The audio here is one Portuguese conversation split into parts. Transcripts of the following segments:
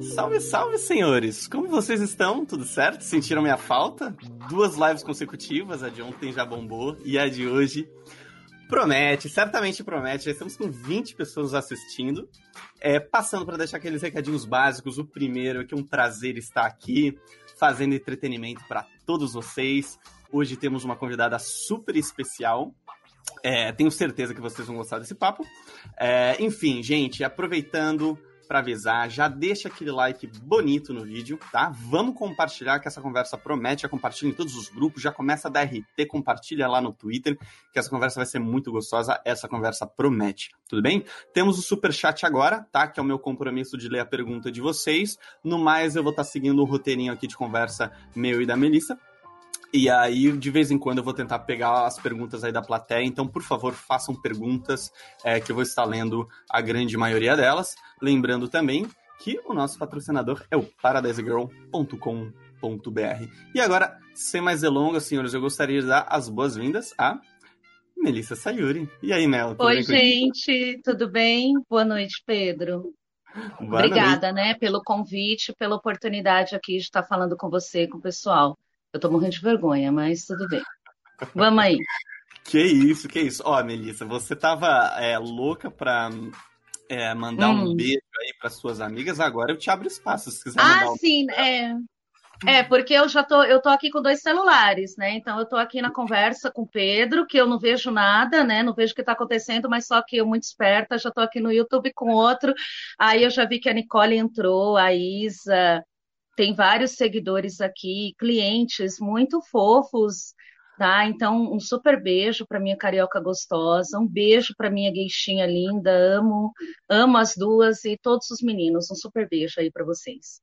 Salve, salve, senhores! Como vocês estão? Tudo certo? Sentiram minha falta? Duas lives consecutivas, a de ontem já bombou e a de hoje promete, certamente promete. Já estamos com 20 pessoas assistindo. É, passando para deixar aqueles recadinhos básicos. O primeiro é que é um prazer estar aqui fazendo entretenimento para todos vocês. Hoje temos uma convidada super especial. É, tenho certeza que vocês vão gostar desse papo. É, enfim, gente, aproveitando para avisar, já deixa aquele like bonito no vídeo, tá? Vamos compartilhar que essa conversa promete, já compartilha em todos os grupos, já começa a dar RT, compartilha lá no Twitter, que essa conversa vai ser muito gostosa, essa conversa promete, tudo bem? Temos o super chat agora, tá? Que é o meu compromisso de ler a pergunta de vocês. No mais, eu vou estar tá seguindo o roteirinho aqui de conversa meu e da Melissa. E aí, de vez em quando, eu vou tentar pegar as perguntas aí da plateia. Então, por favor, façam perguntas, é, que eu vou estar lendo a grande maioria delas. Lembrando também que o nosso patrocinador é o paradisegirl.com.br. E agora, sem mais delongas, senhores, eu gostaria de dar as boas-vindas a Melissa Sayuri. E aí, Mel? Oi, gente, tudo bem? Boa noite, Pedro. Boa Obrigada, noite. né, pelo convite, pela oportunidade aqui de estar falando com você, com o pessoal. Eu tô morrendo de vergonha, mas tudo bem. Vamos aí. Que isso, que isso. Ó, Melissa, você tava é, louca pra é, mandar hum. um beijo aí para suas amigas, agora eu te abro espaço, se quiser Ah, um... sim, é. É, porque eu já tô, eu tô aqui com dois celulares, né? Então eu tô aqui na conversa com o Pedro, que eu não vejo nada, né? Não vejo o que tá acontecendo, mas só que eu muito esperta, já tô aqui no YouTube com outro. Aí eu já vi que a Nicole entrou, a Isa, tem vários seguidores aqui, clientes muito fofos, tá? Então, um super beijo para minha carioca gostosa, um beijo para minha gueixinha linda, amo, amo as duas e todos os meninos. Um super beijo aí para vocês.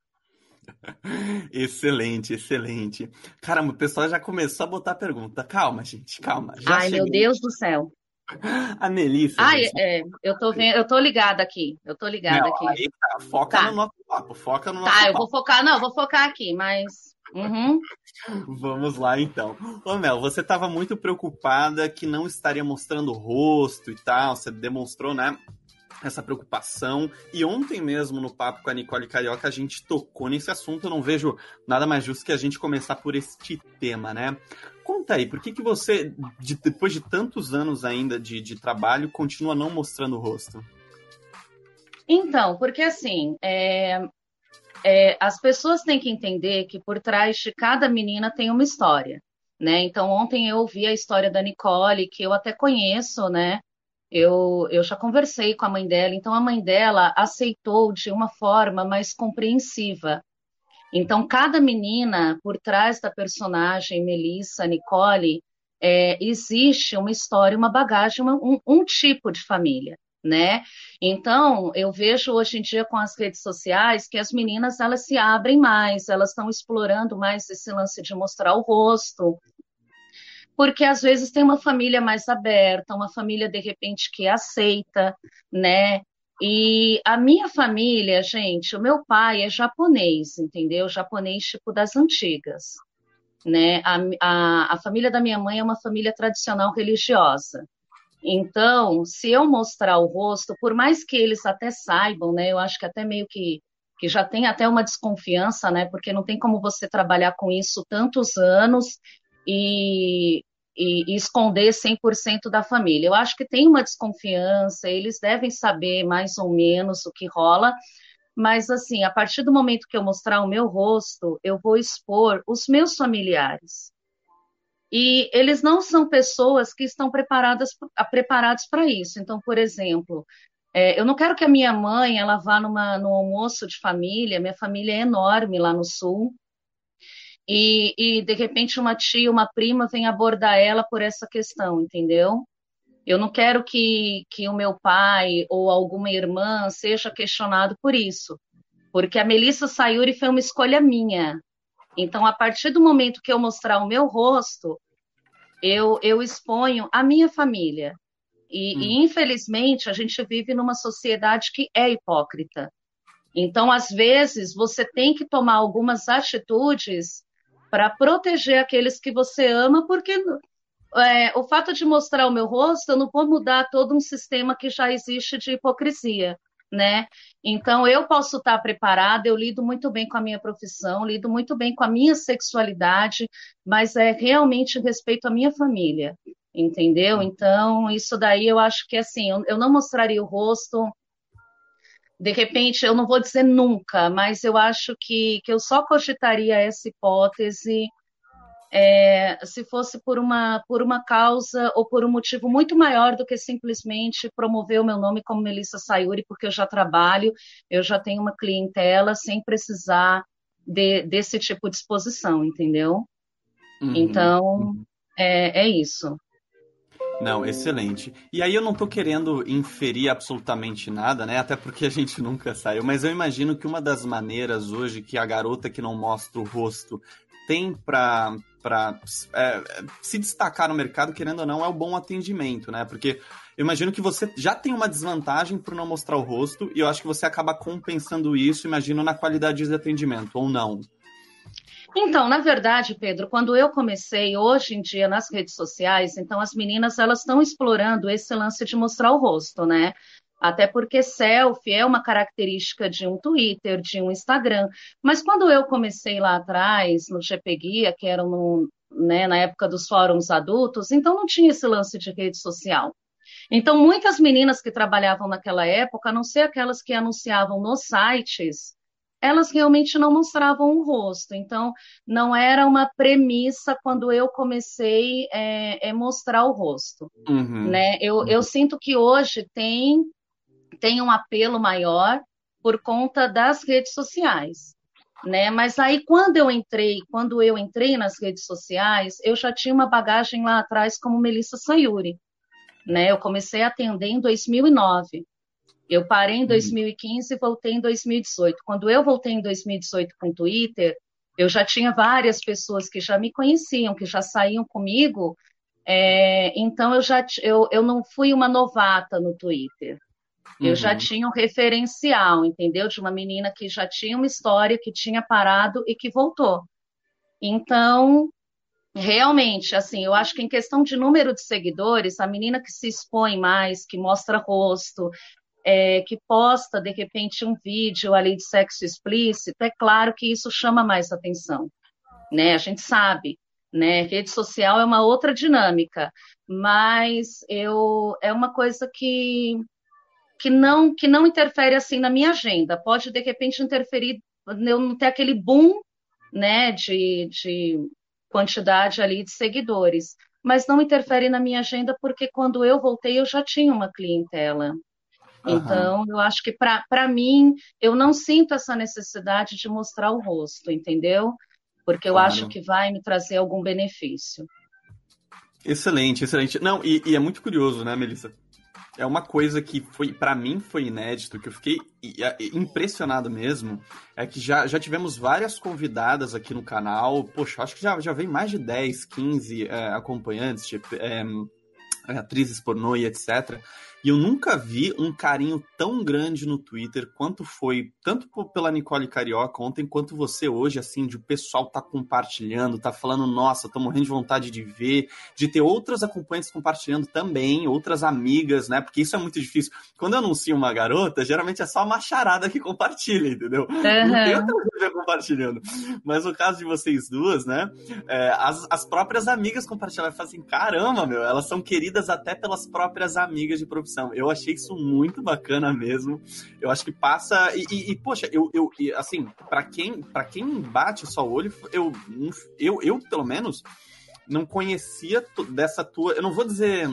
Excelente, excelente. Caramba, o pessoal já começou a botar pergunta. Calma, gente, calma. Ai, meu Deus do céu. A Melissa. Ah, é, eu tô vendo, eu tô ligada aqui. Eu tô ligada Não, aqui. Aí tá, foca tá. no nosso papo, foca no nosso Tá, papo. eu vou focar, não, vou focar aqui, mas. Uhum. Vamos lá então. Ô Mel, você estava muito preocupada que não estaria mostrando o rosto e tal. Você demonstrou, né? Essa preocupação. E ontem mesmo, no papo com a Nicole Carioca, a gente tocou nesse assunto. Eu não vejo nada mais justo que a gente começar por este tema, né? Conta aí, por que, que você, de, depois de tantos anos ainda de, de trabalho, continua não mostrando o rosto? Então, porque assim, é, é, as pessoas têm que entender que por trás de cada menina tem uma história, né? Então, ontem eu ouvi a história da Nicole, que eu até conheço, né? Eu, eu já conversei com a mãe dela, então a mãe dela aceitou de uma forma mais compreensiva, então, cada menina, por trás da personagem Melissa, Nicole, é, existe uma história, uma bagagem, uma, um, um tipo de família. Né? Então, eu vejo hoje em dia com as redes sociais que as meninas elas se abrem mais, elas estão explorando mais esse lance de mostrar o rosto, porque às vezes tem uma família mais aberta, uma família de repente que aceita, né? E a minha família, gente, o meu pai é japonês, entendeu? Japonês tipo das antigas. Né? A, a, a família da minha mãe é uma família tradicional religiosa. Então, se eu mostrar o rosto, por mais que eles até saibam, né? Eu acho que até meio que, que já tem até uma desconfiança, né? Porque não tem como você trabalhar com isso tantos anos e e, e esconder 100% da família. Eu acho que tem uma desconfiança, eles devem saber mais ou menos o que rola, mas assim, a partir do momento que eu mostrar o meu rosto, eu vou expor os meus familiares. E eles não são pessoas que estão preparadas preparados para isso. Então, por exemplo, é, eu não quero que a minha mãe ela vá numa, no almoço de família, minha família é enorme lá no sul, e, e de repente uma tia, uma prima vem abordar ela por essa questão, entendeu? Eu não quero que, que o meu pai ou alguma irmã seja questionado por isso, porque a Melissa Sayuri foi uma escolha minha. Então, a partir do momento que eu mostrar o meu rosto, eu, eu exponho a minha família. E, hum. e, infelizmente, a gente vive numa sociedade que é hipócrita. Então, às vezes, você tem que tomar algumas atitudes para proteger aqueles que você ama, porque é, o fato de mostrar o meu rosto, eu não vou mudar todo um sistema que já existe de hipocrisia. né? Então eu posso estar preparada, eu lido muito bem com a minha profissão, lido muito bem com a minha sexualidade, mas é realmente respeito à minha família, entendeu? Então isso daí eu acho que assim, eu, eu não mostraria o rosto. De repente, eu não vou dizer nunca, mas eu acho que, que eu só cogitaria essa hipótese é, se fosse por uma, por uma causa ou por um motivo muito maior do que simplesmente promover o meu nome como Melissa Sayuri, porque eu já trabalho, eu já tenho uma clientela sem precisar de, desse tipo de exposição, entendeu? Uhum, então, uhum. É, é isso. Não, excelente. E aí eu não tô querendo inferir absolutamente nada, né? Até porque a gente nunca saiu, mas eu imagino que uma das maneiras hoje que a garota que não mostra o rosto tem para para é, se destacar no mercado, querendo ou não, é o bom atendimento, né? Porque eu imagino que você já tem uma desvantagem por não mostrar o rosto, e eu acho que você acaba compensando isso, imagino, na qualidade de atendimento, ou não. Então, na verdade, Pedro, quando eu comecei hoje em dia nas redes sociais, então as meninas elas estão explorando esse lance de mostrar o rosto, né? Até porque selfie é uma característica de um Twitter, de um Instagram. Mas quando eu comecei lá atrás, no GP Guia, que era no, né, na época dos fóruns adultos, então não tinha esse lance de rede social. Então, muitas meninas que trabalhavam naquela época, a não ser aquelas que anunciavam nos sites, elas realmente não mostravam o rosto. Então, não era uma premissa quando eu comecei é, é mostrar o rosto. Uhum. Né? Eu, eu sinto que hoje tem tem um apelo maior por conta das redes sociais. Né? Mas aí quando eu entrei, quando eu entrei nas redes sociais, eu já tinha uma bagagem lá atrás como Melissa Sayuri, né? Eu comecei a atender em 2009. Eu parei em 2015 uhum. e voltei em 2018. Quando eu voltei em 2018 com o Twitter, eu já tinha várias pessoas que já me conheciam, que já saíam comigo. É, então eu já eu, eu não fui uma novata no Twitter. Eu uhum. já tinha um referencial, entendeu? De uma menina que já tinha uma história, que tinha parado e que voltou. Então, realmente, assim, eu acho que em questão de número de seguidores, a menina que se expõe mais, que mostra rosto, é, que posta de repente um vídeo ali de sexo explícito, é claro que isso chama mais atenção, né? A gente sabe, né? Rede social é uma outra dinâmica, mas eu é uma coisa que que não que não interfere assim na minha agenda. Pode de repente interferir, eu não ter aquele boom, né, de, de quantidade ali de seguidores, mas não interfere na minha agenda porque quando eu voltei eu já tinha uma clientela. Uhum. Então, eu acho que para mim, eu não sinto essa necessidade de mostrar o rosto, entendeu? Porque eu claro. acho que vai me trazer algum benefício. Excelente, excelente. Não, e, e é muito curioso, né, Melissa? é uma coisa que foi para mim foi inédito, que eu fiquei impressionado mesmo, é que já, já tivemos várias convidadas aqui no canal, poxa, acho que já, já vem mais de 10, 15 é, acompanhantes, tipo, é, atrizes pornô e etc. E eu nunca vi um carinho tão grande no Twitter quanto foi, tanto pela Nicole Carioca ontem, quanto você hoje, assim, de o pessoal tá compartilhando, tá falando, nossa, tô morrendo de vontade de ver, de ter outras acompanhantes compartilhando também, outras amigas, né? Porque isso é muito difícil. Quando eu anuncio uma garota, geralmente é só uma charada que compartilha, entendeu? Uhum. Não tem outra coisa compartilhando. Mas no caso de vocês duas, né? É, as, as próprias amigas compartilham e falam assim, caramba, meu, elas são queridas até pelas próprias amigas de profissão eu achei isso muito bacana mesmo. Eu acho que passa. E, e, e poxa, eu, eu assim, para quem, para quem bate só o olho, eu, eu, eu, pelo menos, não conhecia dessa tua. Eu não vou dizer.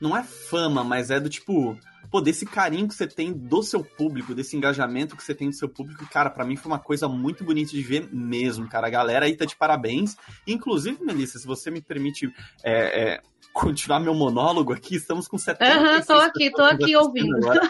Não é fama, mas é do tipo pô, desse carinho que você tem do seu público, desse engajamento que você tem do seu público, cara, para mim foi uma coisa muito bonita de ver mesmo, cara. A galera aí tá de parabéns. Inclusive, Melissa, se você me permite é, é, continuar meu monólogo aqui, estamos com 76 Aham, uhum, tô aqui, tô aqui ouvindo. Agora.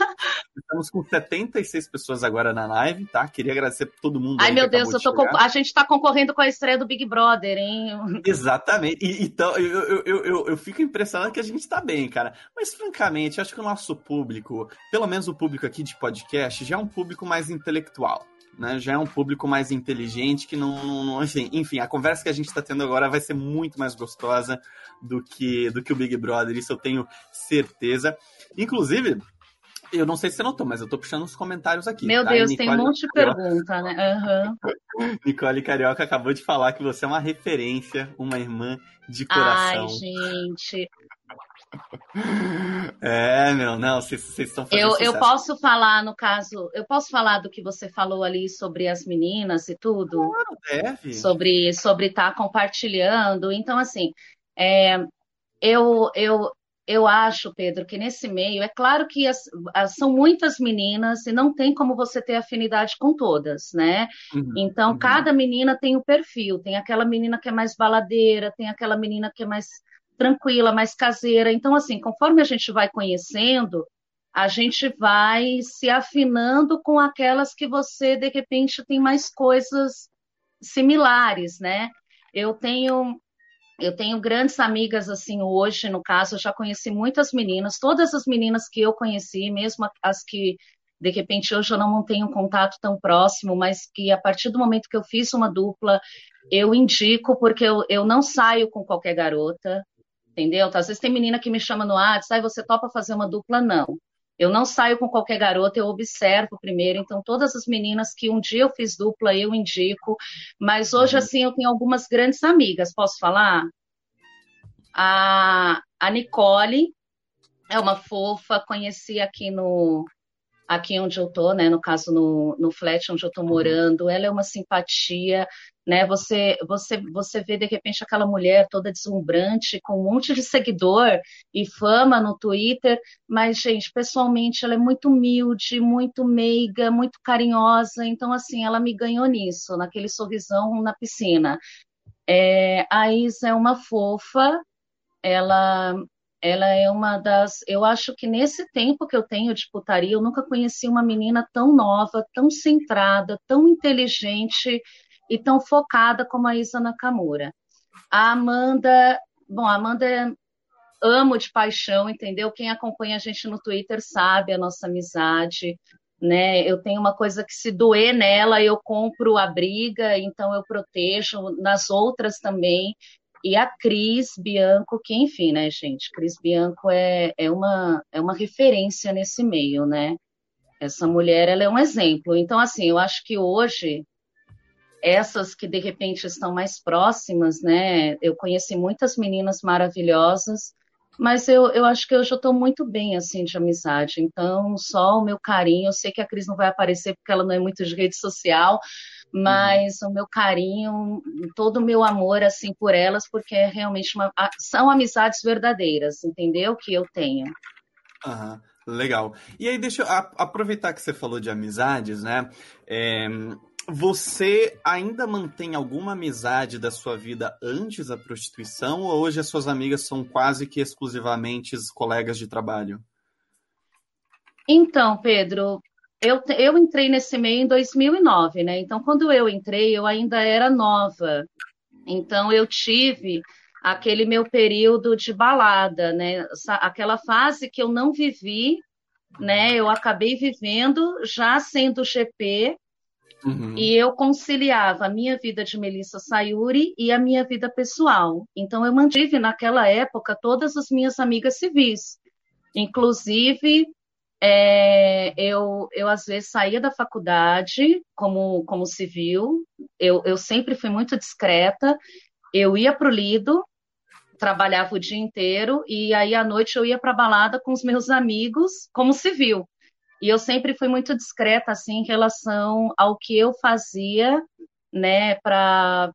Estamos com 76 pessoas agora na live, tá? Queria agradecer por todo mundo. Ai, meu Deus, eu tô com... a gente tá concorrendo com a estreia do Big Brother, hein? Exatamente. E, então, eu, eu, eu, eu, eu fico impressionado que a gente tá bem, cara. Mas, francamente, acho que o nosso público, pelo menos o público aqui de podcast, já é um público mais intelectual né? Já é um público mais inteligente que não, não enfim, enfim, a conversa que a gente está tendo agora vai ser muito mais gostosa do que do que o Big Brother, isso eu tenho certeza. Inclusive, Eu não sei se você notou, mas eu tô puxando os comentários aqui. Meu tá? Deus, tem um monte de pergunta, né? Uhum. Nicole Carioca acabou de falar que você é uma referência, uma irmã de coração. Ai, gente. É, meu, não, vocês estão fazendo eu, eu posso falar, no caso, eu posso falar do que você falou ali sobre as meninas e tudo? Claro, deve. Sobre sobre estar tá compartilhando. Então, assim, é, eu, eu, eu acho, Pedro, que nesse meio, é claro que as, as, são muitas meninas e não tem como você ter afinidade com todas, né? Uhum, então, uhum. cada menina tem o um perfil. Tem aquela menina que é mais baladeira, tem aquela menina que é mais tranquila, mais caseira. Então, assim, conforme a gente vai conhecendo, a gente vai se afinando com aquelas que você, de repente, tem mais coisas similares, né? Eu tenho eu tenho grandes amigas assim hoje, no caso, eu já conheci muitas meninas, todas as meninas que eu conheci, mesmo as que de repente hoje eu não mantenho um contato tão próximo, mas que a partir do momento que eu fiz uma dupla, eu indico, porque eu, eu não saio com qualquer garota, entendeu? Então, às vezes tem menina que me chama no WhatsApp, você topa fazer uma dupla? Não. Eu não saio com qualquer garota, eu observo primeiro. Então, todas as meninas que um dia eu fiz dupla, eu indico. Mas hoje, uhum. assim, eu tenho algumas grandes amigas. Posso falar? A, a Nicole é uma fofa, conheci aqui no, aqui onde eu tô, né, no caso no, no flat onde eu tô morando, ela é uma simpatia, né, você, você, você vê de repente aquela mulher toda deslumbrante, com um monte de seguidor e fama no Twitter, mas, gente, pessoalmente ela é muito humilde, muito meiga, muito carinhosa, então, assim, ela me ganhou nisso, naquele sorrisão na piscina. É, a Isa é uma fofa, ela ela é uma das. Eu acho que nesse tempo que eu tenho de putaria, eu nunca conheci uma menina tão nova, tão centrada, tão inteligente e tão focada como a Isa Nakamura. A Amanda. Bom, a Amanda é, amo de paixão, entendeu? Quem acompanha a gente no Twitter sabe a nossa amizade. Né? Eu tenho uma coisa que se doer nela, eu compro a briga, então eu protejo nas outras também. E a Cris Bianco, que enfim, né, gente? Cris Bianco é, é, uma, é uma referência nesse meio, né? Essa mulher, ela é um exemplo. Então, assim, eu acho que hoje, essas que de repente estão mais próximas, né? Eu conheci muitas meninas maravilhosas, mas eu, eu acho que hoje eu estou muito bem, assim, de amizade. Então, só o meu carinho. Eu sei que a Cris não vai aparecer porque ela não é muito de rede social, mas uhum. o meu carinho, todo o meu amor assim por elas, porque é realmente uma, são amizades verdadeiras, entendeu? Que eu tenho. Uhum, legal. E aí, deixa eu aproveitar que você falou de amizades, né? É, você ainda mantém alguma amizade da sua vida antes da prostituição ou hoje as suas amigas são quase que exclusivamente colegas de trabalho? Então, Pedro, eu, eu entrei nesse meio em 2009, né? Então, quando eu entrei, eu ainda era nova. Então, eu tive aquele meu período de balada, né? Aquela fase que eu não vivi, né? Eu acabei vivendo já sendo GP uhum. e eu conciliava a minha vida de Melissa Sayuri e a minha vida pessoal. Então, eu mantive naquela época todas as minhas amigas civis, inclusive é, eu, eu, às vezes, saía da faculdade como, como civil, eu, eu sempre fui muito discreta, eu ia para o Lido, trabalhava o dia inteiro, e aí à noite eu ia para balada com os meus amigos como civil. E eu sempre fui muito discreta, assim, em relação ao que eu fazia, né, para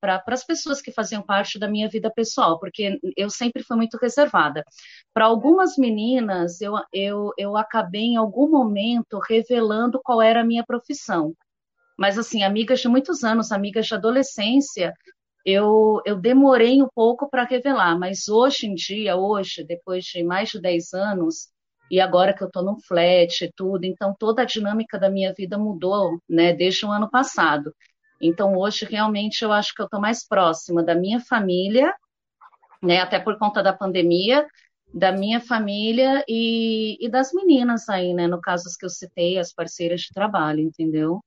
para as pessoas que faziam parte da minha vida pessoal, porque eu sempre fui muito reservada. Para algumas meninas, eu, eu, eu acabei em algum momento revelando qual era a minha profissão. Mas, assim, amigas de muitos anos, amigas de adolescência, eu, eu demorei um pouco para revelar, mas hoje em dia, hoje, depois de mais de 10 anos, e agora que eu estou no flat e tudo, então toda a dinâmica da minha vida mudou, né, desde o ano passado. Então, hoje, realmente, eu acho que eu estou mais próxima da minha família, né, até por conta da pandemia, da minha família e, e das meninas aí, né, no caso as que eu citei, as parceiras de trabalho, entendeu?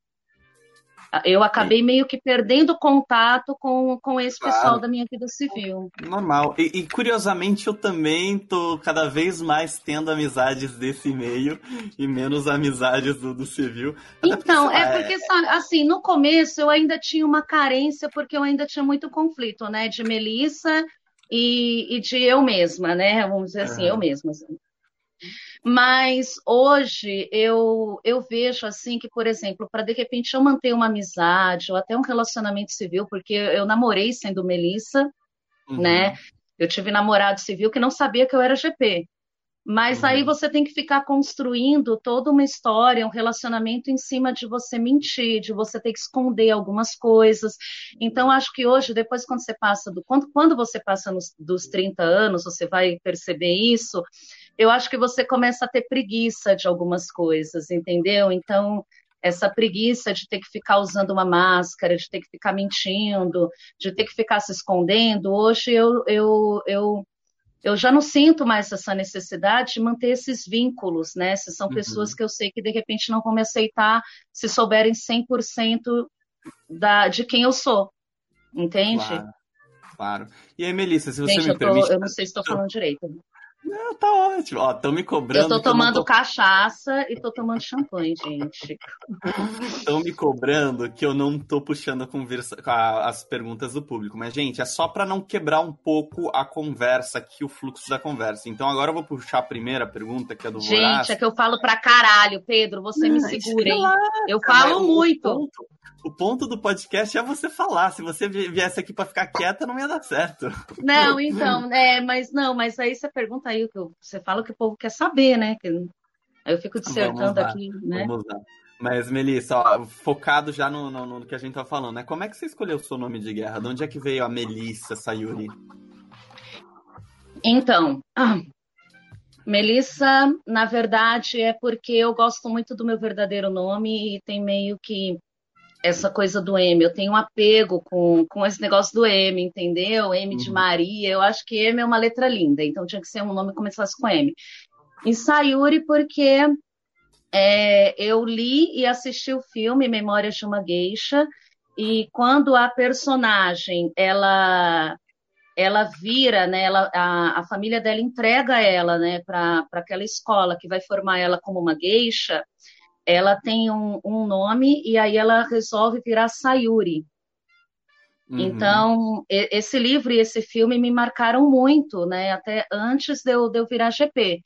Eu acabei meio que perdendo contato com, com esse claro. pessoal da minha vida civil. Normal. E, e, curiosamente eu também tô cada vez mais tendo amizades desse meio e menos amizades do, do civil. Até então, porque, é porque, sabe, assim, no começo eu ainda tinha uma carência, porque eu ainda tinha muito conflito, né? De Melissa e, e de eu mesma, né? Vamos dizer assim, eu mesma. Assim. Mas hoje eu, eu vejo assim que, por exemplo, para de repente eu manter uma amizade ou até um relacionamento civil, porque eu namorei sendo Melissa, uhum. né? Eu tive namorado civil que não sabia que eu era GP. Mas uhum. aí você tem que ficar construindo toda uma história, um relacionamento em cima de você mentir, de você ter que esconder algumas coisas. Então, acho que hoje, depois, quando você passa do. Quando, quando você passa nos, dos 30 anos, você vai perceber isso eu acho que você começa a ter preguiça de algumas coisas, entendeu? Então, essa preguiça de ter que ficar usando uma máscara, de ter que ficar mentindo, de ter que ficar se escondendo, hoje eu, eu, eu, eu já não sinto mais essa necessidade de manter esses vínculos, né? Se são uhum. pessoas que eu sei que de repente não vão me aceitar se souberem 100% da, de quem eu sou, entende? Claro, claro. E aí, Melissa, se você Gente, me tô, permite... Eu não sei se estou falando direito. Não, tá ótimo. Ó, estão me cobrando. Eu tô tomando tô... cachaça e tô tomando champanhe, gente. Estão me cobrando que eu não tô puxando a conversa, a, as perguntas do público. Mas, gente, é só para não quebrar um pouco a conversa aqui, o fluxo da conversa. Então, agora eu vou puxar a primeira pergunta, que é do Gente, Voraz. é que eu falo pra caralho, Pedro. Você me segura, hein? Eu falo muito. O ponto, o ponto do podcast é você falar. Se você viesse aqui para ficar quieta, não ia dar certo. Não, então, é, mas não, mas aí você pergunta aí, você fala que o povo quer saber, né? Aí eu fico dissertando aqui, né? Vamos lá. Mas, Melissa, ó, focado já no, no, no, que a gente tá falando, né? Como é que você escolheu o seu nome de guerra? De onde é que veio a Melissa Sayuri? Então, ah, Melissa, na verdade, é porque eu gosto muito do meu verdadeiro nome e tem meio que essa coisa do M. Eu tenho um apego com, com esse negócio do M, entendeu? M de uhum. Maria. Eu acho que M é uma letra linda, então tinha que ser um nome que começasse com M. E Sayuri, porque é, eu li e assisti o filme Memórias de uma Geisha, e quando a personagem ela ela vira, né, ela, a, a família dela entrega ela né, para aquela escola que vai formar ela como uma geisha, ela tem um, um nome e aí ela resolve virar Sayuri. Uhum. Então, esse livro e esse filme me marcaram muito, né? Até antes de eu, de eu virar GP.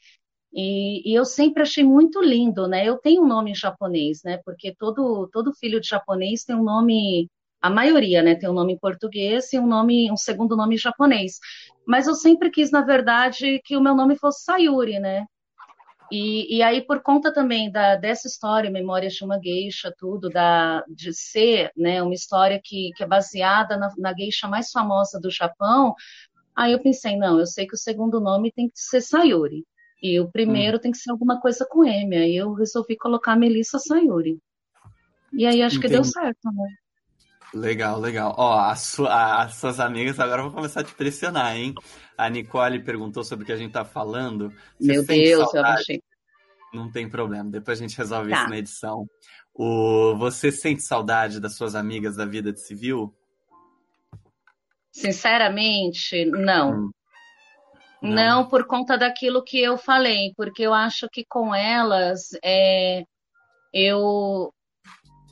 E, e, eu sempre achei muito lindo, né? Eu tenho um nome em japonês, né? Porque todo, todo filho de japonês tem um nome, a maioria, né? Tem um nome em português e um nome, um segundo nome em japonês. Mas eu sempre quis, na verdade, que o meu nome fosse Sayuri, né? E, e aí, por conta também da, dessa história, Memórias de uma Geisha, tudo, da, de ser né, uma história que, que é baseada na, na geisha mais famosa do Japão, aí eu pensei, não, eu sei que o segundo nome tem que ser Sayuri. E o primeiro hum. tem que ser alguma coisa com M. Aí eu resolvi colocar Melissa Sayuri. E aí acho Entendi. que deu certo, né? Legal, legal. Ó, a sua, as suas amigas agora vão começar a te pressionar, hein? A Nicole perguntou sobre o que a gente tá falando. Você Meu Deus, saudade? eu achei. Não tem problema, depois a gente resolve tá. isso na edição. O, você sente saudade das suas amigas da vida de civil? Sinceramente, não. Hum. Não. não. por conta daquilo que eu falei, porque eu acho que com elas é, eu,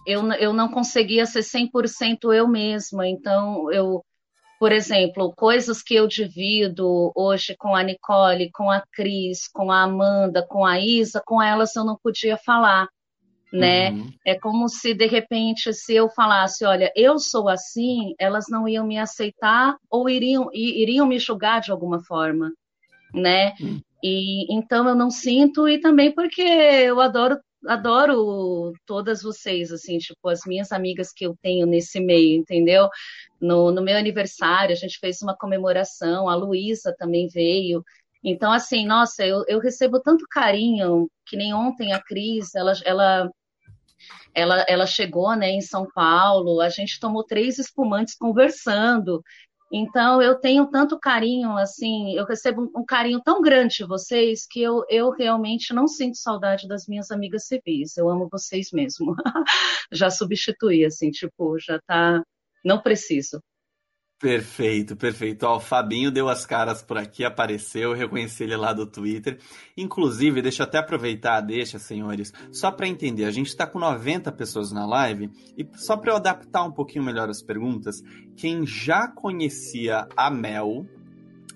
eu, eu não conseguia ser 100% eu mesma, então eu por exemplo, coisas que eu divido hoje com a Nicole, com a Cris, com a Amanda, com a Isa, com elas eu não podia falar, né? Uhum. É como se de repente se eu falasse, olha, eu sou assim, elas não iam me aceitar ou iriam iriam me julgar de alguma forma, né? Uhum. E então eu não sinto e também porque eu adoro adoro todas vocês, assim, tipo, as minhas amigas que eu tenho nesse meio, entendeu? No, no meu aniversário, a gente fez uma comemoração, a Luísa também veio. Então, assim, nossa, eu, eu recebo tanto carinho, que nem ontem a Cris, ela, ela, ela, ela chegou, né, em São Paulo, a gente tomou três espumantes conversando. Então, eu tenho tanto carinho, assim, eu recebo um carinho tão grande de vocês que eu, eu realmente não sinto saudade das minhas amigas civis. Eu amo vocês mesmo. já substituí, assim, tipo, já tá. Não preciso. Perfeito, perfeito. Ó, o Fabinho deu as caras por aqui, apareceu, eu reconheci ele lá do Twitter. Inclusive, deixa eu até aproveitar, deixa, senhores, só para entender, a gente está com 90 pessoas na live e só para eu adaptar um pouquinho melhor as perguntas, quem já conhecia a Mel,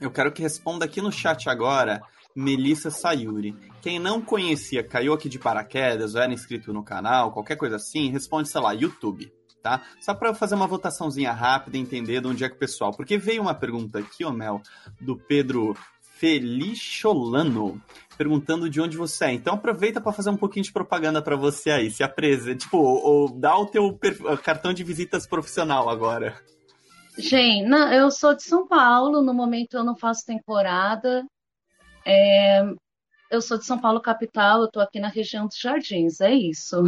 eu quero que responda aqui no chat agora, Melissa Sayuri. Quem não conhecia, caiu aqui de paraquedas, ou era inscrito no canal, qualquer coisa assim, responde, sei lá, YouTube tá? Só para fazer uma votaçãozinha rápida e entender de onde é que o pessoal. Porque veio uma pergunta aqui, ô Mel, do Pedro Felicholano, perguntando de onde você é. Então aproveita para fazer um pouquinho de propaganda para você aí. Se apresenta, tipo, ou, ou dá o teu cartão de visitas profissional agora. Gente, não, eu sou de São Paulo, no momento eu não faço temporada. É, eu sou de São Paulo capital, eu tô aqui na região dos Jardins, é isso.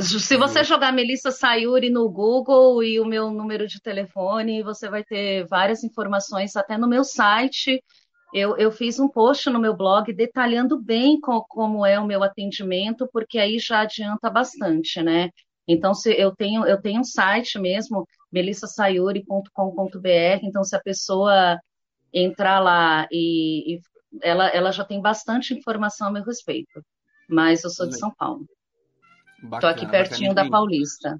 Se você jogar Melissa Sayuri no Google e o meu número de telefone, você vai ter várias informações, até no meu site. Eu, eu fiz um post no meu blog detalhando bem com, como é o meu atendimento, porque aí já adianta bastante, né? Então, se eu tenho, eu tenho um site mesmo, melissasayuri.com.br, então se a pessoa entrar lá e, e ela, ela já tem bastante informação a meu respeito. Mas eu sou de São Paulo. Estou aqui pertinho bacana. da Paulista.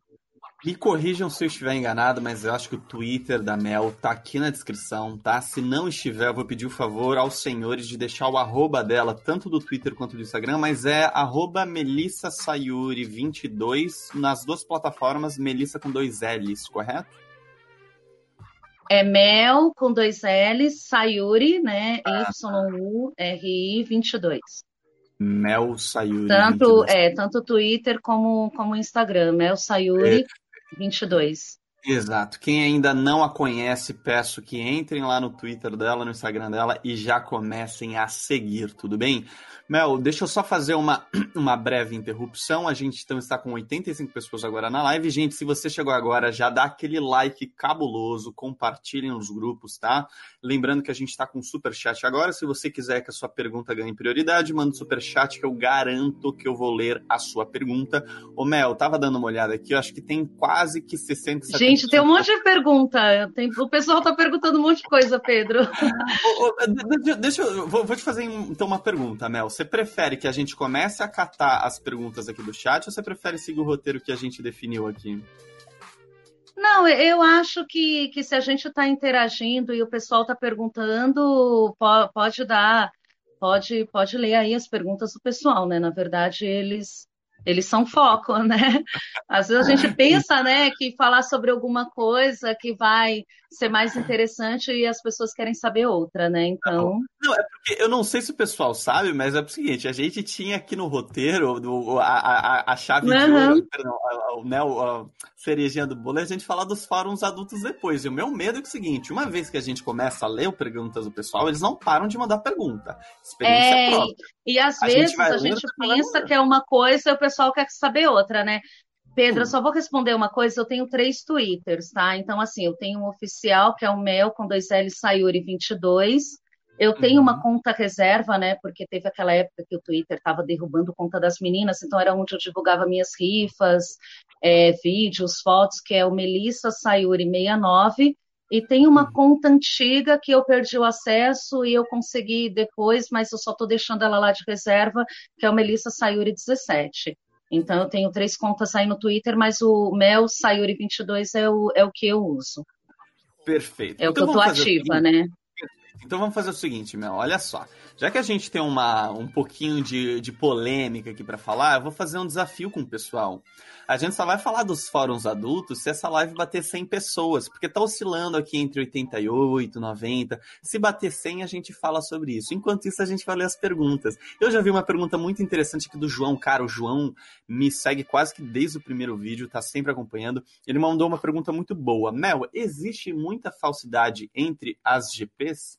Me corrijam se eu estiver enganado, mas eu acho que o Twitter da Mel tá aqui na descrição, tá? Se não estiver, eu vou pedir o favor aos senhores de deixar o arroba dela, tanto do Twitter quanto do Instagram, mas é arroba melissasayuri22 nas duas plataformas, Melissa com dois L's, correto? É Mel com dois L's, Sayuri, né? Ah, Y-U-R-I 22. Mel Sayuri. Tanto, é, tanto Twitter como, como Instagram, Mel Sayuri é. 22. Exato. Quem ainda não a conhece, peço que entrem lá no Twitter dela, no Instagram dela e já comecem a seguir, tudo bem? Mel, deixa eu só fazer uma, uma breve interrupção. A gente então está com 85 pessoas agora na live. Gente, se você chegou agora, já dá aquele like cabuloso, compartilhem nos grupos, tá? Lembrando que a gente está com super chat agora. Se você quiser que a sua pergunta ganhe prioridade, manda um super chat que eu garanto que eu vou ler a sua pergunta. Ô Mel, tava dando uma olhada aqui, eu acho que tem quase que 60, 70 Gente, tem um monte de pergunta. Tem... O pessoal tá perguntando um monte de coisa, Pedro. deixa eu vou, vou te fazer então uma pergunta, Mel. Você prefere que a gente comece a catar as perguntas aqui do chat ou você prefere seguir o roteiro que a gente definiu aqui? Não, eu acho que, que se a gente está interagindo e o pessoal está perguntando, pode dar, pode, pode ler aí as perguntas do pessoal, né? Na verdade, eles eles são foco, né? Às vezes a gente pensa, né, que falar sobre alguma coisa que vai ser mais interessante e as pessoas querem saber outra, né? Então. Não, é porque eu não sei se o pessoal sabe, mas é o seguinte: a gente tinha aqui no roteiro do, a, a, a chave uhum. de ouro, perdão, a, né, a, cerejinha do bolo, a gente falar dos fóruns adultos depois. E o meu medo é, é o seguinte: uma vez que a gente começa a ler perguntas do pessoal, eles não param de mandar pergunta. Experiência é, própria. E às a vezes gente a gente pensa que é uma coisa e o pessoal quer saber outra, né? Pedro, eu só vou responder uma coisa. Eu tenho três Twitters, tá? Então, assim, eu tenho um oficial, que é o Mel, com dois L, Sayuri22. Eu tenho uhum. uma conta reserva, né? Porque teve aquela época que o Twitter estava derrubando conta das meninas, então era onde eu divulgava minhas rifas, é, vídeos, fotos, que é o Melissa Sayuri69. E tem uma uhum. conta antiga que eu perdi o acesso e eu consegui depois, mas eu só estou deixando ela lá de reserva, que é o Melissa Sayuri17. Então eu tenho três contas aí no Twitter, mas o Mel Sayuri22 é o, é o que eu uso. Perfeito. É o então, que eu tô ativa, né? Então vamos fazer o seguinte, Mel, olha só. Já que a gente tem uma, um pouquinho de, de polêmica aqui para falar, eu vou fazer um desafio com o pessoal. A gente só vai falar dos fóruns adultos se essa live bater 100 pessoas, porque tá oscilando aqui entre 88, 90. Se bater 100, a gente fala sobre isso. Enquanto isso, a gente vai ler as perguntas. Eu já vi uma pergunta muito interessante aqui do João. Cara, o João me segue quase que desde o primeiro vídeo, tá sempre acompanhando. Ele mandou uma pergunta muito boa. Mel, existe muita falsidade entre as GPs?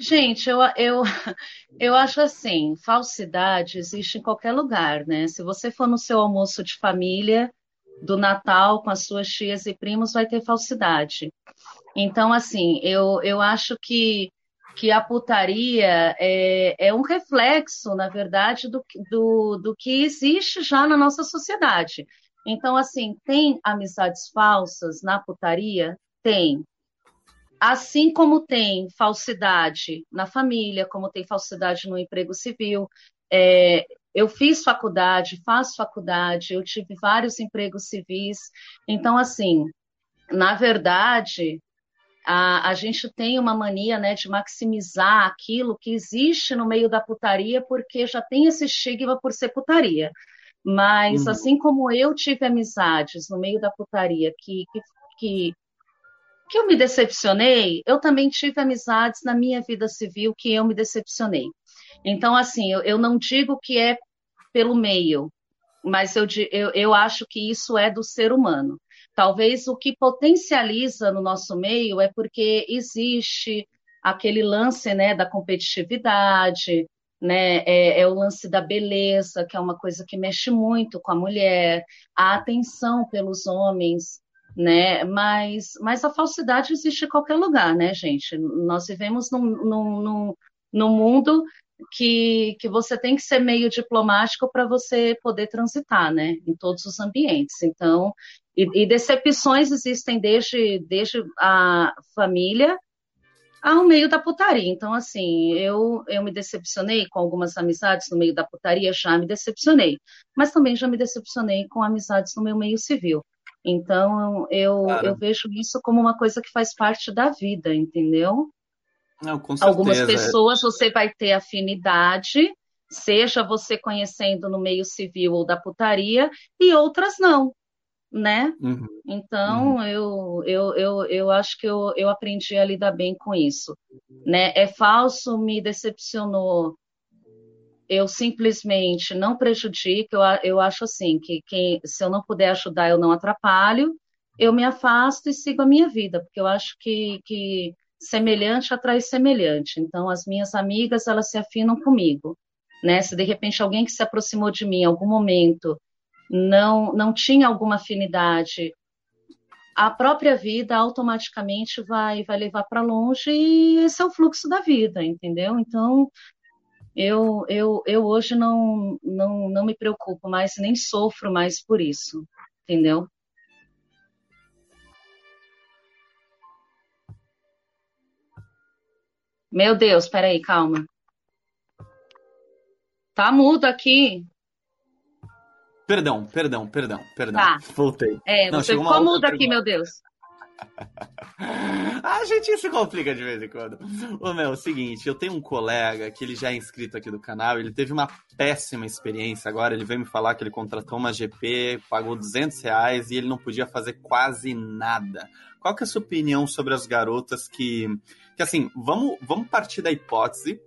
Gente, eu, eu, eu acho assim, falsidade existe em qualquer lugar, né? Se você for no seu almoço de família, do Natal com as suas tias e primos vai ter falsidade. Então, assim, eu, eu acho que, que a putaria é, é um reflexo, na verdade, do, do, do que existe já na nossa sociedade. Então, assim, tem amizades falsas na putaria? Tem. Assim como tem falsidade na família, como tem falsidade no emprego civil. É, eu fiz faculdade, faço faculdade, eu tive vários empregos civis. Então, assim, na verdade, a, a gente tem uma mania né, de maximizar aquilo que existe no meio da putaria, porque já tem esse estigma por ser putaria. Mas, uhum. assim como eu tive amizades no meio da putaria que, que, que, que eu me decepcionei, eu também tive amizades na minha vida civil que eu me decepcionei. Então, assim, eu, eu não digo que é pelo meio, mas eu, eu, eu acho que isso é do ser humano. Talvez o que potencializa no nosso meio é porque existe aquele lance né, da competitividade, né? É, é, o lance da beleza, que é uma coisa que mexe muito com a mulher, a atenção pelos homens, né? Mas, mas a falsidade existe em qualquer lugar, né, gente? Nós vivemos num, num, num, num mundo que, que você tem que ser meio diplomático para você poder transitar, né? Em todos os ambientes. Então, e, e decepções existem desde, desde a família ao meio da putaria. Então, assim, eu, eu me decepcionei com algumas amizades no meio da putaria, já me decepcionei. Mas também já me decepcionei com amizades no meu meio civil. Então, eu, eu vejo isso como uma coisa que faz parte da vida, entendeu? Não, com certeza. Algumas pessoas você vai ter afinidade, seja você conhecendo no meio civil ou da putaria, e outras não né? Uhum. Então, uhum. Eu, eu, eu, eu acho que eu, eu aprendi a lidar bem com isso, né? É falso, me decepcionou. Eu simplesmente não prejudico, eu, eu acho assim, que quem, se eu não puder ajudar, eu não atrapalho, eu me afasto e sigo a minha vida, porque eu acho que, que semelhante atrai semelhante. Então, as minhas amigas, elas se afinam comigo, né? Se de repente alguém que se aproximou de mim em algum momento não, não tinha alguma afinidade, a própria vida automaticamente vai, vai levar para longe e esse é o fluxo da vida, entendeu? Então, eu, eu, eu hoje não, não, não me preocupo mais, nem sofro mais por isso, entendeu? Meu Deus, peraí, calma. Tá mudo aqui. Perdão, perdão, perdão, perdão. Tá. Voltei. É, Não, você ficou mudo aqui, meu Deus. A gente se complica de vez em quando. Ô, meu, é o seguinte, eu tenho um colega que ele já é inscrito aqui do canal, ele teve uma péssima experiência agora, ele veio me falar que ele contratou uma GP, pagou 200 reais e ele não podia fazer quase nada. Qual que é a sua opinião sobre as garotas que... Que assim, vamos, vamos partir da hipótese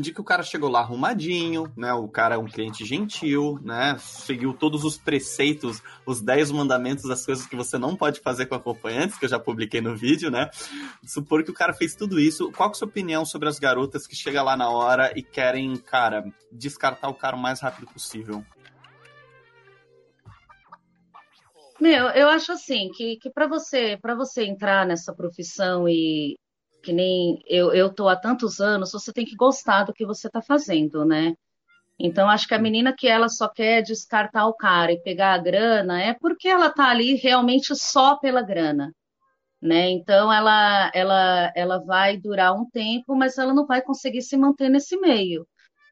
de que o cara chegou lá arrumadinho, né? O cara é um cliente gentil, né? Seguiu todos os preceitos, os 10 mandamentos das coisas que você não pode fazer com acompanhantes, que eu já publiquei no vídeo, né? Supor que o cara fez tudo isso. Qual é a sua opinião sobre as garotas que chegam lá na hora e querem, cara, descartar o cara o mais rápido possível? Meu, eu acho assim que, que para você para você entrar nessa profissão e, que nem eu, eu tô há tantos anos, você tem que gostar do que você está fazendo, né? Então, acho que a menina que ela só quer descartar o cara e pegar a grana é porque ela tá ali realmente só pela grana, né? Então, ela, ela, ela vai durar um tempo, mas ela não vai conseguir se manter nesse meio,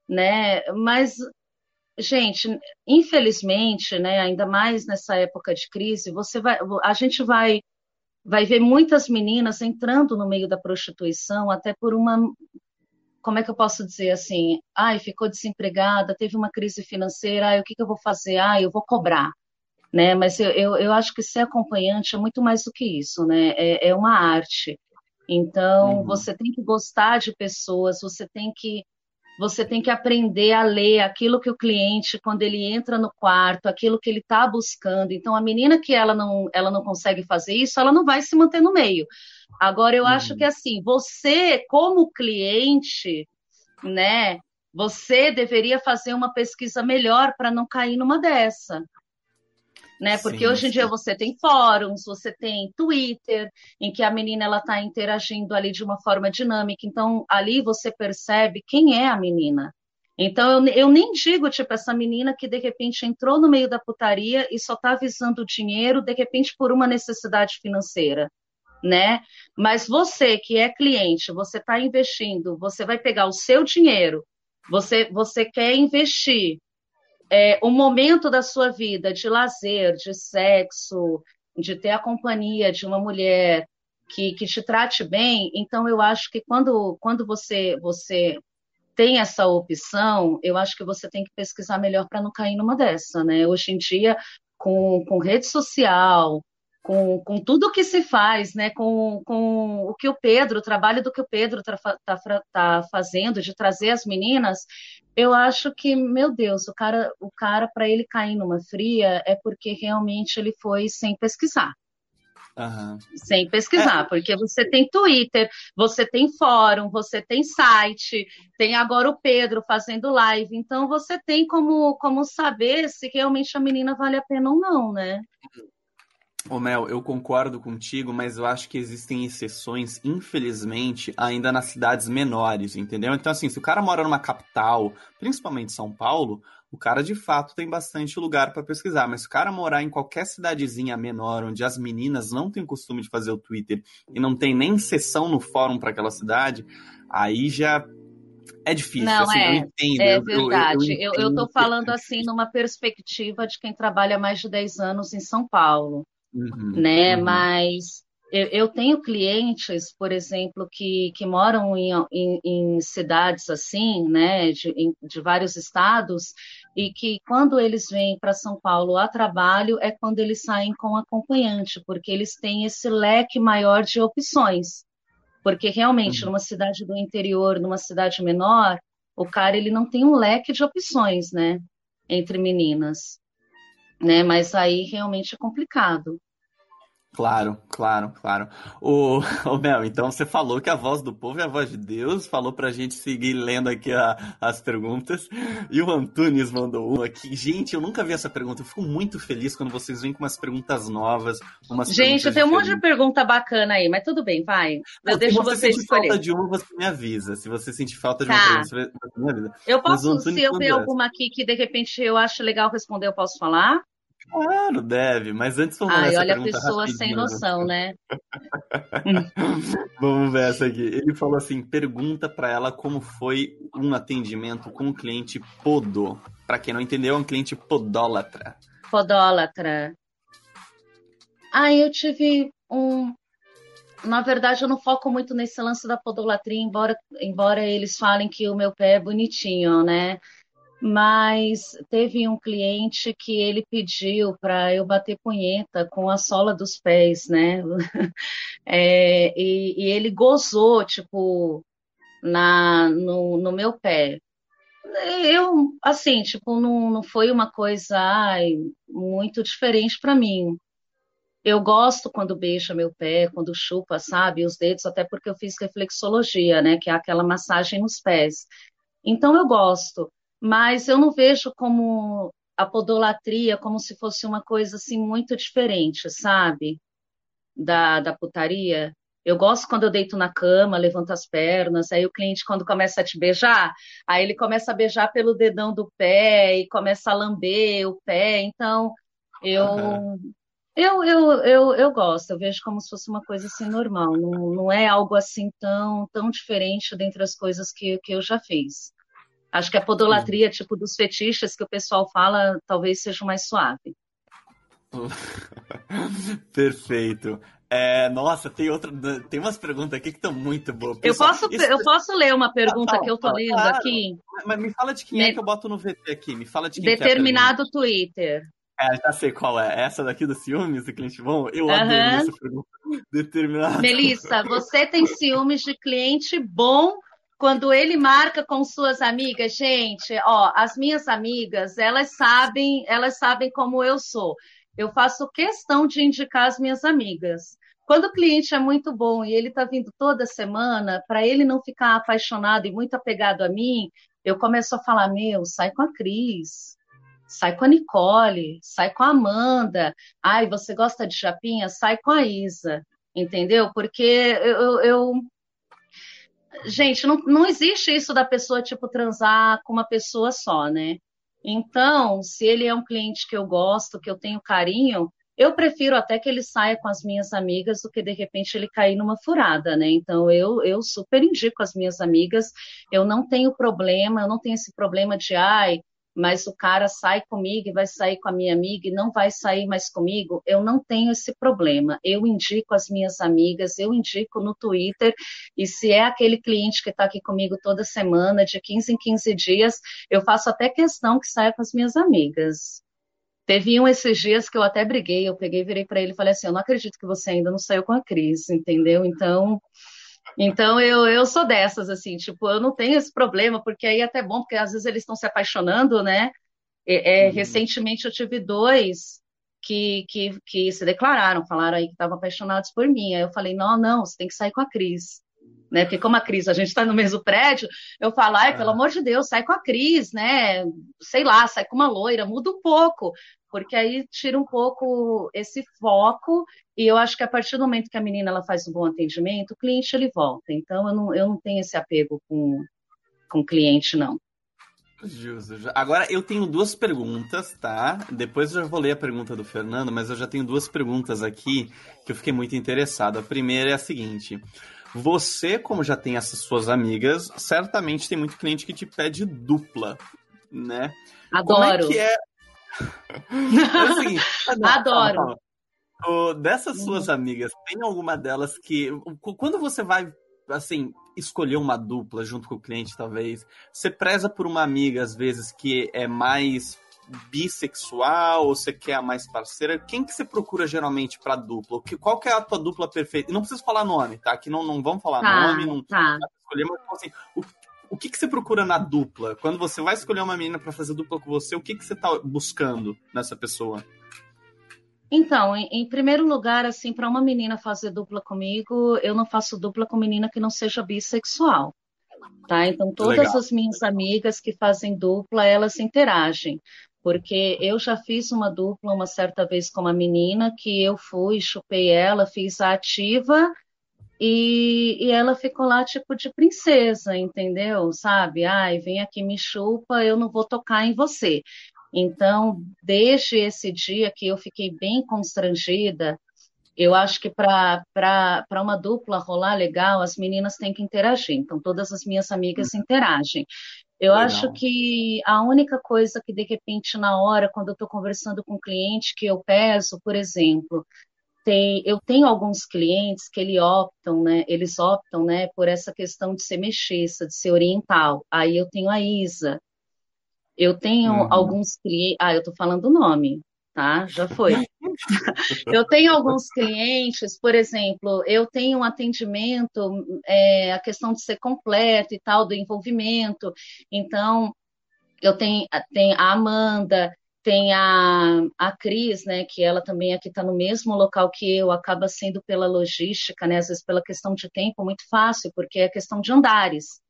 né? Mas, gente, infelizmente, né? Ainda mais nessa época de crise, você vai, a gente vai vai ver muitas meninas entrando no meio da prostituição até por uma como é que eu posso dizer assim, ai, ficou desempregada, teve uma crise financeira, ai, o que, que eu vou fazer? Ah, eu vou cobrar, né? Mas eu, eu, eu, acho que ser acompanhante é muito mais do que isso, né? É, é uma arte. Então, uhum. você tem que gostar de pessoas, você tem que você tem que aprender a ler aquilo que o cliente, quando ele entra no quarto, aquilo que ele está buscando. Então, a menina que ela não, ela não consegue fazer isso, ela não vai se manter no meio. Agora, eu uhum. acho que assim, você, como cliente, né, você deveria fazer uma pesquisa melhor para não cair numa dessa. Né? Porque sim, hoje em sim. dia você tem fóruns, você tem Twitter, em que a menina ela está interagindo ali de uma forma dinâmica. Então ali você percebe quem é a menina. Então eu, eu nem digo tipo essa menina que de repente entrou no meio da putaria e só está visando dinheiro de repente por uma necessidade financeira. Né? Mas você que é cliente, você está investindo, você vai pegar o seu dinheiro, você, você quer investir é, um momento da sua vida de lazer, de sexo, de ter a companhia de uma mulher que, que te trate bem, então eu acho que quando, quando você, você tem essa opção, eu acho que você tem que pesquisar melhor para não cair numa dessa, né? Hoje em dia, com, com rede social, com, com tudo que se faz, né? Com, com o que o Pedro, o trabalho do que o Pedro está tá, tá fazendo, de trazer as meninas, eu acho que, meu Deus, o cara, o cara para ele cair numa fria é porque realmente ele foi sem pesquisar. Uhum. Sem pesquisar, é. porque você tem Twitter, você tem fórum, você tem site, tem agora o Pedro fazendo live, então você tem como, como saber se realmente a menina vale a pena ou não, né? Ô Mel, eu concordo contigo, mas eu acho que existem exceções, infelizmente, ainda nas cidades menores, entendeu? Então, assim, se o cara mora numa capital, principalmente São Paulo, o cara de fato tem bastante lugar para pesquisar. Mas se o cara morar em qualquer cidadezinha menor, onde as meninas não têm costume de fazer o Twitter e não tem nem sessão no fórum para aquela cidade, aí já é difícil. Não, assim, é, eu entendo, é verdade. Eu, eu, eu, eu tô falando assim numa perspectiva de quem trabalha mais de 10 anos em São Paulo uhum, né? Uhum. Mas eu, eu, tenho clientes, por exemplo, que, que moram em, em, em cidades assim, né, de, em, de vários estados, e que quando eles vêm para São Paulo a trabalho é quando eles saem com acompanhante, porque eles têm esse leque maior de opções. Porque realmente, uhum. numa cidade do interior, numa cidade menor, o cara ele não tem um leque de opções, né, entre meninas, né? Mas aí realmente é complicado. Claro, claro, claro. O, o Mel, então você falou que a voz do povo é a voz de Deus, falou pra gente seguir lendo aqui a, as perguntas. E o Antunes mandou uma aqui. Gente, eu nunca vi essa pergunta. Eu fico muito feliz quando vocês vêm com umas perguntas novas. Umas gente, tem um monte de pergunta bacana aí, mas tudo bem, vai. Eu Não, deixo se você sentir falta de uma, você me avisa. Se você sentir falta de tá. uma pergunta, você me avisa. Eu posso, se eu ver alguma aqui que de repente eu acho legal responder, eu posso falar? Claro, deve, mas antes vamos Ai, olha a pessoa sem noção, né? vamos ver essa aqui. Ele falou assim: pergunta para ela como foi um atendimento com o cliente Podo. Para quem não entendeu, é um cliente podólatra. Podólatra. Ah, eu tive um. Na verdade, eu não foco muito nesse lance da podolatria, embora, embora eles falem que o meu pé é bonitinho, né? Mas teve um cliente que ele pediu para eu bater punheta com a sola dos pés, né? É, e, e, ele gozou, tipo, na, no, no meu pé. Eu, assim, tipo, não, não foi uma coisa ai, muito diferente para mim. Eu gosto quando beija meu pé, quando chupa, sabe, os dedos, até porque eu fiz reflexologia, né, que é aquela massagem nos pés. Então eu gosto mas eu não vejo como a podolatria como se fosse uma coisa assim muito diferente, sabe? Da, da putaria. Eu gosto quando eu deito na cama, levanto as pernas, aí o cliente, quando começa a te beijar, aí ele começa a beijar pelo dedão do pé e começa a lamber o pé. Então, eu, uhum. eu, eu, eu, eu gosto, eu vejo como se fosse uma coisa assim normal, não, não é algo assim tão, tão diferente dentre as coisas que, que eu já fiz. Acho que a podolatria, tipo dos fetiches que o pessoal fala, talvez seja mais suave. Perfeito. É, nossa, tem outra, tem umas perguntas aqui que estão muito boas. eu posso, isso... eu posso ler uma pergunta ah, que eu tô lendo claro. aqui? Mas me fala de quem é que eu boto no VT aqui. Me fala de quem é Determinado é Twitter. É, já sei qual é. Essa daqui do ciúmes do cliente bom? Eu uhum. adoro essa pergunta. Determinado. Melissa, você tem ciúmes de cliente bom quando ele marca com suas amigas, gente, ó, as minhas amigas, elas sabem, elas sabem como eu sou. Eu faço questão de indicar as minhas amigas. Quando o cliente é muito bom e ele está vindo toda semana, para ele não ficar apaixonado e muito apegado a mim, eu começo a falar: meu, sai com a Cris, sai com a Nicole, sai com a Amanda. Ai, você gosta de chapinha? Sai com a Isa. Entendeu? Porque eu, eu gente, não, não existe isso da pessoa, tipo, transar com uma pessoa só, né? Então, se ele é um cliente que eu gosto, que eu tenho carinho, eu prefiro até que ele saia com as minhas amigas do que de repente ele cair numa furada, né? Então eu, eu super indico as minhas amigas, eu não tenho problema, eu não tenho esse problema de ai, mas o cara sai comigo e vai sair com a minha amiga e não vai sair mais comigo, eu não tenho esse problema. Eu indico as minhas amigas, eu indico no Twitter, e se é aquele cliente que está aqui comigo toda semana, de 15 em 15 dias, eu faço até questão que saia com as minhas amigas. Teve um esses dias que eu até briguei, eu peguei, virei para ele e falei assim: Eu não acredito que você ainda não saiu com a Cris, entendeu? Então, então eu, eu sou dessas, assim, tipo, eu não tenho esse problema, porque aí é até bom, porque às vezes eles estão se apaixonando, né? É, uhum. Recentemente eu tive dois que, que, que se declararam, falaram aí que estavam apaixonados por mim. Aí eu falei: Não, não, você tem que sair com a Cris né? Porque como a Cris, a gente está no mesmo prédio, eu falo, ai, pelo é. amor de Deus, sai com a Cris, né? Sei lá, sai com uma loira, muda um pouco, porque aí tira um pouco esse foco, e eu acho que a partir do momento que a menina ela faz um bom atendimento, o cliente ele volta. Então eu não, eu não tenho esse apego com, com o cliente, não. Justo. Agora eu tenho duas perguntas, tá? Depois eu já vou ler a pergunta do Fernando, mas eu já tenho duas perguntas aqui que eu fiquei muito interessado. A primeira é a seguinte: você, como já tem essas suas amigas, certamente tem muito cliente que te pede dupla, né? Adoro. Como é que é? é seguinte, não, Adoro. Calma, calma. dessas suas uhum. amigas, tem alguma delas que, quando você vai, assim, escolher uma dupla junto com o cliente, talvez, você preza por uma amiga, às vezes, que é mais bissexual ou você quer a mais parceira? Quem que você procura geralmente pra dupla? Qual que é a tua dupla perfeita? Não precisa falar nome, tá? Que não, não vamos falar tá, nome, não tá. escolher, mas assim, o, o que, que você procura na dupla? Quando você vai escolher uma menina para fazer dupla com você, o que, que você tá buscando nessa pessoa? Então, em, em primeiro lugar, assim, para uma menina fazer dupla comigo, eu não faço dupla com menina que não seja bissexual. Tá? Então, todas Legal. as minhas amigas que fazem dupla, elas interagem porque eu já fiz uma dupla uma certa vez com uma menina que eu fui, chupei ela, fiz a ativa e, e ela ficou lá tipo de princesa, entendeu? Sabe? Ai, vem aqui, me chupa, eu não vou tocar em você. Então, desde esse dia que eu fiquei bem constrangida, eu acho que para uma dupla rolar legal, as meninas têm que interagir. Então, todas as minhas amigas uhum. interagem. Eu Legal. acho que a única coisa que, de repente, na hora, quando eu estou conversando com um cliente que eu peço, por exemplo, tem, eu tenho alguns clientes que ele optam, né, eles optam né, por essa questão de ser mestiça, de ser oriental. Aí eu tenho a Isa. Eu tenho uhum. alguns clientes. Ah, eu estou falando o nome tá? Já foi. eu tenho alguns clientes, por exemplo, eu tenho um atendimento, é, a questão de ser completo e tal, do envolvimento. Então, eu tenho, tenho a Amanda, tem a, a Cris, né, que ela também aqui está no mesmo local que eu, acaba sendo pela logística, né, às vezes pela questão de tempo, muito fácil, porque é questão de andares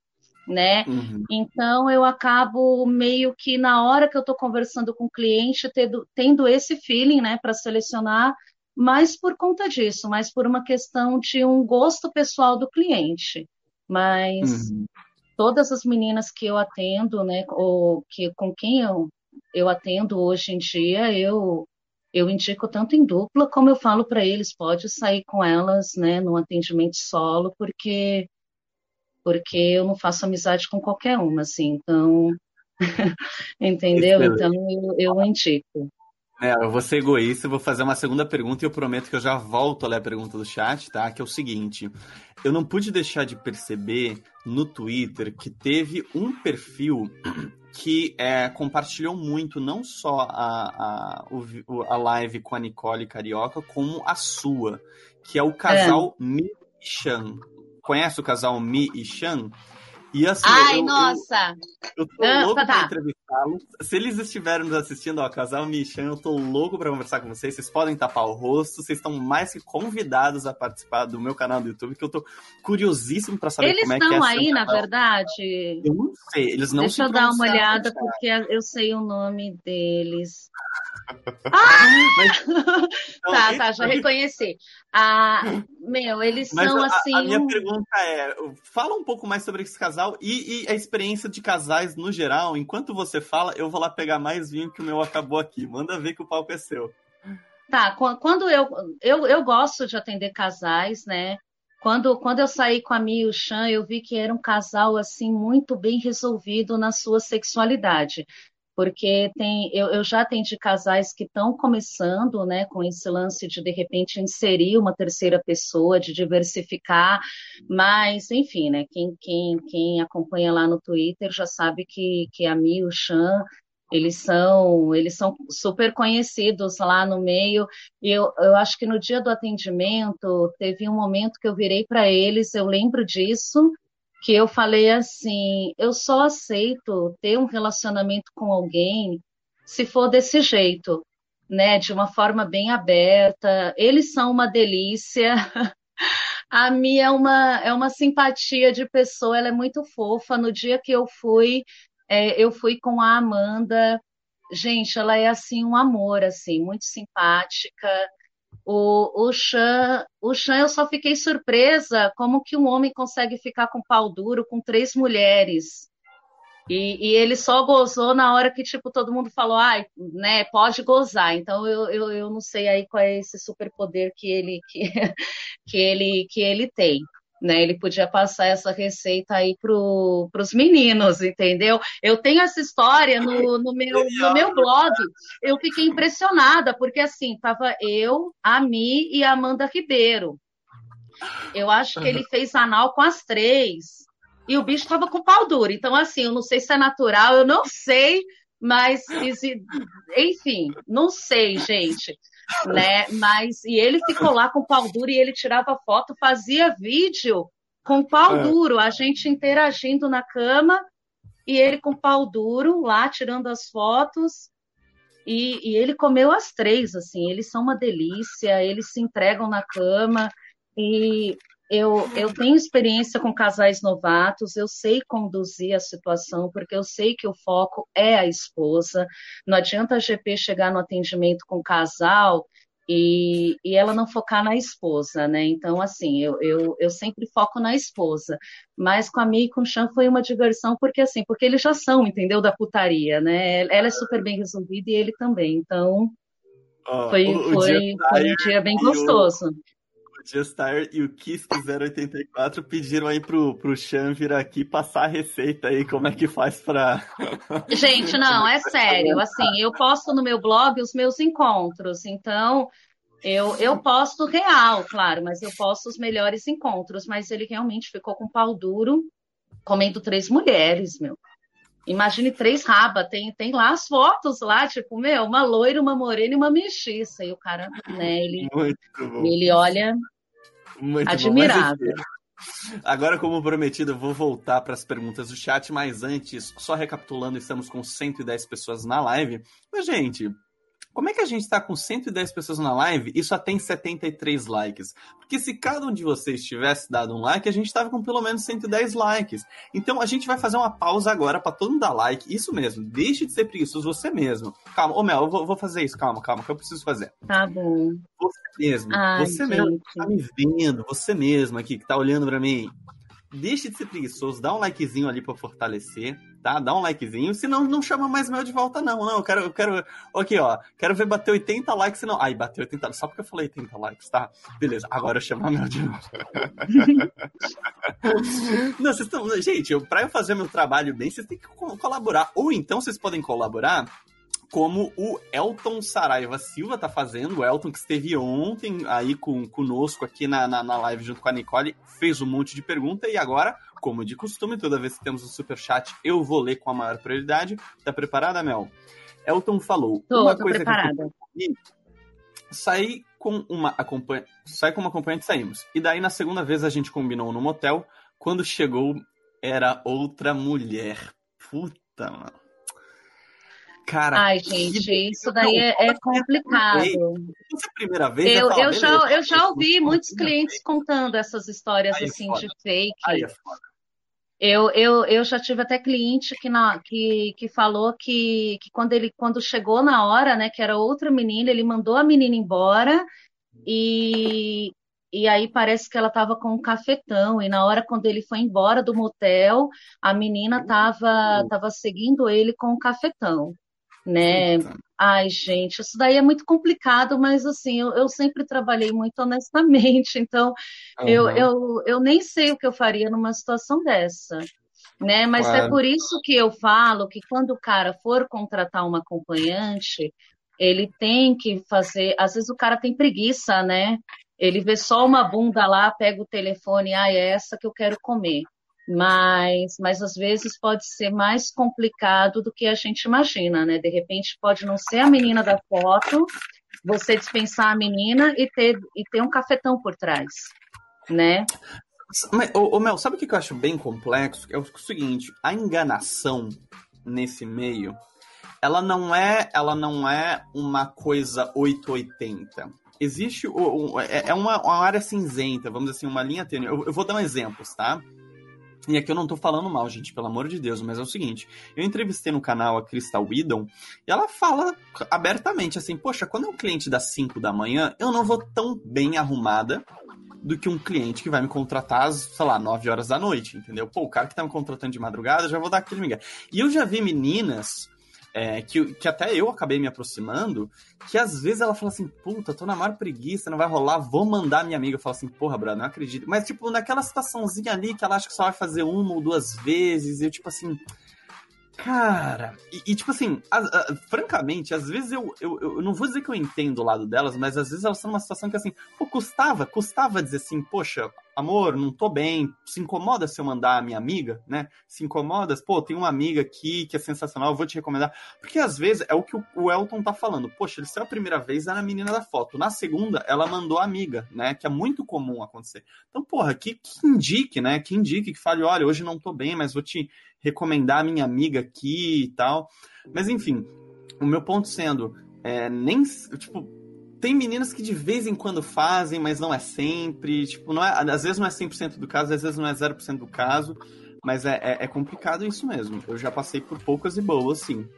né? Uhum. Então eu acabo meio que na hora que eu estou conversando com o cliente, tendo, tendo esse feeling, né, para selecionar, mais por conta disso, mais por uma questão de um gosto pessoal do cliente. Mas uhum. todas as meninas que eu atendo, né, ou que com quem eu, eu atendo hoje em dia, eu eu indico tanto em dupla como eu falo para eles, pode sair com elas, né, no atendimento solo, porque porque eu não faço amizade com qualquer uma, assim, então, entendeu? Então eu, eu indico. É, eu vou ser egoísta, vou fazer uma segunda pergunta e eu prometo que eu já volto a ler a pergunta do chat, tá? Que é o seguinte: eu não pude deixar de perceber no Twitter que teve um perfil que é, compartilhou muito não só a, a, a live com a Nicole Carioca, como a sua, que é o casal é. Mi Chan conhece o casal Mi e Shan? E assim, Ai, eu, nossa! Eu, eu tô ah, louco tá. pra entrevistar apresentá-los. Se eles estiverem nos assistindo ao casal Michan, eu tô louco para conversar com vocês. Vocês podem tapar o rosto, vocês estão mais que convidados a participar do meu canal do YouTube, que eu tô curiosíssimo para saber eles como é que é. Eles estão aí, na verdade? Eu não sei, eles não Deixa eu dar uma olhada, porque eu sei o nome deles. Ah! Mas, então, tá, tá, já reconheci. Ah, meu, eles Mas são a, assim. A minha pergunta é: fala um pouco mais sobre esse casal e, e, a experiência de casais no geral. Enquanto você fala, eu vou lá pegar mais vinho que o meu acabou aqui. Manda ver que o palco é seu. Tá, quando eu, eu, eu gosto de atender casais, né? Quando, quando eu saí com a Mia e o Chan, eu vi que era um casal assim muito bem resolvido na sua sexualidade porque tem, eu, eu já atendi casais que estão começando, né, com esse lance de de repente inserir uma terceira pessoa, de diversificar, mas enfim, né, quem, quem, quem acompanha lá no Twitter já sabe que, que a Mi o Chan eles são, eles são super conhecidos lá no meio. E eu, eu acho que no dia do atendimento teve um momento que eu virei para eles, eu lembro disso, que eu falei assim: eu só aceito ter um relacionamento com alguém se for desse jeito, né? De uma forma bem aberta. Eles são uma delícia. A minha é uma, é uma simpatia de pessoa, ela é muito fofa. No dia que eu fui, é, eu fui com a Amanda. Gente, ela é assim um amor, assim, muito simpática. O, o Chan, o Chan, eu só fiquei surpresa como que um homem consegue ficar com pau duro com três mulheres. E, e, ele só gozou na hora que, tipo, todo mundo falou, ah, né, pode gozar. Então, eu, eu, eu não sei aí qual é esse superpoder que ele, que, que, ele, que ele tem né? Ele podia passar essa receita aí para os meninos, entendeu? Eu tenho essa história no, no, meu, no meu blog. Eu fiquei impressionada, porque assim, tava eu, a Mi e a Amanda Ribeiro. Eu acho que ele fez anal com as três. E o bicho estava com pau duro. Então, assim, eu não sei se é natural, eu não sei, mas enfim, não sei, gente né? Mas e ele ficou lá com pau duro e ele tirava foto, fazia vídeo com pau é. duro, a gente interagindo na cama e ele com pau duro lá tirando as fotos. E, e ele comeu as três, assim, eles são uma delícia, eles se entregam na cama e eu, eu tenho experiência com casais novatos, eu sei conduzir a situação, porque eu sei que o foco é a esposa. Não adianta a GP chegar no atendimento com o casal e, e ela não focar na esposa, né? Então, assim, eu, eu, eu sempre foco na esposa. Mas com a Mi e com o Chan foi uma diversão, porque assim, porque eles já são, entendeu, da putaria, né? Ela é super bem resolvida e ele também. Então, oh, foi, o, foi, o foi um dia bem gostoso. Justar e o Kisk 084 pediram aí pro, pro Chan vir aqui passar a receita aí, como é que faz pra. Gente, não, é sério. Assim, eu posto no meu blog os meus encontros, então. Eu, eu posto real, claro, mas eu posto os melhores encontros. Mas ele realmente ficou com pau duro, comendo três mulheres, meu. Imagine três rabas, tem, tem lá as fotos lá, tipo, meu, uma loira, uma morena e uma mexiça. E o cara, né, ele, ele olha, muito Admirável. Bom. Agora, como prometido, eu vou voltar para as perguntas do chat, mas antes, só recapitulando, estamos com 110 pessoas na live. Mas, gente, como é que a gente está com 110 pessoas na live e só tem 73 likes? Porque se cada um de vocês tivesse dado um like, a gente estava com pelo menos 110 likes. Então a gente vai fazer uma pausa agora para todo mundo dar like. Isso mesmo, deixe de ser preguiçoso você mesmo. Calma, ô Mel, eu vou, vou, fazer isso, calma, calma, que eu preciso fazer. Tá bom. Você mesmo, Ai, você gente. mesmo que tá me vendo, você mesmo aqui que tá olhando para mim deixe de ser preguiçoso, dá um likezinho ali para fortalecer, tá? Dá um likezinho, senão não chama mais meu de volta não, não, eu quero, eu quero, aqui ó, quero ver bater 80 likes, senão, ai, bateu 80, só porque eu falei 80 likes, tá? Beleza, agora eu chamo meu de novo. não, vocês estão, gente, eu, pra eu fazer meu trabalho bem, vocês têm que colaborar, ou então vocês podem colaborar como o Elton Saraiva Silva tá fazendo. O Elton que esteve ontem aí com, conosco aqui na, na, na, live junto com a Nicole, fez um monte de pergunta e agora, como de costume, toda vez que temos um super chat, eu vou ler com a maior prioridade. Tá preparada, Mel? Elton falou. Tô, uma tô coisa preparada. que saí com uma acompanhante, saí com uma acompanhante e saímos. E daí na segunda vez a gente combinou no motel. Quando chegou era outra mulher. Puta, mano. Cara, Ai, gente, que... isso daí é, é complicado. Essa a primeira vez. Eu, eu, já, eu já ouvi muitos clientes contando essas histórias Aí é assim é de fake. Aí é foda. Eu, eu, eu já tive até cliente que, na, que, que falou que, que quando ele quando chegou na hora, né, que era outra menina, ele mandou a menina embora e, e aí parece que ela estava com um cafetão, e na hora quando ele foi embora do motel, a menina estava tava seguindo ele com um cafetão, né? Ai, gente, isso daí é muito complicado, mas assim, eu, eu sempre trabalhei muito honestamente, então uhum. eu, eu, eu nem sei o que eu faria numa situação dessa. Né? Mas é claro. é por isso que eu falo que quando o cara for contratar uma acompanhante, ele tem que fazer. Às vezes o cara tem preguiça, né? Ele vê só uma bunda lá, pega o telefone, ah, é essa que eu quero comer. Mas, mas às vezes pode ser mais complicado do que a gente imagina, né? De repente pode não ser a menina da foto, você dispensar a menina e ter, e ter um cafetão por trás, né? Mas, ô, ô Mel, sabe o que eu acho bem complexo? É o seguinte, a enganação nesse meio, ela não é, ela não é uma coisa 880 existe é, é uma, uma, área cinzenta, vamos dizer assim, uma linha tênue. Eu, eu, vou dar um exemplo, tá? E aqui eu não tô falando mal, gente, pelo amor de Deus, mas é o seguinte: eu entrevistei no canal a Crystal Whedon e ela fala abertamente assim: Poxa, quando é um cliente das 5 da manhã, eu não vou tão bem arrumada do que um cliente que vai me contratar às, sei lá, 9 horas da noite, entendeu? Pô, o cara que tá me contratando de madrugada, já vou dar aquele migué. E eu já vi meninas é, que, que até eu acabei me aproximando, que às vezes ela fala assim, puta, tô na maior preguiça, não vai rolar, vou mandar minha amiga. Eu falo assim, porra, brother, não acredito. Mas, tipo, naquela situaçãozinha ali que ela acha que só vai fazer uma ou duas vezes, eu, tipo assim, Cara, e, e tipo assim, a, a, francamente, às vezes eu, eu, eu não vou dizer que eu entendo o lado delas, mas às vezes elas estão numa situação que assim, pô, custava, custava dizer assim, poxa, amor, não tô bem, se incomoda se eu mandar a minha amiga, né? Se incomoda, pô, tem uma amiga aqui que é sensacional, eu vou te recomendar. Porque às vezes é o que o Elton tá falando, poxa, ele saiu a primeira vez, era a menina da foto, na segunda ela mandou a amiga, né? Que é muito comum acontecer. Então, porra, que, que indique, né? Que indique, que fale, olha, hoje não tô bem, mas vou te recomendar a minha amiga aqui e tal. Mas enfim, o meu ponto sendo, é, nem, tipo, tem meninas que de vez em quando fazem, mas não é sempre. Tipo, não é, às vezes não é 100% do caso, às vezes não é 0% do caso. Mas é, é, é, complicado isso mesmo. Eu já passei por poucas e boas, sim.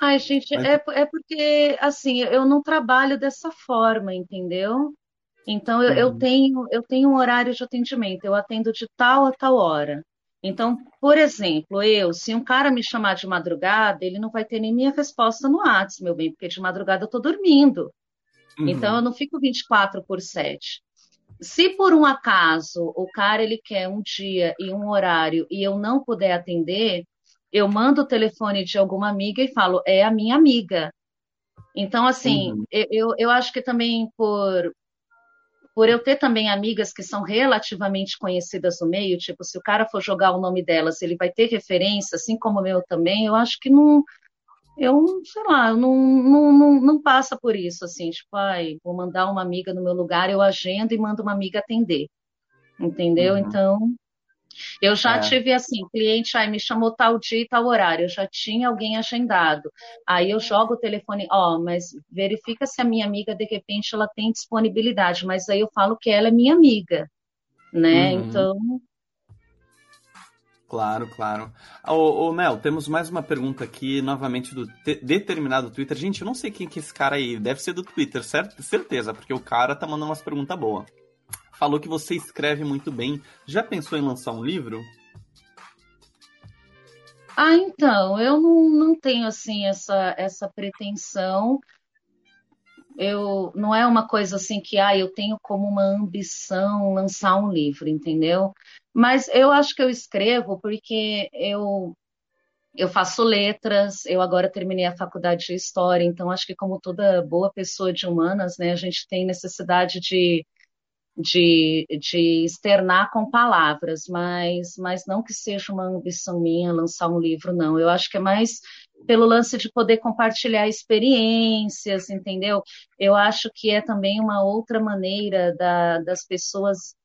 Ai, gente, mas... é, é porque, assim, eu não trabalho dessa forma, entendeu? Então, eu, uhum. eu, tenho, eu tenho um horário de atendimento. Eu atendo de tal a tal hora. Então, por exemplo, eu, se um cara me chamar de madrugada, ele não vai ter nem minha resposta no WhatsApp, meu bem, porque de madrugada eu estou dormindo. Uhum. Então, eu não fico 24 por 7. Se por um acaso o cara ele quer um dia e um horário e eu não puder atender, eu mando o telefone de alguma amiga e falo, é a minha amiga. Então, assim, uhum. eu, eu acho que também por, por eu ter também amigas que são relativamente conhecidas no meio, tipo, se o cara for jogar o nome delas, ele vai ter referência, assim como o meu também, eu acho que não. Eu, sei lá, não, não, não, não passa por isso, assim, tipo, ai, vou mandar uma amiga no meu lugar, eu agendo e mando uma amiga atender. Entendeu? Uhum. Então, eu já é. tive assim, cliente aí me chamou tal dia e tal horário, eu já tinha alguém agendado. Aí eu jogo o telefone, ó, oh, mas verifica se a minha amiga de repente ela tem disponibilidade, mas aí eu falo que ela é minha amiga, né? Uhum. Então, Claro, claro. Ô, ô, Mel, temos mais uma pergunta aqui, novamente do determinado Twitter. Gente, eu não sei quem que é esse cara aí. Deve ser do Twitter, certo? certeza, porque o cara tá mandando umas perguntas boas falou que você escreve muito bem. Já pensou em lançar um livro? Ah, então, eu não, não tenho assim essa, essa pretensão. Eu não é uma coisa assim que ah, eu tenho como uma ambição lançar um livro, entendeu? Mas eu acho que eu escrevo porque eu eu faço letras, eu agora terminei a faculdade de história, então acho que como toda boa pessoa de humanas, né, a gente tem necessidade de de, de externar com palavras, mas, mas não que seja uma ambição minha lançar um livro, não. Eu acho que é mais pelo lance de poder compartilhar experiências, entendeu? Eu acho que é também uma outra maneira da, das pessoas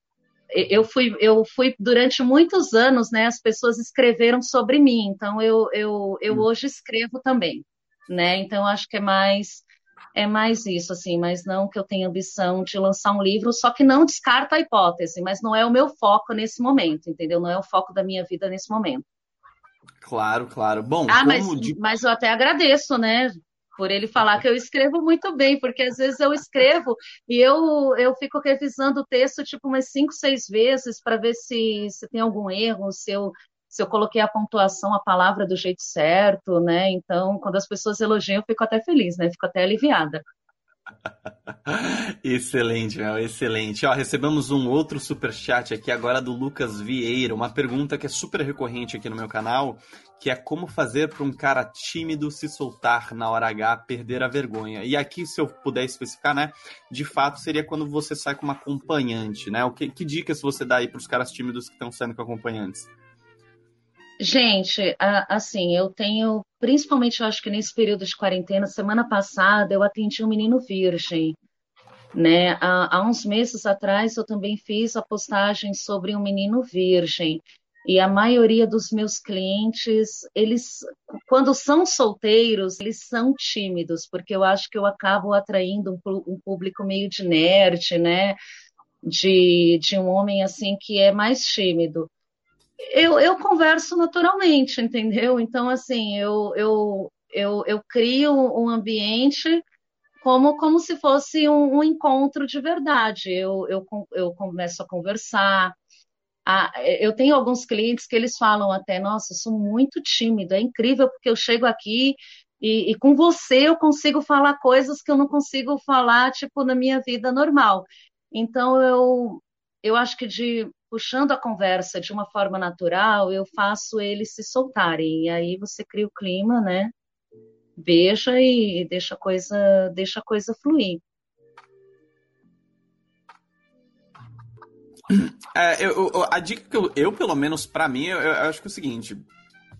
eu fui, eu fui durante muitos anos, né? As pessoas escreveram sobre mim, então eu, eu, eu hum. hoje escrevo também, né? Então acho que é mais é mais isso, assim, mas não que eu tenha ambição de lançar um livro, só que não descarto a hipótese, mas não é o meu foco nesse momento, entendeu? Não é o foco da minha vida nesse momento. Claro, claro. Bom, ah, mas, de... mas eu até agradeço, né? Por ele falar que eu escrevo muito bem, porque às vezes eu escrevo e eu, eu fico revisando o texto tipo umas cinco, seis vezes para ver se, se tem algum erro, se eu se eu coloquei a pontuação, a palavra do jeito certo, né? Então, quando as pessoas elogiam, eu fico até feliz, né? Fico até aliviada. excelente, Mel, excelente. Ó, recebemos um outro super chat aqui agora do Lucas Vieira, uma pergunta que é super recorrente aqui no meu canal, que é como fazer para um cara tímido se soltar na hora H, perder a vergonha. E aqui, se eu puder especificar, né, de fato seria quando você sai com uma acompanhante, né? O que, que dicas você dá aí para os caras tímidos que estão saindo com acompanhantes? Gente, assim, eu tenho, principalmente eu acho que nesse período de quarentena, semana passada eu atendi um menino virgem, né? Há, há uns meses atrás eu também fiz a postagem sobre um menino virgem. E a maioria dos meus clientes, eles, quando são solteiros, eles são tímidos, porque eu acho que eu acabo atraindo um, um público meio de nerd, né? De, de um homem assim que é mais tímido eu, eu converso naturalmente, entendeu? Então, assim, eu, eu, eu, eu crio um ambiente como, como se fosse um, um encontro de verdade. Eu, eu, eu começo a conversar. Ah, eu tenho alguns clientes que eles falam até, nossa, eu sou muito tímido, é incrível porque eu chego aqui e, e, com você eu consigo falar coisas que eu não consigo falar, tipo, na minha vida normal. Então, eu, eu acho que de puxando a conversa de uma forma natural, eu faço eles se soltarem. E aí você cria o clima, né? Beija e deixa a coisa, deixa a coisa fluir. É, eu, a dica que eu, eu pelo menos para mim, eu, eu, acho que é o seguinte: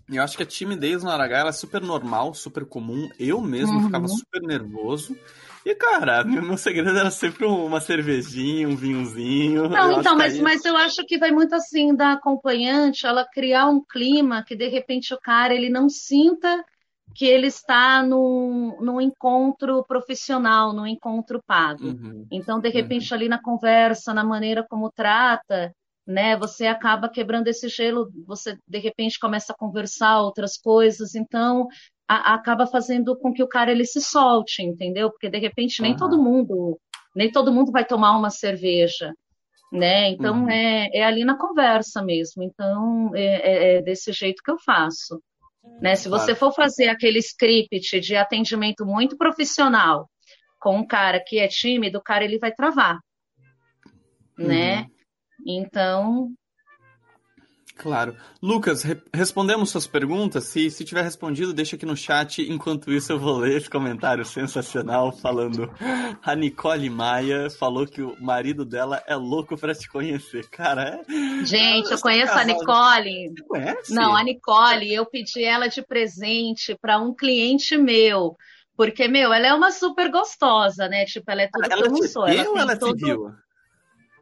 eu acho que a timidez no Aragá é super normal, super comum. Eu mesmo uhum. ficava super nervoso. E, cara, meu segredo era sempre uma cervejinha, um vinhozinho. Não, então, mas, mas eu acho que vai muito assim da acompanhante, ela criar um clima que de repente o cara ele não sinta que ele está num, num encontro profissional, num encontro pago. Uhum, então, de repente, uhum. ali na conversa, na maneira como trata, né, você acaba quebrando esse gelo, você de repente começa a conversar outras coisas. Então, a, acaba fazendo com que o cara ele se solte, entendeu? Porque de repente nem uhum. todo mundo, nem todo mundo vai tomar uma cerveja, né? Então uhum. é, é ali na conversa mesmo. Então é, é, é desse jeito que eu faço. Né? Se você for fazer aquele script de atendimento muito profissional com um cara que é tímido, o cara ele vai travar, né? uhum. Então Claro. Lucas, re respondemos suas perguntas? Se, se tiver respondido, deixa aqui no chat. Enquanto isso, eu vou ler esse comentário sensacional falando. A Nicole Maia falou que o marido dela é louco para te conhecer. Cara, é. Gente, eu conheço a Nicole. Você conhece? Não, a Nicole, eu pedi ela de presente para um cliente meu. Porque, meu, ela é uma super gostosa, né? Tipo, ela é tudo ela que eu não sou. Ela ela é todo... civil?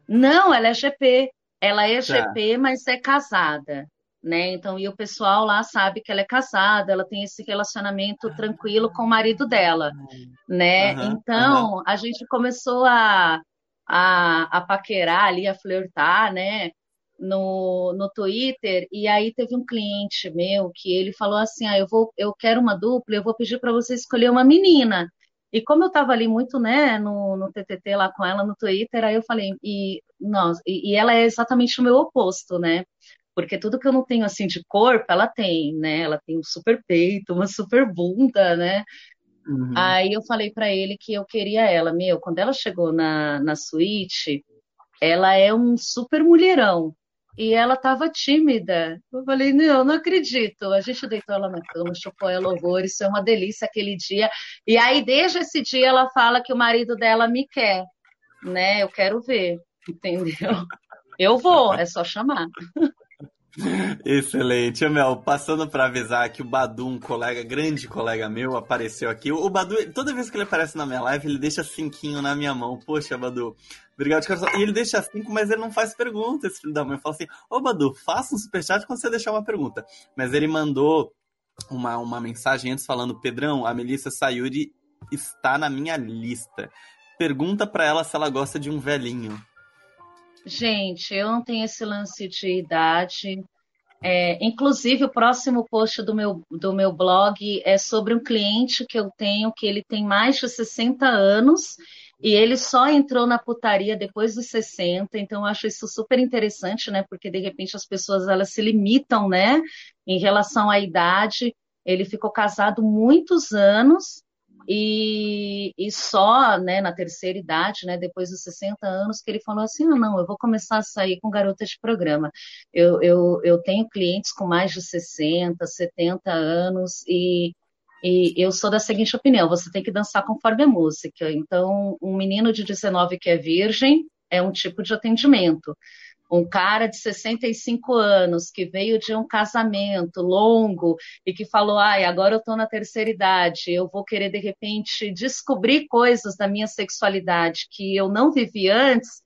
Não, ela é GP. Ela é GP, tá. mas é casada, né? Então, e o pessoal lá sabe que ela é casada, ela tem esse relacionamento tranquilo com o marido dela, né? Uhum, então, uhum. a gente começou a, a, a paquerar ali, a flertar, né? No, no Twitter, e aí teve um cliente meu que ele falou assim: ah, eu vou, eu quero uma dupla, eu vou pedir para você escolher uma menina. E como eu estava ali muito, né, no, no TTT lá com ela no Twitter, aí eu falei, e, nossa, e, e ela é exatamente o meu oposto, né? Porque tudo que eu não tenho assim de corpo, ela tem, né? Ela tem um super peito, uma super bunda, né? Uhum. Aí eu falei para ele que eu queria ela. Meu, quando ela chegou na, na suíte, ela é um super mulherão e ela estava tímida. Eu falei, não, não acredito. A gente deitou ela na cama, chupou ela horror, isso é uma delícia aquele dia. E aí, desde esse dia, ela fala que o marido dela me quer, né? Eu quero ver, entendeu? Eu vou, é só chamar. Excelente. Mel, passando para avisar que o Badu, um colega, grande colega meu, apareceu aqui. O Badu, toda vez que ele aparece na minha live, ele deixa cinquinho na minha mão. Poxa, Badu, obrigado de coração. E ele deixa cinco, mas ele não faz pergunta, esse filho da mãe. Fala assim, ô Badu, faça um superchat quando você deixar uma pergunta. Mas ele mandou uma, uma mensagem antes falando, Pedrão, a Melissa Sayuri está na minha lista. Pergunta para ela se ela gosta de um velhinho. Gente, eu não tenho esse lance de idade. É, inclusive, o próximo post do meu, do meu blog é sobre um cliente que eu tenho que ele tem mais de 60 anos e ele só entrou na putaria depois dos 60, então eu acho isso super interessante, né? Porque de repente as pessoas elas se limitam, né, em relação à idade. Ele ficou casado muitos anos e, e só né, na terceira idade, né, depois dos 60 anos, que ele falou assim: ah, não, eu vou começar a sair com garotas de programa. Eu, eu, eu tenho clientes com mais de 60, 70 anos e, e eu sou da seguinte opinião: você tem que dançar conforme a música. Então, um menino de 19 que é virgem é um tipo de atendimento um cara de 65 anos que veio de um casamento longo e que falou: ai, agora eu estou na terceira idade, eu vou querer de repente descobrir coisas da minha sexualidade que eu não vivi antes,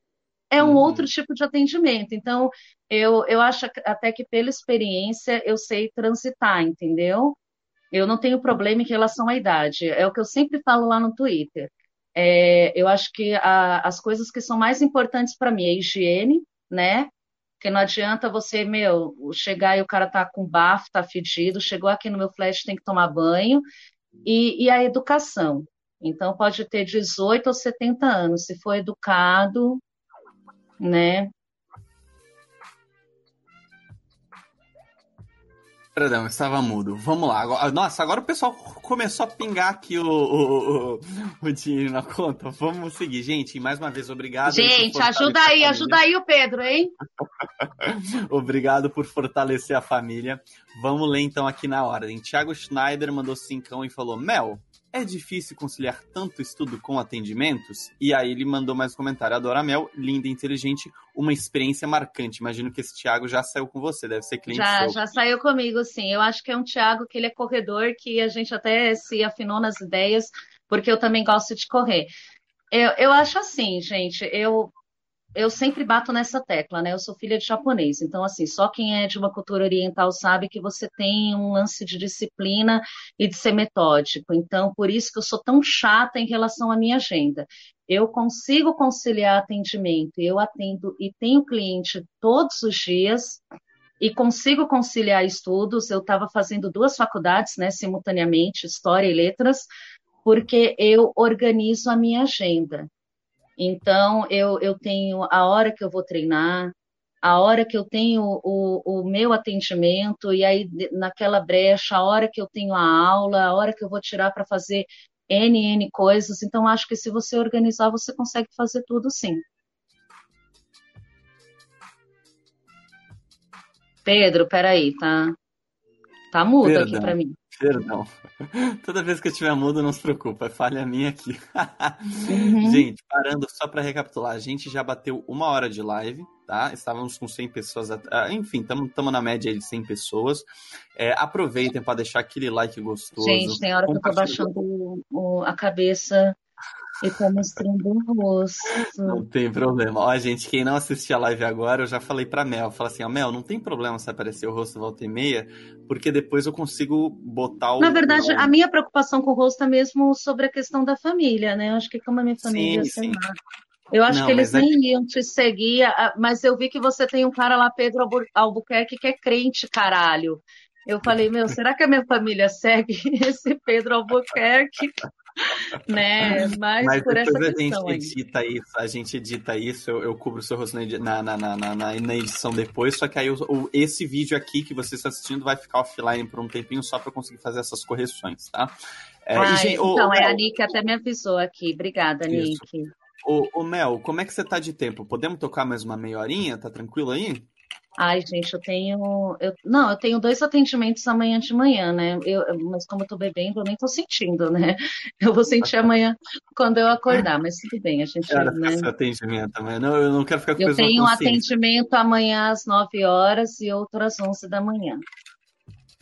é um uhum. outro tipo de atendimento. Então, eu, eu acho até que pela experiência eu sei transitar, entendeu? Eu não tenho problema em relação à idade. É o que eu sempre falo lá no Twitter. É, eu acho que a, as coisas que são mais importantes para mim é higiene, né? Porque não adianta você, meu, chegar e o cara tá com bafo, tá fedido, chegou aqui no meu flash, tem que tomar banho. E, e a educação. Então, pode ter 18 ou 70 anos. Se for educado, né? Perdão, estava mudo. Vamos lá. Agora, nossa, agora o pessoal começou a pingar aqui o, o, o, o dinheiro na conta. Vamos seguir. Gente, mais uma vez, obrigado. Gente, ajuda aí, ajuda aí o Pedro, hein? obrigado por fortalecer a família. Vamos ler então aqui na ordem. Thiago Schneider mandou cincão e falou: Mel, é difícil conciliar tanto estudo com atendimentos? E aí ele mandou mais um comentário. Adora Mel, linda e inteligente, uma experiência marcante. Imagino que esse Thiago já saiu com você, deve ser cliente Já, seu. já saiu comigo, sim. Eu acho que é um Thiago que ele é corredor, que a gente até se afinou nas ideias, porque eu também gosto de correr. Eu, eu acho assim, gente, eu eu sempre bato nessa tecla, né? Eu sou filha de japonês, então assim, só quem é de uma cultura oriental sabe que você tem um lance de disciplina e de ser metódico. Então, por isso que eu sou tão chata em relação à minha agenda. Eu consigo conciliar atendimento, eu atendo e tenho cliente todos os dias e consigo conciliar estudos. Eu estava fazendo duas faculdades, né, simultaneamente, História e Letras, porque eu organizo a minha agenda. Então, eu, eu tenho a hora que eu vou treinar, a hora que eu tenho o, o meu atendimento, e aí naquela brecha, a hora que eu tenho a aula, a hora que eu vou tirar para fazer N, N coisas. Então, acho que se você organizar, você consegue fazer tudo sim. Pedro, peraí, tá? Tá mudo Perdão. aqui para mim. Perdão. Toda vez que eu tiver mudo, não se preocupa, é falha minha aqui. uhum. Gente, parando só para recapitular, a gente já bateu uma hora de live, tá? Estávamos com 100 pessoas, ah, enfim, estamos na média de 100 pessoas. É, aproveitem para deixar aquele like gostoso. Gente, tem hora que eu tô baixando o, o, a cabeça e tá mostrando o rosto. Não tem problema. Ó, gente, quem não assistiu a live agora, eu já falei pra Mel. Fala assim, ó, Mel, não tem problema se aparecer o rosto volta e meia, porque depois eu consigo botar o. Na verdade, a minha preocupação com o rosto é mesmo sobre a questão da família, né? Eu acho que como a minha família, sim, sim. Eu acho não, que eles nem é... iam te seguir, mas eu vi que você tem um cara lá, Pedro Albuquerque, que é crente, caralho. Eu falei, meu, será que a minha família segue esse Pedro Albuquerque? né? Mas, Mas por essa a gente edita aí. isso, a gente edita isso, eu, eu cubro o seu rosto na, na, na, na, na edição depois, só que aí o, o, esse vídeo aqui que você está assistindo vai ficar offline por um tempinho só para conseguir fazer essas correções, tá? É, ah, e, então, o, é a Nick até me avisou aqui. Obrigada, isso. Nick. Ô, Mel, como é que você tá de tempo? Podemos tocar mais uma meia horinha? Tá tranquilo aí? Ai, gente, eu tenho. Eu, não, eu tenho dois atendimentos amanhã de manhã, né? Eu, mas como eu tô bebendo, eu nem tô sentindo, né? Eu vou sentir amanhã quando eu acordar, mas tudo bem, a gente. Cara, né? atendimento também. Não, eu não quero ficar com Eu tenho um atendimento amanhã às 9 horas e outro às 11 da manhã.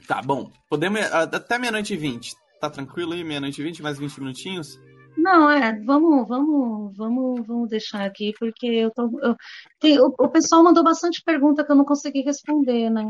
Tá bom. Podemos. Até meia-noite e 20. Tá tranquilo aí? Meia-noite e 20, mais 20 minutinhos? Não, é, vamos, vamos, vamos, vamos deixar aqui, porque eu tô. Eu, tem, o, o pessoal mandou bastante pergunta que eu não consegui responder, né?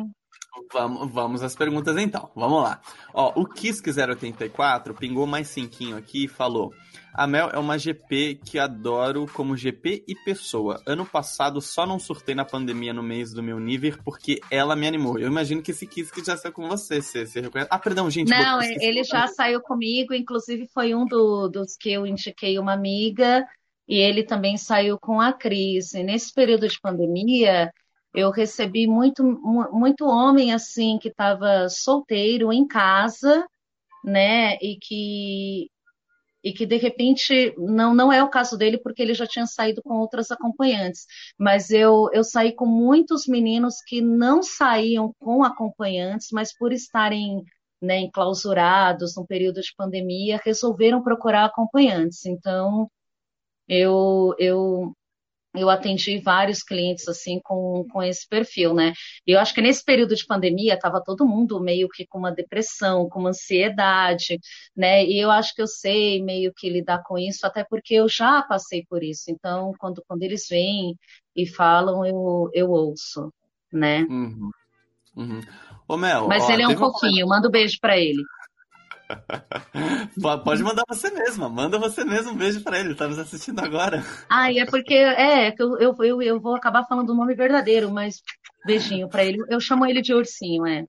Vamos, vamos às perguntas então. Vamos lá. Ó, o Kisk084 pingou mais cinquinho aqui e falou: A Mel é uma GP que adoro como GP e pessoa. Ano passado só não surtei na pandemia no mês do meu nível porque ela me animou. Eu imagino que esse Kisk já saiu com você. Você, você reconhece? Ah, perdão, gente. Não, ele já saiu comigo. Inclusive foi um do, dos que eu indiquei uma amiga. E ele também saiu com a Cris. E nesse período de pandemia, eu recebi muito, muito homem assim que estava solteiro em casa, né? E que e que de repente não não é o caso dele porque ele já tinha saído com outras acompanhantes, mas eu eu saí com muitos meninos que não saíam com acompanhantes, mas por estarem né, enclausurados no período de pandemia, resolveram procurar acompanhantes. Então, eu, eu eu atendi vários clientes assim com, com esse perfil, né? E eu acho que nesse período de pandemia estava todo mundo meio que com uma depressão, com uma ansiedade, né? E eu acho que eu sei meio que lidar com isso, até porque eu já passei por isso. Então, quando, quando eles vêm e falam, eu, eu ouço, né? Uhum. Uhum. Ô, Mel, Mas ó, ele é um uma- pouquinho, manda um beijo para ele. Po- Pode mandar você mesma. Manda você mesmo um beijo pra ele. Tá nos assistindo agora. Ai, é porque é que eu, eu, eu, vou acabar falando o nome verdadeiro, mas beijinho para ele. Eu chamo ele de ursinho, é.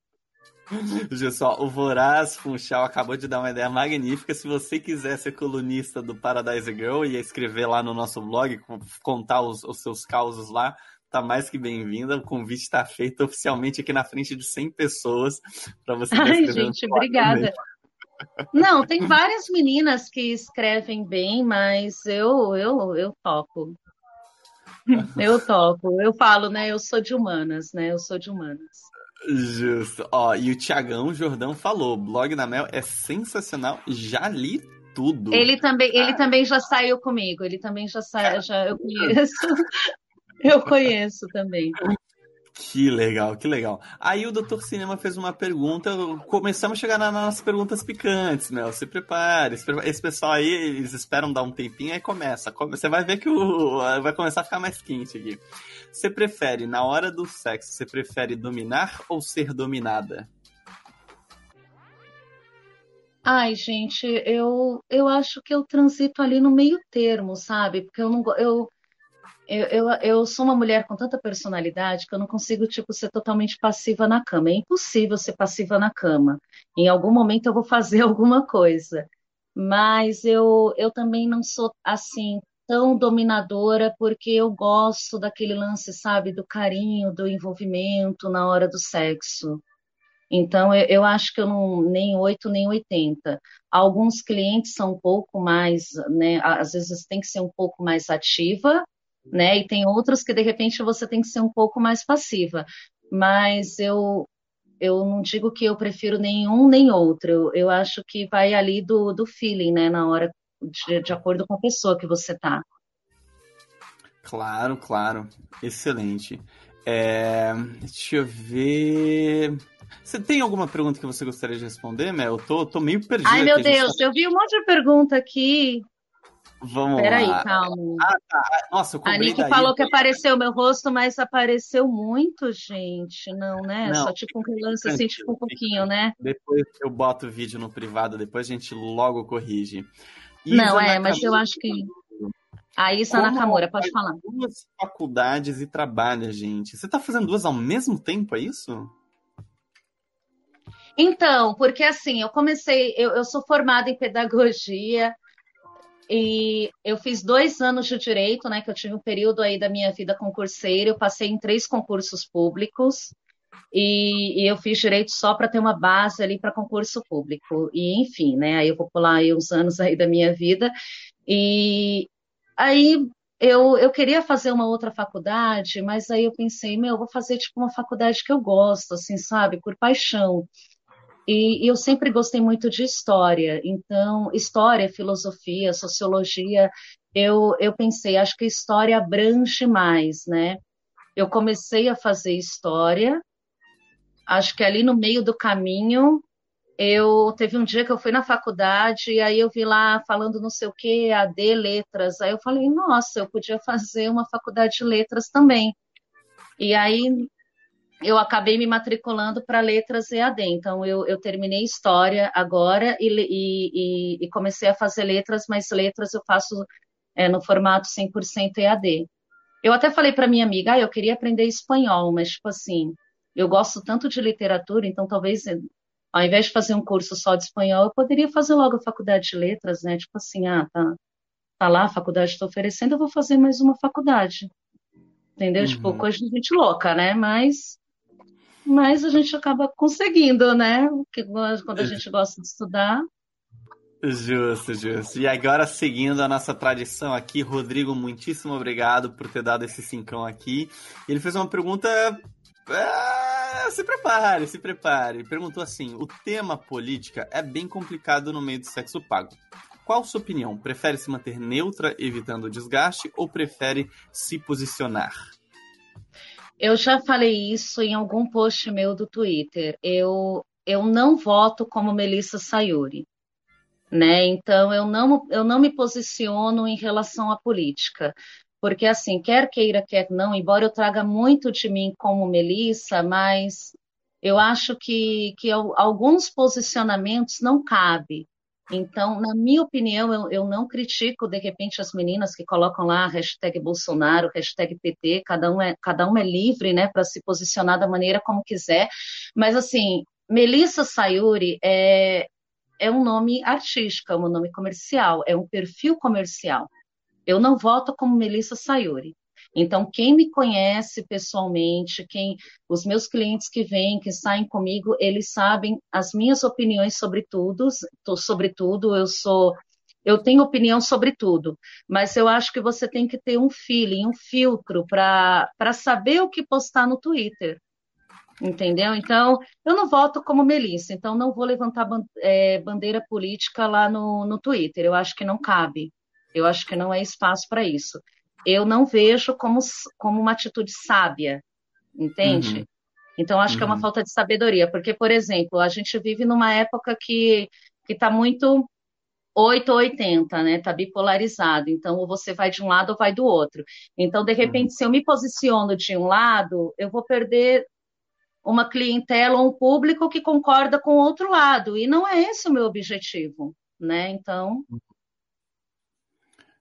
Pessoal, o Voraz Funchal acabou de dar uma ideia magnífica. Se você quiser ser colunista do Paradise Girl e escrever lá no nosso blog, co- contar os, os seus causos lá, tá mais que bem-vinda. O convite está feito oficialmente aqui na frente de 100 pessoas para você Ai, escrever no gente, obrigada. Não, tem várias meninas que escrevem bem, mas eu, eu, eu topo. Eu topo. Eu falo, né? Eu sou de humanas, né? Eu sou de humanas. Justo. Ó, e o Tiagão Jordão falou: blog da Mel é sensacional, já li tudo. Ele também, ele também já saiu comigo. Ele também já saiu, já eu conheço. Eu conheço também. Que legal, que legal. Aí o Doutor Cinema fez uma pergunta. Começamos a chegar na- nas perguntas picantes, Mel. Se prepare. se prepare. Esse pessoal aí, eles esperam dar um tempinho, aí começa. Come- Você vai ver que o, vai começar a ficar mais quente aqui. Você prefere, na hora do sexo, você prefere dominar ou ser dominada? Ai, gente, eu, eu acho que eu transito ali no meio termo, sabe? Porque eu não, eu, eu, eu, eu sou uma mulher com tanta personalidade que eu não consigo, tipo, ser totalmente passiva na cama. É impossível ser passiva na cama. Em algum momento eu vou fazer alguma coisa. Mas eu, eu também não sou, assim, tão dominadora porque eu gosto daquele lance, sabe, do carinho, do envolvimento na hora do sexo. Então, eu, eu acho que eu não, nem 8 nem 80. Alguns clientes são um pouco mais, né? Às vezes tem que ser um pouco mais ativa, né? E tem outros que de repente você tem que ser um pouco mais passiva. Mas eu, eu não digo que eu prefiro nenhum nem outro. Eu, eu acho que vai ali do, do feeling, né? Na hora, de, de acordo com a pessoa que você tá. Claro, claro. Excelente. É, deixa eu ver. Você tem alguma pergunta que você gostaria de responder, Mel? Eu tô, tô meio perdido Ai, meu Deus, eu vi um monte de pergunta aqui. Tá- Vamos Peraí, lá. calma. Nossa, eu A Nick daí. falou que apareceu meu rosto, mas apareceu muito, gente. Não, né? Não, Só tipo um relance assim, tipo um pouquinho, né? Depois eu boto o vídeo no privado, depois a gente logo corrige. Não, Isa é, mas eu acho que. A Isa Como Nakamura, pode falar. Duas faculdades e trabalha, gente. Você tá fazendo duas ao mesmo tempo, é isso? Então, porque assim, eu comecei, eu, eu sou formada em pedagogia e eu fiz dois anos de direito, né? Que eu tive um período aí da minha vida concurseira, eu passei em três concursos públicos e, e eu fiz direito só para ter uma base ali para concurso público. E enfim, né? Aí eu vou pular aí uns anos aí da minha vida e aí eu, eu queria fazer uma outra faculdade, mas aí eu pensei, meu, eu vou fazer tipo uma faculdade que eu gosto, assim, sabe, por paixão. E, eu sempre gostei muito de história, então, história, filosofia, sociologia, eu, eu pensei, acho que história abrange mais, né? Eu comecei a fazer história, acho que ali no meio do caminho eu teve um dia que eu fui na faculdade e aí eu vi lá falando não sei o que, AD Letras. Aí eu falei, nossa, eu podia fazer uma faculdade de letras também. E aí eu acabei me matriculando para letras EAD. Então eu, eu terminei história agora e, e, e, comecei a fazer letras, mas letras eu faço é, no formato 100% EAD. Eu até falei para minha amiga, ah, eu queria aprender espanhol, mas tipo assim, eu gosto tanto de literatura, então talvez ao invés de fazer um curso só de espanhol, eu poderia fazer logo a faculdade de letras, né? Tipo assim, ah, tá, tá lá, a faculdade está oferecendo, eu vou fazer mais uma faculdade. Entendeu? Tipo, uhum. Tipo, coisa de gente louca, né? Mas, mas a gente acaba conseguindo, né? Porque quando a gente gosta de estudar. Justo, justo. E agora, seguindo a nossa tradição aqui, Rodrigo, muitíssimo obrigado por ter dado esse cincão aqui. Ele fez uma pergunta ah, se prepare, se prepare. Perguntou assim: o tema política é bem complicado no meio do sexo pago. Qual sua opinião? Prefere se manter neutra, evitando o desgaste, ou prefere se posicionar? Eu já falei isso em algum post meu do Twitter. Eu, eu não voto como Melissa Sayuri. Né? Então eu não, eu não me posiciono em relação à política porque assim, quer queira, quer não, embora eu traga muito de mim como Melissa, mas eu acho que, que alguns posicionamentos não cabem. Então, na minha opinião, eu, eu, não critico, de repente, as meninas que colocam lá hashtag Bolsonaro, hashtag PT, cada um é, cada um é livre né, para se posicionar da maneira como quiser. Mas, assim, Melissa Sayuri é, é um nome artístico, é um nome comercial, é um perfil comercial. Eu não voto como Melissa Sayuri. Então, quem me conhece pessoalmente, quem os meus clientes que vêm, que saem comigo, eles sabem as minhas opiniões sobre tudo, sobre tudo. Eu sou eu tenho opinião sobre tudo, mas eu acho que você tem que ter um feeling, um filtro para saber o que postar no Twitter. Entendeu? Então, eu não voto como Melissa, então não vou levantar é, bandeira política lá no, no Twitter. Eu acho que não cabe. Eu acho que não é espaço para isso. Eu não vejo como, como uma atitude sábia, entende? Uhum. Então, acho uhum. que é uma uhum. falta de sabedoria, porque, por exemplo, a gente vive numa época que está muito 8 ou 80, né? Está bipolarizado. Então, ou você vai de um lado ou vai do outro. Então, de repente, uhum. se eu me posiciono de um lado, eu vou perder uma clientela ou um público que concorda com o outro lado. E não é esse o meu objetivo, né? Então.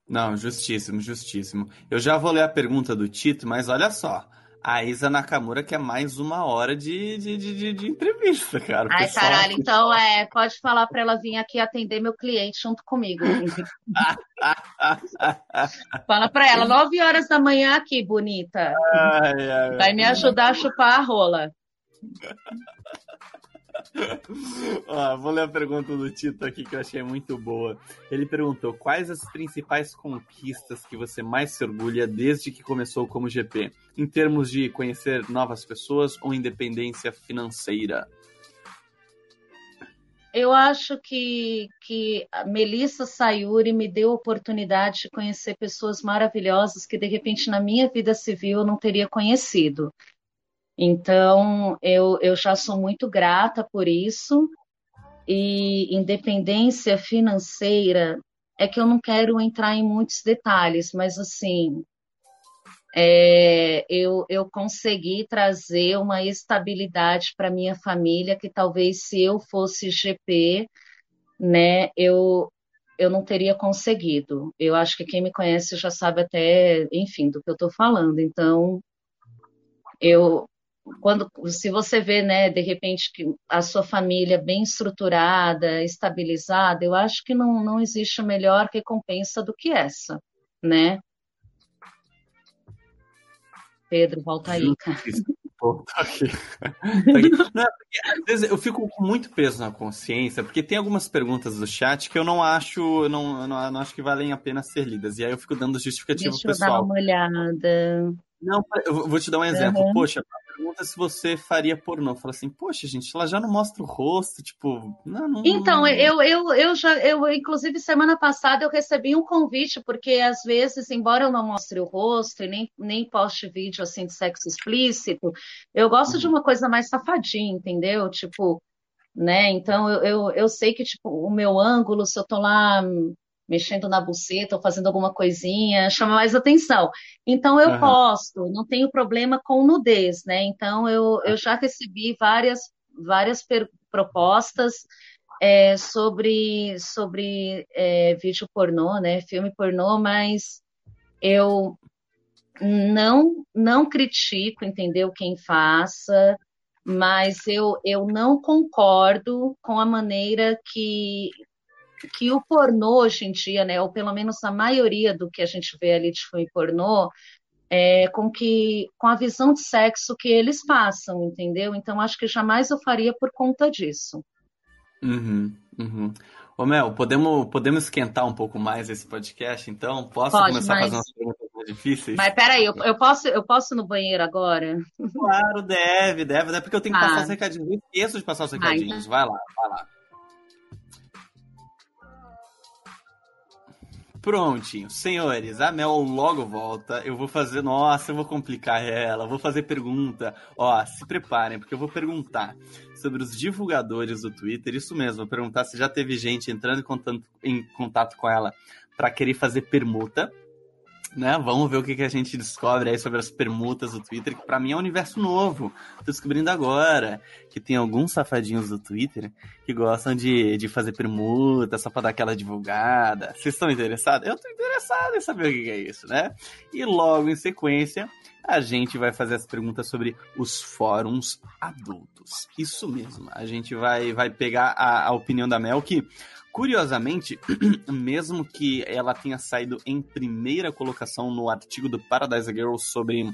Não, justíssimo, justíssimo. Eu já vou ler a pergunta do Tito, mas olha só. A Isa Nakamura quer mais uma hora de, de, de, de entrevista, cara. Ai, pessoal... caralho, então é, pode falar para ela vir aqui atender meu cliente junto comigo. Fala para ela, nove horas da manhã aqui, bonita. Ai, ai, Vai me ajudar a chupar a rola. Ó, vou ler a pergunta do Tito aqui que eu achei muito boa. Ele perguntou: quais as principais conquistas que você mais se orgulha desde que começou como GP, em termos de conhecer novas pessoas ou independência financeira? Eu acho que, que a Melissa Sayuri me deu a oportunidade de conhecer pessoas maravilhosas que, de repente, na minha vida civil eu não teria conhecido. Então, eu, eu já sou muito grata por isso. E independência financeira é que eu não quero entrar em muitos detalhes, mas assim, é, eu, eu consegui trazer uma estabilidade para minha família que talvez se eu fosse GP, né, eu, eu não teria conseguido. Eu acho que quem me conhece já sabe até, enfim, do que eu estou falando. Então, eu, quando se você vê, né, de repente que a sua família bem estruturada, estabilizada, eu acho que não, não existe melhor recompensa do que essa, né? Pedro, volta aí, cara. Pô, tô aqui. Não, às vezes eu fico com muito peso na consciência, porque tem algumas perguntas do chat que eu não acho, eu não, eu não, não acho que valem a pena ser lidas. E aí eu fico dando justificativo Deixa pessoal. Deixa eu dar uma olhada. Não, eu vou te dar um exemplo. Uhum. Poxa, pergunta se você faria pornô. Fala assim, poxa, gente, ela já não mostra o rosto, tipo. Não, não, então, eu, eu, eu já, eu, inclusive, semana passada eu recebi um convite, porque às vezes, embora eu não mostre o rosto e nem, nem poste vídeo assim de sexo explícito, eu gosto uhum. de uma coisa mais safadinha, entendeu? Tipo, né? Então eu, eu, eu sei que, tipo, o meu ângulo, se eu tô lá mexendo na buceta ou fazendo alguma coisinha, chama mais atenção. Então eu uhum. posto, não tenho problema com nudez, né? Então eu, eu já recebi várias, várias propostas é, sobre, sobre é, vídeo pornô, né? Filme pornô, mas eu não não critico, entendeu? Quem faça, mas eu, eu não concordo com a maneira que, que o pornô hoje em dia, né, ou pelo menos a maioria do que a gente vê ali de filme pornô, é, com que com a visão de sexo que eles passam, entendeu? Então acho que jamais eu faria por conta disso. Uhum, uhum. Ô Mel, podemos, podemos esquentar um pouco mais esse podcast, então? Posso Pode, começar mas... a fazer umas perguntas mais difíceis? Mas peraí, eu, eu, posso, eu posso ir no banheiro agora? Claro, deve, deve, é porque eu tenho que ah. passar os recadinhos. Eu esqueço de passar os recadinhos. Ah, então... Vai lá, vai lá. Prontinho, senhores, a Mel logo volta. Eu vou fazer, nossa, eu vou complicar ela, vou fazer pergunta. Ó, se preparem, porque eu vou perguntar sobre os divulgadores do Twitter. Isso mesmo, vou perguntar se já teve gente entrando em contato, em contato com ela para querer fazer permuta né? Vamos ver o que, que a gente descobre aí sobre as permutas do Twitter, que para mim é um universo novo. Tô descobrindo agora que tem alguns safadinhos do Twitter que gostam de, de fazer permuta só pra dar aquela divulgada. Vocês estão interessados? Eu tô interessado em saber o que, que é isso, né? E logo em sequência, a gente vai fazer as perguntas sobre os fóruns adultos. Isso mesmo, a gente vai, vai pegar a, a opinião da Mel que Curiosamente, mesmo que ela tenha saído em primeira colocação no artigo do Paradise Girl sobre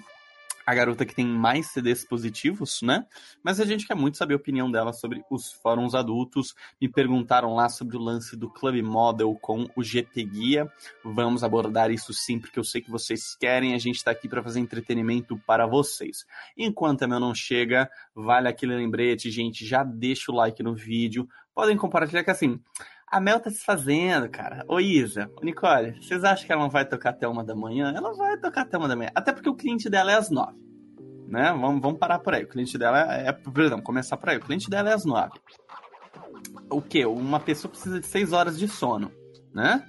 a garota que tem mais CDs positivos, né? Mas a gente quer muito saber a opinião dela sobre os fóruns adultos. Me perguntaram lá sobre o lance do Club Model com o GT Guia. Vamos abordar isso sim, porque eu sei que vocês querem. A gente está aqui para fazer entretenimento para vocês. Enquanto a meu não chega, vale aquele lembrete, gente. Já deixa o like no vídeo. Podem compartilhar que assim, a Mel tá se fazendo, cara. Ô Isa, Nicole, vocês acham que ela não vai tocar até uma da manhã? Ela vai tocar até uma da manhã. Até porque o cliente dela é às nove. Né? Vamos, vamos parar por aí. O cliente dela é. Perdão, começar por aí. O cliente dela é às nove. O quê? Uma pessoa precisa de seis horas de sono, né?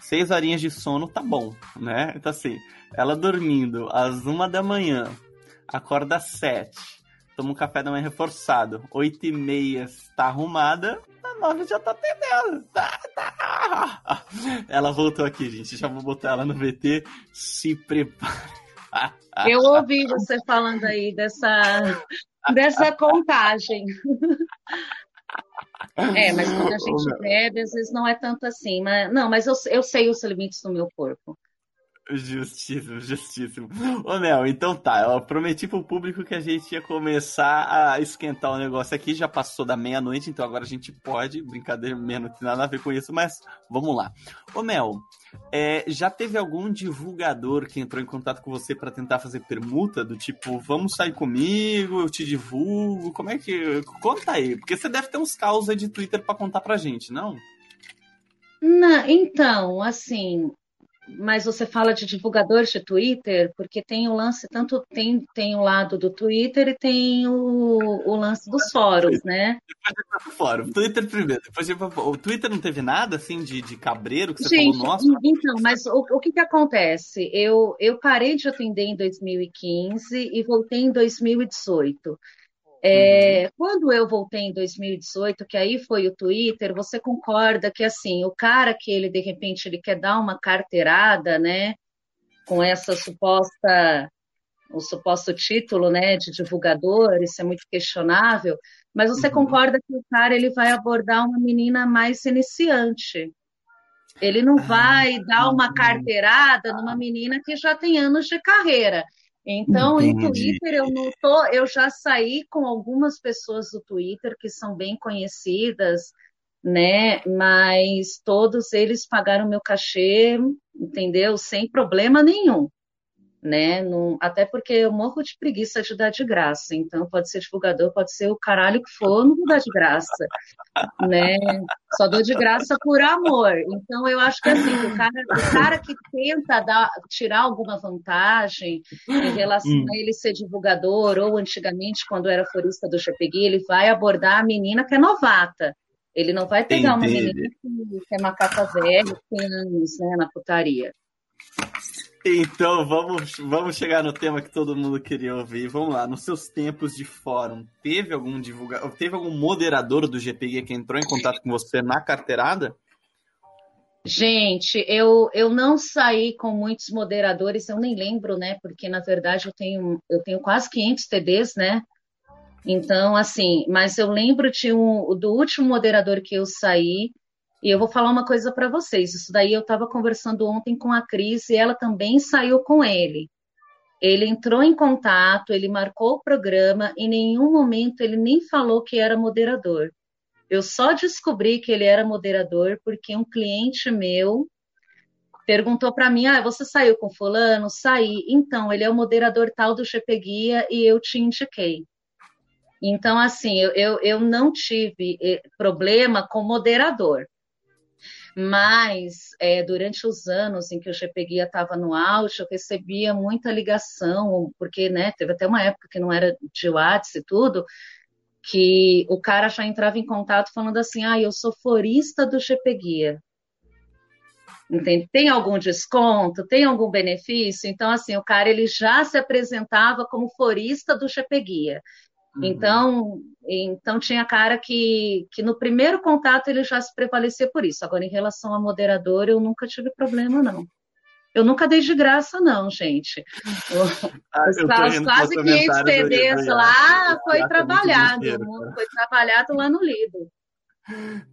Seis horinhas de sono tá bom, né? Então assim, ela dormindo às uma da manhã, acorda às sete, toma um café da manhã reforçado, oito e meia está arrumada, nove já tá atendendo. Tá, tá. Ela voltou aqui, gente. Já vou botar ela no VT. Se prepare. Eu ouvi você falando aí dessa, dessa contagem. É, mas quando a gente bebe, às vezes não é tanto assim. Mas, não, mas eu, eu sei os limites do meu corpo. Justíssimo, justíssimo. Ô Mel, então tá, eu prometi pro público que a gente ia começar a esquentar o negócio aqui, já passou da meia-noite, então agora a gente pode, brincadeira, menos não tem nada a ver com isso, mas vamos lá. Ô Mel, é, já teve algum divulgador que entrou em contato com você para tentar fazer permuta, do tipo, vamos sair comigo, eu te divulgo, como é que... Conta aí, porque você deve ter uns causa de Twitter para contar pra gente, não? Não, então, assim, mas você fala de divulgadores de Twitter, porque tem o lance, tanto tem, tem o lado do Twitter e tem o, o lance dos fóruns, né? Depois de fórum. Twitter primeiro. Depois de... O Twitter não teve nada assim de, de cabreiro que você Gente, falou, nossa. Então, mas o, o que, que acontece? Eu, eu parei de atender em 2015 e voltei em 2018. É, uhum. Quando eu voltei em 2018, que aí foi o Twitter, você concorda que assim, o cara que ele de repente ele quer dar uma carteirada, né, com essa suposta o suposto título, né, de divulgador, isso é muito questionável, mas você uhum. concorda que o cara ele vai abordar uma menina mais iniciante. Ele não ah, vai dar uma carteirada numa menina que já tem anos de carreira. Então, Entendi. em Twitter eu não tô, eu já saí com algumas pessoas do Twitter que são bem conhecidas, né? Mas todos eles pagaram meu cachê, entendeu? Sem problema nenhum né? Não, até porque eu morro de preguiça de dar de graça. Então, pode ser divulgador, pode ser o caralho que for, não vou dar de graça, né? Só dou de graça por amor. Então, eu acho que assim, o cara, o cara que tenta dar, tirar alguma vantagem em relação hum. a ele ser divulgador, ou antigamente, quando era forista do GPG, ele vai abordar a menina que é novata. Ele não vai pegar Entendi. uma menina que é macaca velha, que tem anos né, na putaria. Então, vamos, vamos chegar no tema que todo mundo queria ouvir. Vamos lá, nos seus tempos de fórum, teve algum divulgador, teve algum moderador do GPG que entrou em contato com você na carteirada? Gente, eu, eu não saí com muitos moderadores, eu nem lembro, né? Porque na verdade eu tenho, eu tenho quase 500 TDs, né? Então, assim, mas eu lembro de um, do último moderador que eu saí, e eu vou falar uma coisa para vocês. Isso daí eu estava conversando ontem com a Cris e ela também saiu com ele. Ele entrou em contato, ele marcou o programa, em nenhum momento ele nem falou que era moderador. Eu só descobri que ele era moderador porque um cliente meu perguntou para mim: Ah, você saiu com Fulano? Saí. Então, ele é o moderador tal do GP Guia e eu te indiquei. Então, assim, eu, eu, eu não tive eh, problema com moderador. Mas é, durante os anos em que o GPGuia estava no auge, eu recebia muita ligação, porque né, teve até uma época que não era de WhatsApp e tudo, que o cara já entrava em contato falando assim, ah, eu sou forista do GPGuia. Entende? Tem algum desconto? Tem algum benefício? Então, assim, o cara ele já se apresentava como forista do GPGuia. Uhum. Então, então tinha cara que, que no primeiro contato ele já se prevalecia por isso. Agora, em relação a moderador, eu nunca tive problema, não. Eu nunca dei de graça, não, gente. Ah, os, os quase 500 TDs lá foi tá trabalhado. foi trabalhado lá no Lido.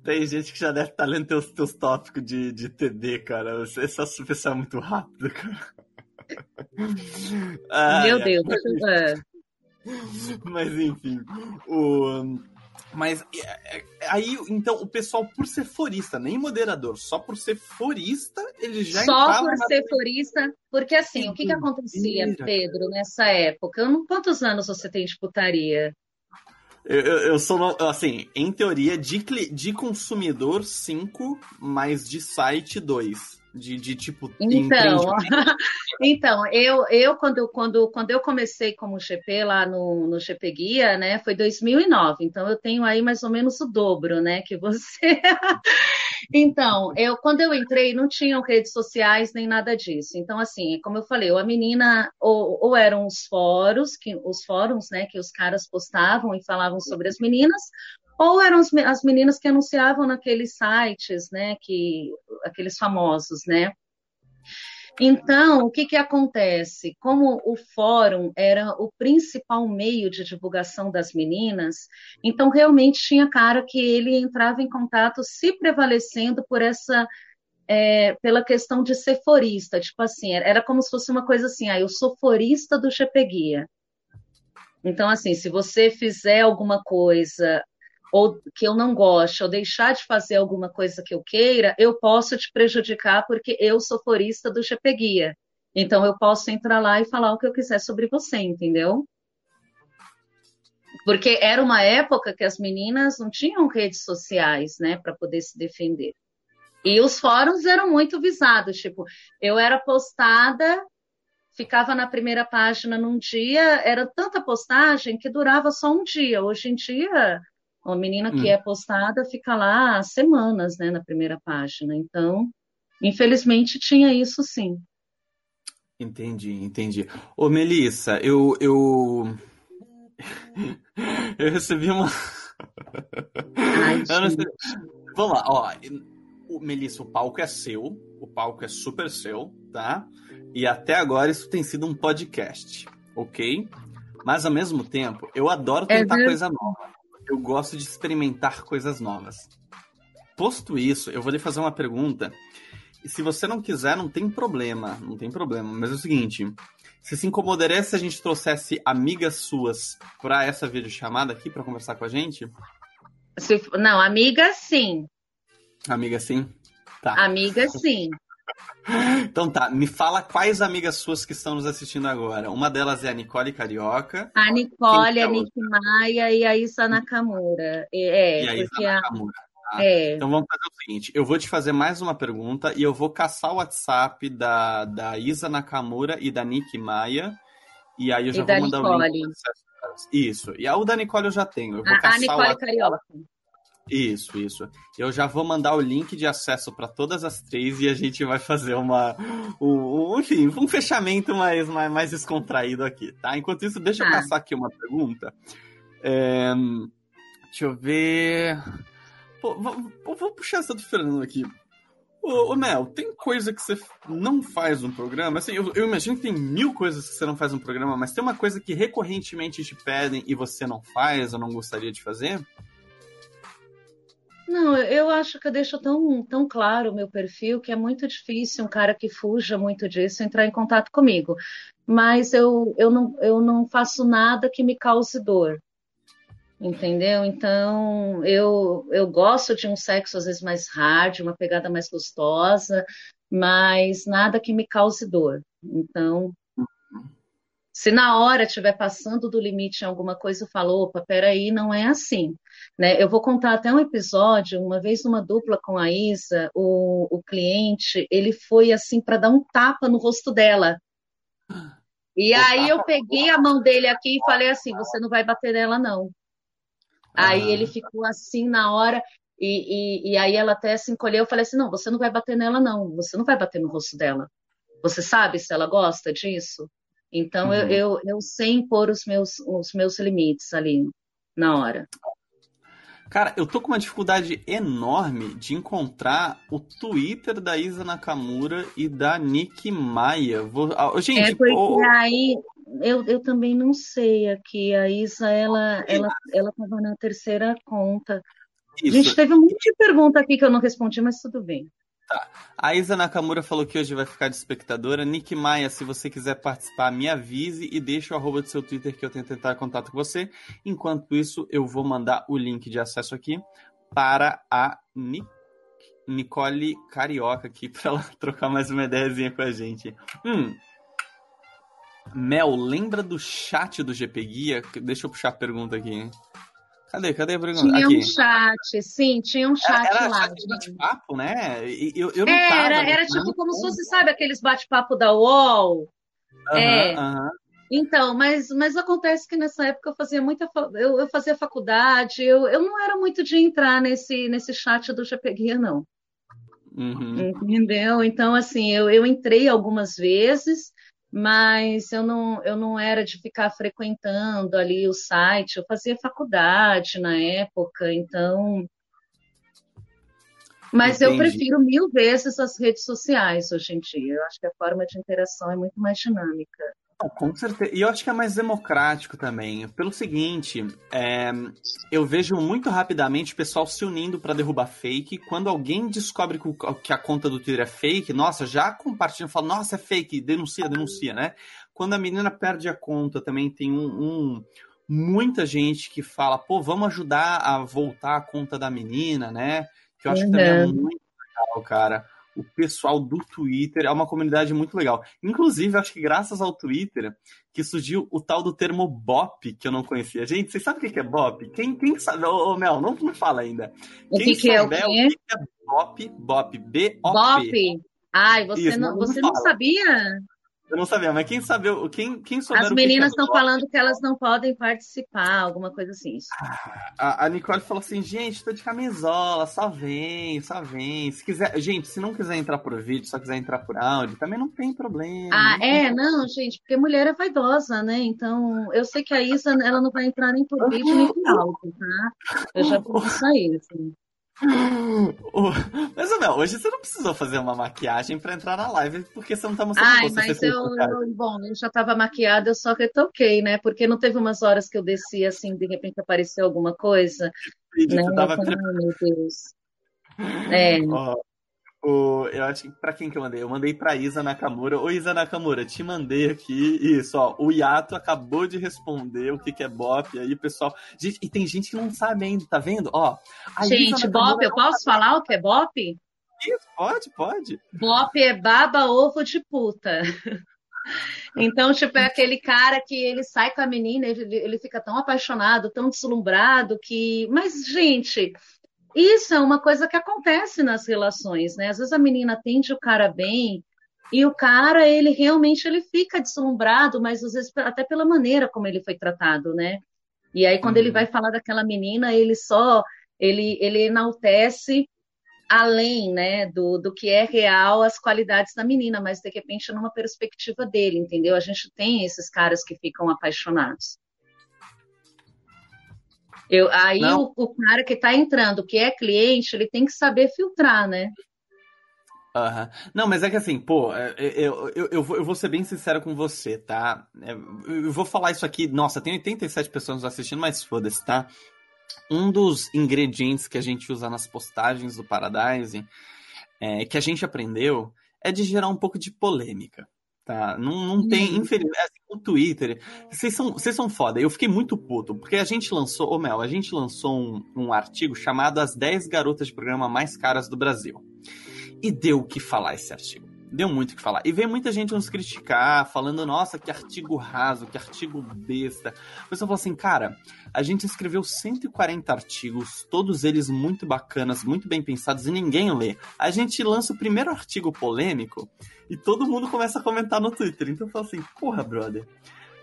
Tem gente que já deve estar lendo teus, teus tópicos de, de TD, cara. Você, essa pessoa é muito rápido, cara. Meu ai, Deus, ai. Mas enfim. O... Mas é, é, aí, então, o pessoal, por ser forista, nem moderador, só por ser forista, ele já Só por ser forista, porque assim, o que, que acontecia, Pedro, nessa época? Quantos anos você tem de putaria? Eu, eu, eu sou, assim, em teoria, de, de consumidor 5, mas de site 2 de, de tipo. Então, então eu, eu quando, quando, quando eu comecei como GP lá no, no GP Guia, né, foi 2009. Então eu tenho aí mais ou menos o dobro, né, que você. então, eu quando eu entrei não tinham redes sociais nem nada disso. Então assim, como eu falei, a menina ou, ou eram os fóruns que os fóruns, né, que os caras postavam e falavam sobre as meninas, ou eram as meninas que anunciavam naqueles sites, né, que aqueles famosos, né? Então, o que, que acontece? Como o fórum era o principal meio de divulgação das meninas, então realmente tinha cara que ele entrava em contato se prevalecendo por essa. É, pela questão de ser forista, tipo assim, era como se fosse uma coisa assim, ah, eu sou forista do GP Guia. Então, assim, se você fizer alguma coisa ou que eu não goste, ou deixar de fazer alguma coisa que eu queira, eu posso te prejudicar porque eu sou forista do GP Guia. Então eu posso entrar lá e falar o que eu quiser sobre você, entendeu? Porque era uma época que as meninas não tinham redes sociais, né, para poder se defender. E os fóruns eram muito visados, tipo, eu era postada, ficava na primeira página num dia, era tanta postagem que durava só um dia. Hoje em dia, uma menina que hum. é postada fica lá semanas, né, na primeira página. Então, infelizmente, tinha isso sim. Entendi, entendi. Ô, Melissa, eu. Eu, eu recebi uma. Ai, Vamos lá, ó. Melissa, o palco é seu. O palco é super seu, tá? E até agora isso tem sido um podcast, ok? Mas ao mesmo tempo, eu adoro é tentar é coisa nova eu gosto de experimentar coisas novas. Posto isso, eu vou lhe fazer uma pergunta se você não quiser, não tem problema. Não tem problema. Mas é o seguinte: você se incomodaria se a gente trouxesse amigas suas para essa videochamada aqui para conversar com a gente? Se, não, amiga sim. Amiga sim? Tá. Amiga sim. Então tá, me fala quais amigas suas que estão nos assistindo agora. Uma delas é a Nicole Carioca. A Nicole, é a Nick Maia e a Isa Nakamura. É, e a Isa Nakamura. Tá? É. Então vamos fazer o seguinte: eu vou te fazer mais uma pergunta e eu vou caçar o WhatsApp da, da Isa Nakamura e da Nick Maia. E aí eu já e vou mandar Nicole. o link. Isso. E a o da Nicole eu já tenho. Eu vou a, a Nicole Carioca. Isso, isso. Eu já vou mandar o link de acesso para todas as três e a gente vai fazer uma, um, um, enfim, um fechamento mais, mais, mais descontraído aqui, tá? Enquanto isso, deixa eu ah. passar aqui uma pergunta. É, deixa eu ver. Pô, vou, vou, puxar essa do Fernando aqui. Ô, ô, Mel, tem coisa que você não faz no programa? Assim, eu, eu, imagino que tem mil coisas que você não faz no programa, mas tem uma coisa que recorrentemente te pedem e você não faz ou não gostaria de fazer? Não, eu acho que eu deixo tão, tão claro o meu perfil que é muito difícil um cara que fuja muito disso entrar em contato comigo. Mas eu, eu, não, eu não faço nada que me cause dor. Entendeu? Então, eu, eu gosto de um sexo às vezes mais hard, uma pegada mais gostosa, mas nada que me cause dor. Então, se na hora estiver passando do limite em alguma coisa, eu falo, opa, peraí, não é assim. Né? Eu vou contar até um episódio, uma vez numa dupla com a Isa, o, o cliente, ele foi assim para dar um tapa no rosto dela. E aí eu peguei a mão dele aqui e falei assim, você não vai bater nela, não. Aí ele ficou assim na hora, e, e, e, aí ela até se encolheu. Eu falei assim: não, você não vai bater nela, não. Você não vai bater no rosto dela. Você sabe se ela gosta disso? Então uhum. eu, eu, eu sei impor os meus, os meus limites ali na hora. Cara, eu tô com uma dificuldade enorme de encontrar o Twitter da Isa Nakamura e da Nick Maia. Vou... Gente, é porque oh... aí eu, eu também não sei aqui. A Isa, ela, ela, ela tava na terceira conta. Isso. Gente, teve um monte de pergunta aqui que eu não respondi, mas tudo bem. Tá. A Isa Nakamura falou que hoje vai ficar de espectadora. Nick Maia, se você quiser participar, me avise e deixe o arroba do seu Twitter que eu tento entrar em contato com você. Enquanto isso, eu vou mandar o link de acesso aqui para a Nicole Carioca aqui para ela trocar mais uma ideiazinha com a gente. Hum. Mel, lembra do chat do GP Guia? Deixa eu puxar a pergunta aqui. Cadê? Cadê a pergunta? Tinha Aqui. um chat, sim, tinha um chat era, era lá. De bate-papo, né? Eu, eu não era, tava, era tipo como se fosse, sabe, aqueles bate-papo da UOL. Uhum, é. Uhum. Então, mas, mas acontece que nessa época eu fazia muita eu, eu fazia faculdade, eu, eu não era muito de entrar nesse, nesse chat do GPGuia, não. Uhum. Entendeu? Então, assim, eu, eu entrei algumas vezes, mas eu não, eu não era de ficar frequentando ali o site, eu fazia faculdade na época, então. Mas Entendi. eu prefiro mil vezes as redes sociais hoje em dia. Eu acho que a forma de interação é muito mais dinâmica. Com certeza. E eu acho que é mais democrático também. Pelo seguinte, é, eu vejo muito rapidamente o pessoal se unindo para derrubar fake. Quando alguém descobre que a conta do Twitter é fake, nossa, já compartilha, fala, nossa, é fake, denuncia, denuncia, né? Quando a menina perde a conta, também tem um, um muita gente que fala, pô, vamos ajudar a voltar a conta da menina, né? Que eu acho uhum. que também é uhum. muito legal, cara o pessoal do Twitter é uma comunidade muito legal. Inclusive, acho que graças ao Twitter que surgiu o tal do termo BOP, que eu não conhecia. Gente, vocês sabem o que é BOP? Quem, quem sabe? Ô, Mel, não, não fala ainda. O quem que, que é o o que é BOP? BOP, B-O-P. BOP. Ai, você, Isso, não, você não sabia? Eu não sabia, mas quem sabe, quem, quem souber As meninas estão falando que elas não podem participar, alguma coisa assim. A, a Nicole falou assim, gente, tô de camisola, só vem, só vem. Se quiser, gente, se não quiser entrar por vídeo, só quiser entrar por áudio, também não tem problema. Ah, é, não, gente, porque mulher é vaidosa, né? Então, eu sei que a Isa, ela não vai entrar nem por vídeo nem por áudio, tá? Eu já vou isso aí, assim. Mas, Mel, hoje você não precisou fazer uma maquiagem para entrar na live, porque você não tá mostrando Ai, mas eu, eu, bom, eu já tava maquiada, eu só retoquei, né? Porque não teve umas horas que eu desci assim, de repente apareceu alguma coisa. Vídeo, né? tava... Ai, meu Deus. É. Oh. O, eu acho que pra quem que eu mandei? Eu mandei pra Isa Nakamura. Ô Isa Nakamura, te mandei aqui. Isso, ó. O Yato acabou de responder o que, que é BOP. Aí, pessoal. Gente, e tem gente que não sabe ainda, tá vendo? Ó. gente, BOP, eu posso falar o que é BOP? Isso, pode, pode. BOP é baba ovo de puta. Então, tipo, é aquele cara que ele sai com a menina, ele, ele fica tão apaixonado, tão deslumbrado que. Mas, gente, isso é uma coisa que acontece nas relações, né? Às vezes a menina atende o cara bem e o cara, ele realmente ele fica deslumbrado, mas às vezes até pela maneira como ele foi tratado, né? E aí quando uhum. ele vai falar daquela menina, ele só ele ele enaltece além, né, do, do que é real as qualidades da menina, mas de repente numa perspectiva dele, entendeu? A gente tem esses caras que ficam apaixonados. Eu, aí o, o, cara que está entrando, que é cliente, ele tem que saber filtrar, né? Uhum. Não, mas é que assim, pô, é, é, eu, eu, eu, vou, eu vou ser bem sincero com você, tá? É, eu vou falar isso aqui, nossa, tem 87 pessoas assistindo, mas foda-se, tá? Um dos ingredientes que a gente usa nas postagens do Paradise, é, que a gente aprendeu, é de gerar um pouco de polêmica. Tá? Não, não tem, infelizmente, assim, o Twitter, vocês são, vocês são foda. Eu fiquei muito puto, porque a gente lançou, ô oh Mel, a gente lançou um, um artigo chamado As 10 Garotas de Programa Mais Caras do Brasil. E deu o que falar esse artigo deu muito o que falar. E veio muita gente nos criticar, falando, nossa, que artigo raso, que artigo besta. Mas eu falo assim, cara, a gente escreveu 140 artigos, todos eles muito bacanas, muito bem pensados, e ninguém lê. A gente lança o primeiro artigo polêmico e todo mundo começa a comentar no Twitter. Então eu falo assim, porra, brother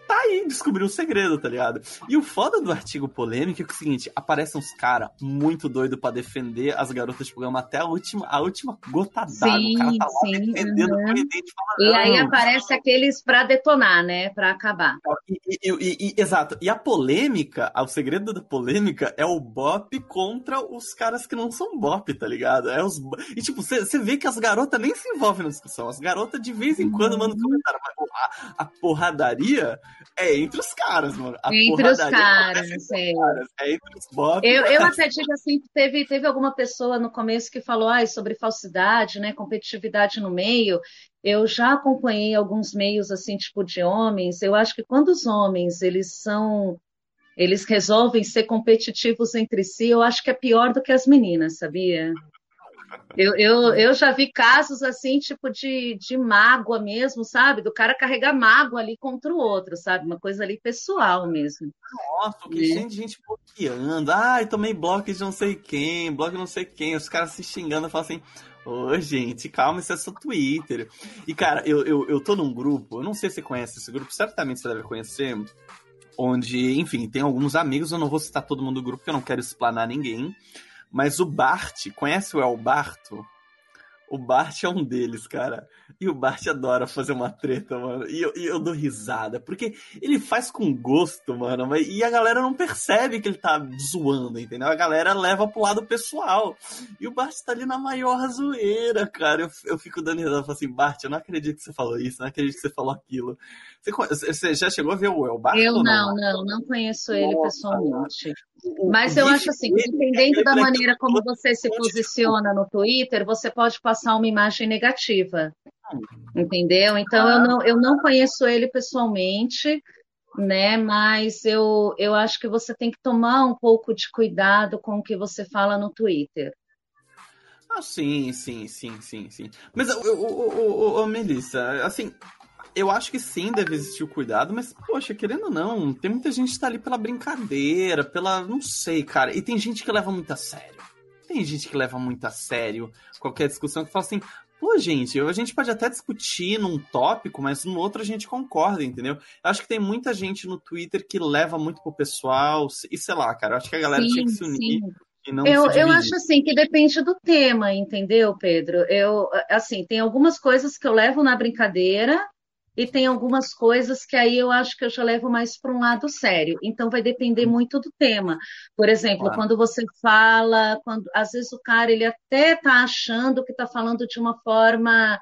tá aí, descobriu o segredo, tá ligado? E o foda do artigo polêmico é, que é o seguinte: aparecem uns caras muito doidos para defender as garotas de programa até a última, a última gota d'água. O cara tá lá sim, defendendo uhum. o presidente E aí aparece aqueles pra detonar, né? Pra acabar. E, e, e, exato. E a polêmica, o segredo da polêmica é o Bop contra os caras que não são Bop, tá ligado? É os... E tipo, você vê que as garotas nem se envolvem na discussão. As garotas de vez em quando mandam comentário. Mas a, a porradaria é entre os caras, mano. A entre os caras, é. caras, é. entre os bots. Eu, eu até digo assim, teve, teve alguma pessoa no começo que falou ah, sobre falsidade, né, competitividade no meio. Eu já acompanhei alguns meios assim, tipo de homens. Eu acho que quando os homens, eles são eles resolvem ser competitivos entre si, eu acho que é pior do que as meninas, sabia? Eu, eu, eu já vi casos assim, tipo de, de mágoa mesmo, sabe? Do cara carregar mágoa ali contra o outro, sabe? Uma coisa ali pessoal mesmo. Nossa, o que tem de gente bloqueando. Ai, tomei bloco de não sei quem, bloco de não sei quem. Os caras se xingando, falam assim. Ô, gente, calma, isso é só Twitter. E, cara, eu, eu, eu tô num grupo, eu não sei se você conhece esse grupo, certamente você deve conhecer, onde, enfim, tem alguns amigos, eu não vou citar todo mundo do grupo, porque eu não quero explanar ninguém. Mas o Bart, conhece o El Barto? O Bart é um deles, cara. E o Bart adora fazer uma treta, mano. E eu, e eu dou risada. Porque ele faz com gosto, mano. E a galera não percebe que ele tá zoando, entendeu? A galera leva pro lado pessoal. E o Bart tá ali na maior zoeira, cara. Eu, eu fico dando risada. Eu falo assim, Bart, eu não acredito que você falou isso. Não acredito que você falou aquilo. Você, você já chegou a ver o El Bart? Eu não, não, não. Não conheço ele Nossa, pessoalmente. Mas eu acho assim, dependendo da maneira como você se posiciona no Twitter, você pode passar uma imagem negativa. Entendeu? Então eu não, eu não conheço ele pessoalmente, né? Mas eu, eu acho que você tem que tomar um pouco de cuidado com o que você fala no Twitter. Ah, sim, sim, sim, sim, sim. Mas, o, o, o, Melissa, assim, eu acho que sim, deve existir o cuidado, mas, poxa, querendo ou não, tem muita gente que tá ali pela brincadeira, pela. não sei, cara. E tem gente que leva muito a sério. Tem gente que leva muito a sério qualquer discussão que fala assim. Pô, gente, a gente pode até discutir num tópico, mas no outro a gente concorda, entendeu? Eu acho que tem muita gente no Twitter que leva muito pro pessoal, e sei lá, cara, eu acho que a galera sim, tinha que se unir. eu, eu acho assim que depende do tema, entendeu, Pedro? Eu assim, tem algumas coisas que eu levo na brincadeira e tem algumas coisas que aí eu acho que eu já levo mais para um lado sério. Então vai depender muito do tema. Por exemplo, claro. quando você fala, quando às vezes o cara ele até está achando que está falando de uma forma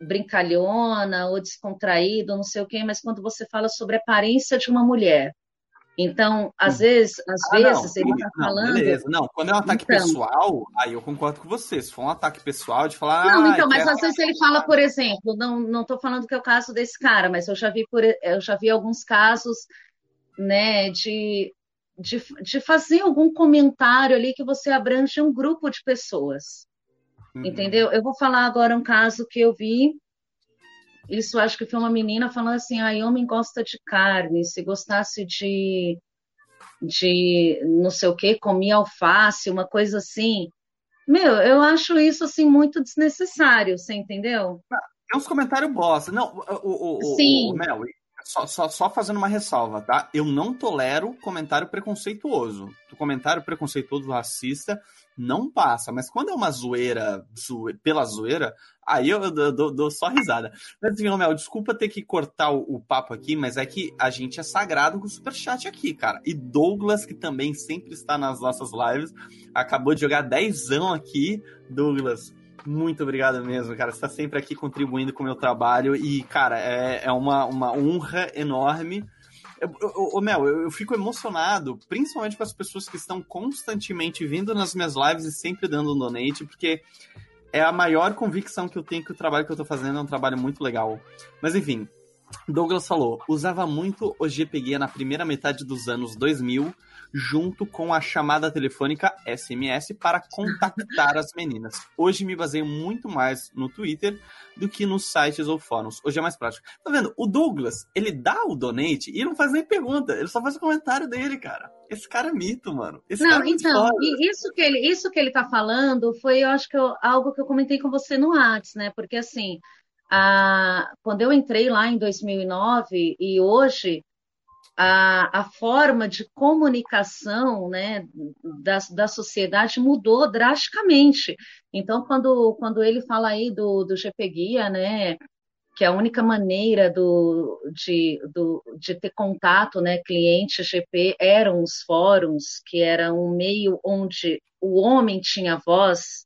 brincalhona ou descontraído, não sei o quê, mas quando você fala sobre a aparência de uma mulher, Então, às hum. vezes, às ah, vezes não, ele está falando. Beleza. Não, quando é um ataque então... pessoal, aí eu concordo com você. Se for um ataque pessoal, de falar. Não, ah, então, mas às vezes ele fala, por exemplo, não, não tô falando que é o caso desse cara, mas eu já vi por eu já vi alguns casos, né, de, de, de fazer algum comentário ali que você abrange um grupo de pessoas. Uhum. Entendeu? Eu vou falar agora um caso que eu vi isso acho que foi uma menina falando assim, ah, homem gosta de carne, se gostasse de, de não sei o que, comia alface, uma coisa assim. Meu, eu acho isso assim muito desnecessário, você entendeu? É uns comentários bosta. Não, o, o, Sim. O, o Mel, só, só, só, fazendo uma ressalva, tá? Eu não tolero comentário preconceituoso. O comentário preconceituoso racista não passa. Mas quando é uma zoeira, pela zoeira, aí eu dou, dou, dou só risada. Mas enfim, Mel, desculpa ter que cortar o, o, papo aqui, mas é que a gente é sagrado com o superchat aqui, cara. E Douglas, que também sempre está nas nossas lives, acabou de jogar dezão aqui. Douglas, muito obrigado mesmo, cara. Você está sempre aqui contribuindo com o meu trabalho e, cara, é, é uma, uma honra enorme. Ô, Mel, eu, eu, fico emocionado, principalmente com as pessoas que estão constantemente vindo nas minhas lives e sempre dando um donate, porque é a maior convicção que eu tenho que o trabalho que eu estou fazendo é um trabalho muito legal. Mas enfim, Douglas falou, usava muito o GPG na primeira metade dos anos 2000 junto com a chamada telefônica SMS para contactar as meninas. Hoje me baseio muito mais no Twitter do que nos sites ou fóruns. Hoje é mais prático. Tá vendo? O Douglas, ele dá o donate e não faz nem pergunta, ele só faz o comentário dele, cara. Esse cara é mito, mano. Esse não, é então, isso que ele, isso que ele tá falando foi, eu acho que eu, algo que eu comentei com você no Whats, né? Porque assim, a, quando eu entrei lá em 2009 e hoje a, a forma de comunicação né, da, da sociedade mudou drasticamente. Então, quando, quando ele fala aí do, do GP Guia, né, que a única maneira do, de, do, de ter contato, né, cliente GP, eram os fóruns, que era um meio onde o homem tinha voz,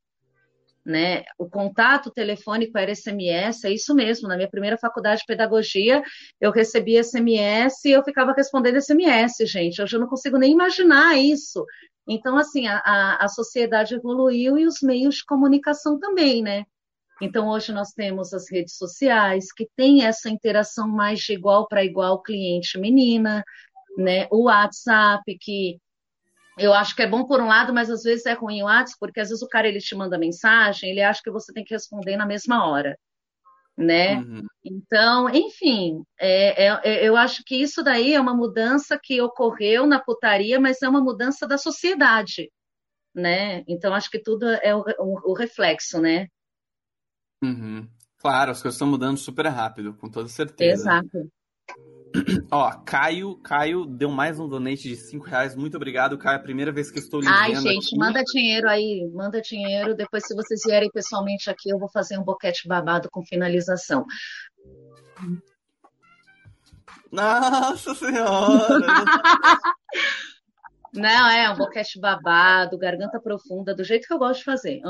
né? O contato telefônico era SMS, é isso mesmo. Na minha primeira faculdade de pedagogia, eu recebia SMS e eu ficava respondendo SMS, gente. Hoje eu não consigo nem imaginar isso. Então, assim, a, a, sociedade evoluiu e os meios de comunicação também, né? Então, hoje nós temos as redes sociais, que tem essa interação mais de igual para igual cliente-menina, né? O WhatsApp, que eu acho que é bom por um lado, mas às vezes é ruim o WhatsApp, porque às vezes o cara ele te manda mensagem, ele acha que você tem que responder na mesma hora, né? Uhum. Então, enfim, é, é, é, eu acho que isso daí é uma mudança que ocorreu na putaria, mas é uma mudança da sociedade, né? Então, acho que tudo é o, o, o reflexo, né? Uhum. Claro, as coisas estão mudando super rápido, com toda certeza. Exato. Ó, Caio, Caio deu mais um donate de 5 reais. Muito obrigado, Caio. É a primeira vez que estou lhe Ai, gente, aqui. manda dinheiro aí, manda dinheiro. Depois, se vocês vierem pessoalmente aqui, eu vou fazer um boquete babado com finalização. Nossa Senhora! Não, é um boquete babado, garganta profunda, do jeito que eu gosto de fazer.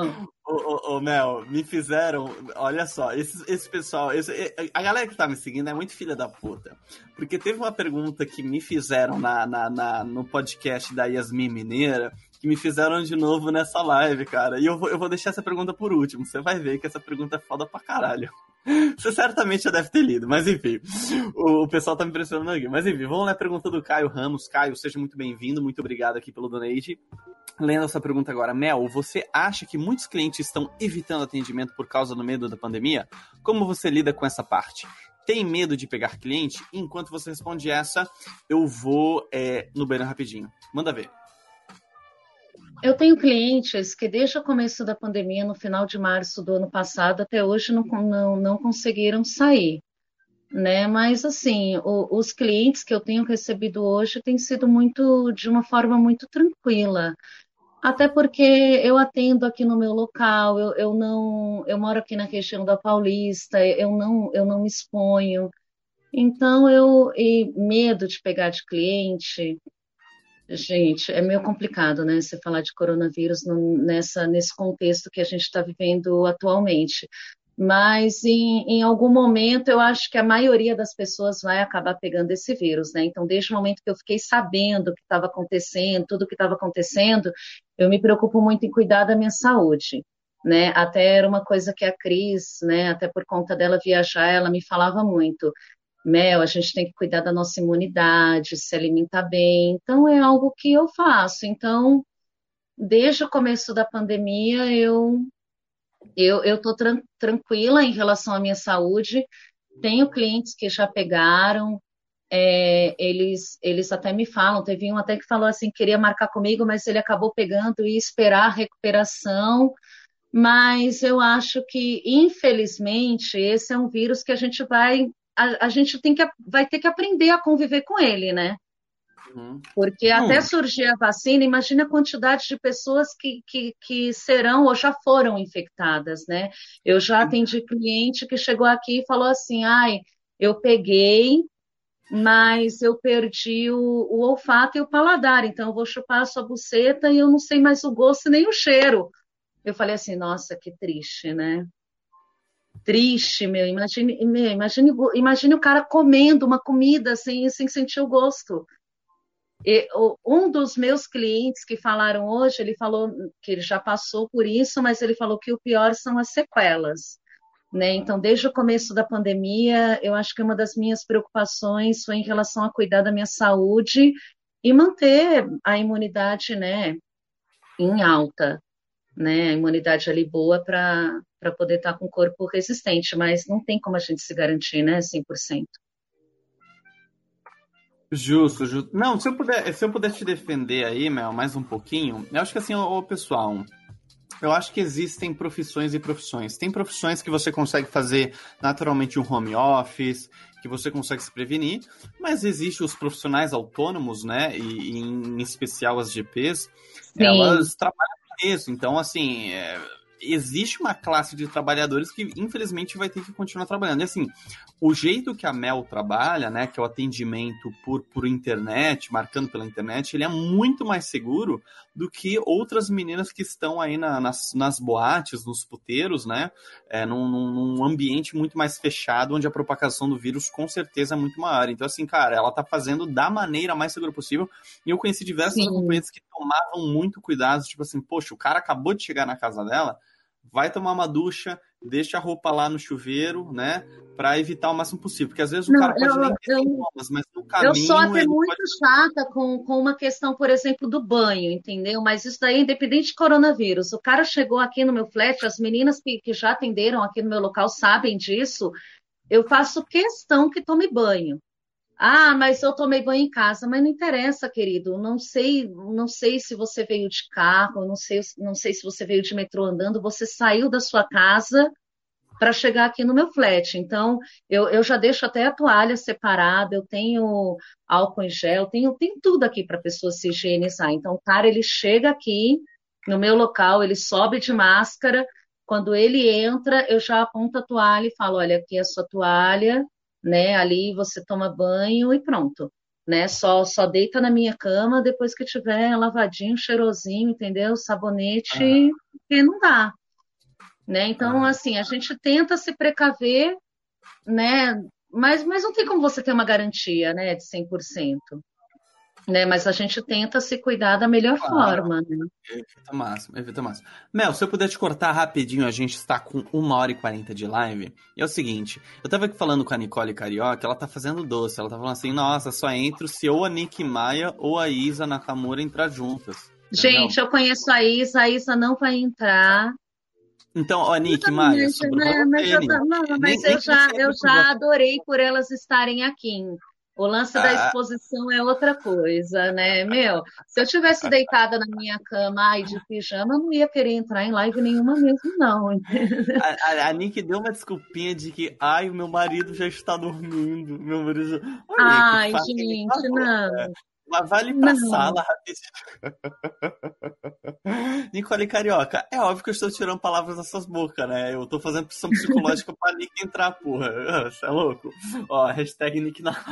Ô, ô, ô, Mel, me fizeram. Olha só, esse, esse pessoal. Esse, a galera que tá me seguindo é muito filha da puta. Porque teve uma pergunta que me fizeram na, na, na no podcast da Yasmin Mineira, que me fizeram de novo nessa live, cara. E eu vou, eu vou deixar essa pergunta por último. Você vai ver que essa pergunta é foda pra caralho. Você certamente já deve ter lido, mas enfim. O, pessoal tá me impressionando aqui. Mas enfim, vamos lá pergunta do Caio Ramos. Caio, seja muito bem-vindo, muito obrigado aqui pelo donate. Lendo essa pergunta agora, Mel, você acha que muitos clientes estão evitando atendimento por causa do medo da pandemia? Como você lida com essa parte? Tem medo de pegar cliente? Enquanto você responde essa, eu vou é, no banheiro rapidinho. Manda ver. Eu tenho clientes que desde o começo da pandemia, no final de março do ano passado, até hoje não, não, não conseguiram sair. Né? Mas assim, o, os clientes que eu tenho recebido hoje têm sido muito de uma forma muito tranquila. Até porque eu atendo aqui no meu local, eu, eu não, eu moro aqui na região da Paulista, eu não, eu não me exponho. Então eu e medo de pegar de cliente, Gente, é meio complicado, né? Você falar de coronavírus nessa, nesse contexto que a gente está vivendo atualmente. mas em, em algum momento eu acho que a maioria das pessoas vai acabar pegando esse vírus, né? Então, desde o momento que eu fiquei sabendo o que estava acontecendo, tudo o que estava acontecendo, eu me preocupo muito em cuidar da minha saúde, né? Até era uma coisa que a Cris, né? Até por conta dela viajar, ela me falava muito. Mel, a gente tem que cuidar da nossa imunidade, se alimentar bem. Então, é algo que eu faço. Então, desde o começo da pandemia, eu eu estou tran tranquila em relação à minha saúde. Tenho clientes que já pegaram, é, eles, eles até me falam, teve um até que falou assim, queria marcar comigo, mas ele acabou pegando e esperar a recuperação. Mas eu acho que, infelizmente, esse é um vírus que a gente vai, a, a gente tem que, vai ter que aprender a conviver com ele, né? Uhum. Porque até surgir a vacina, imagina a quantidade de pessoas que, que, que serão ou já foram infectadas, né? Eu já atendi cliente que chegou aqui e falou assim: ai, eu peguei, mas eu perdi o, o, olfato e o paladar, então eu vou chupar a sua buceta e eu não sei mais o gosto nem o cheiro. Eu falei assim, nossa, que triste, né? Triste, meu. Imagine, meu, imagine, imagine o cara comendo uma comida sem, sem sentir o gosto. E, um dos meus clientes que falaram hoje, ele falou que ele já passou por isso, mas ele falou que o pior são as sequelas. Né? Então, desde o começo da pandemia, eu acho que uma das minhas preocupações foi em relação a cuidar da minha saúde e manter a imunidade né, em alta, né? a imunidade ali boa para poder estar com o corpo resistente, mas não tem como a gente se garantir né, 100%. Justo, justo. Não, se eu puder, se eu puder te defender aí, Mel, mais um pouquinho, eu acho que assim, o pessoal, eu acho que existem profissões e profissões. Tem profissões que você consegue fazer naturalmente um home office, que você consegue se prevenir, mas existem os profissionais autônomos, né? E, e em especial as GPs, Sim. elas trabalham com isso. Então, assim, é, existe uma classe de trabalhadores que, infelizmente, vai ter que continuar trabalhando. E assim, o jeito que a Mel trabalha, né, que é o atendimento por, por internet, marcando pela internet, ele é muito mais seguro do que outras meninas que estão aí na, nas, nas boates, nos puteiros, né, é, num, num, ambiente muito mais fechado, onde a propagação do vírus com certeza é muito maior. Então, assim, cara, ela tá fazendo da maneira mais segura possível. E eu conheci diversos acompanhantes que tomavam muito cuidado, tipo assim, poxa, o cara acabou de chegar na casa dela, vai tomar uma ducha, deixa a roupa lá no chuveiro, né? Para evitar o máximo possível. Porque às vezes o não, cara pode eu, nem ter sintomas, mas no caminho. Eu sou até muito pode... chata com, com uma questão, por exemplo, do banho, entendeu? Mas isso daí, independente de coronavírus. O cara chegou aqui no meu flat, as meninas que, que já atenderam aqui no meu local sabem disso. Eu faço questão que tome banho. Ah, mas eu tomei banho em casa, mas não interessa, querido. Não sei, não sei se você veio de carro, não sei, não sei se você veio de metrô andando. Você saiu da sua casa para chegar aqui no meu flat. Então, eu, eu já deixo até a toalha separada. Eu tenho álcool em gel, tenho, tenho tudo aqui para a pessoa se higienizar. Então, o cara ele chega aqui no meu local, ele sobe de máscara. Quando ele entra, eu já aponto a toalha e falo: olha, aqui é a sua toalha né? Ali você toma banho e pronto, né? Só só deita na minha cama depois que tiver lavadinho, cheirosinho, entendeu? Sabonete, uhum. porque não dá, né? Então, uhum. assim, a gente tenta se precaver, né? Mas, mas não tem como você ter uma garantia, né, de 100% né? Mas a gente tenta se cuidar da melhor claro. forma, né? Evita máximo, evita máximo. Mel, se eu puder te cortar rapidinho, a gente está com uma hora e quarenta de live. E é o seguinte, eu tava aqui falando com a Nicole Carioca, ela tá fazendo doce. Ela tá falando assim, nossa, só entro se ou a Nick Maia ou a Isa Nakamura entrar juntas. Gente, eu conheço a Isa, a Isa não vai entrar. Então, a Nick Maia, né, mas, eu, não, mas nem, eu, já, eu já adorei por elas estarem aqui. O lance da ah. exposição é outra coisa, né? Meu, se eu tivesse deitada na minha cama ai, de pijama, eu não ia querer entrar em live nenhuma mesmo, não. A, a, a Nick deu uma desculpinha de que, ai, o meu marido já está dormindo. Meu marido. ai, Nick, gente, não. Mas vale pra não. sala rapidinho. Nicole Carioca, é óbvio que eu estou tirando palavras das suas bocas, né? Eu tô fazendo pressão psicológica pra Nick entrar, porra. Você é louco? Ó, hashtag Nick na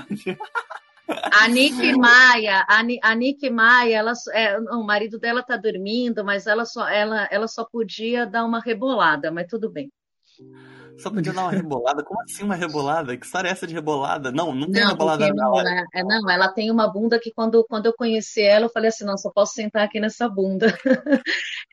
A Nick Maia, a, a Nick Maia, ela, é, o marido dela tá dormindo, mas ela só, ela, ela só podia dar uma rebolada, mas tudo bem. Só podia dar uma rebolada. Como assim uma rebolada? Que história é essa de rebolada? Não, não tem não, rebolada não, é, é, não, ela tem uma bunda que quando, quando eu conheci ela, eu falei assim, não, só posso sentar aqui nessa bunda.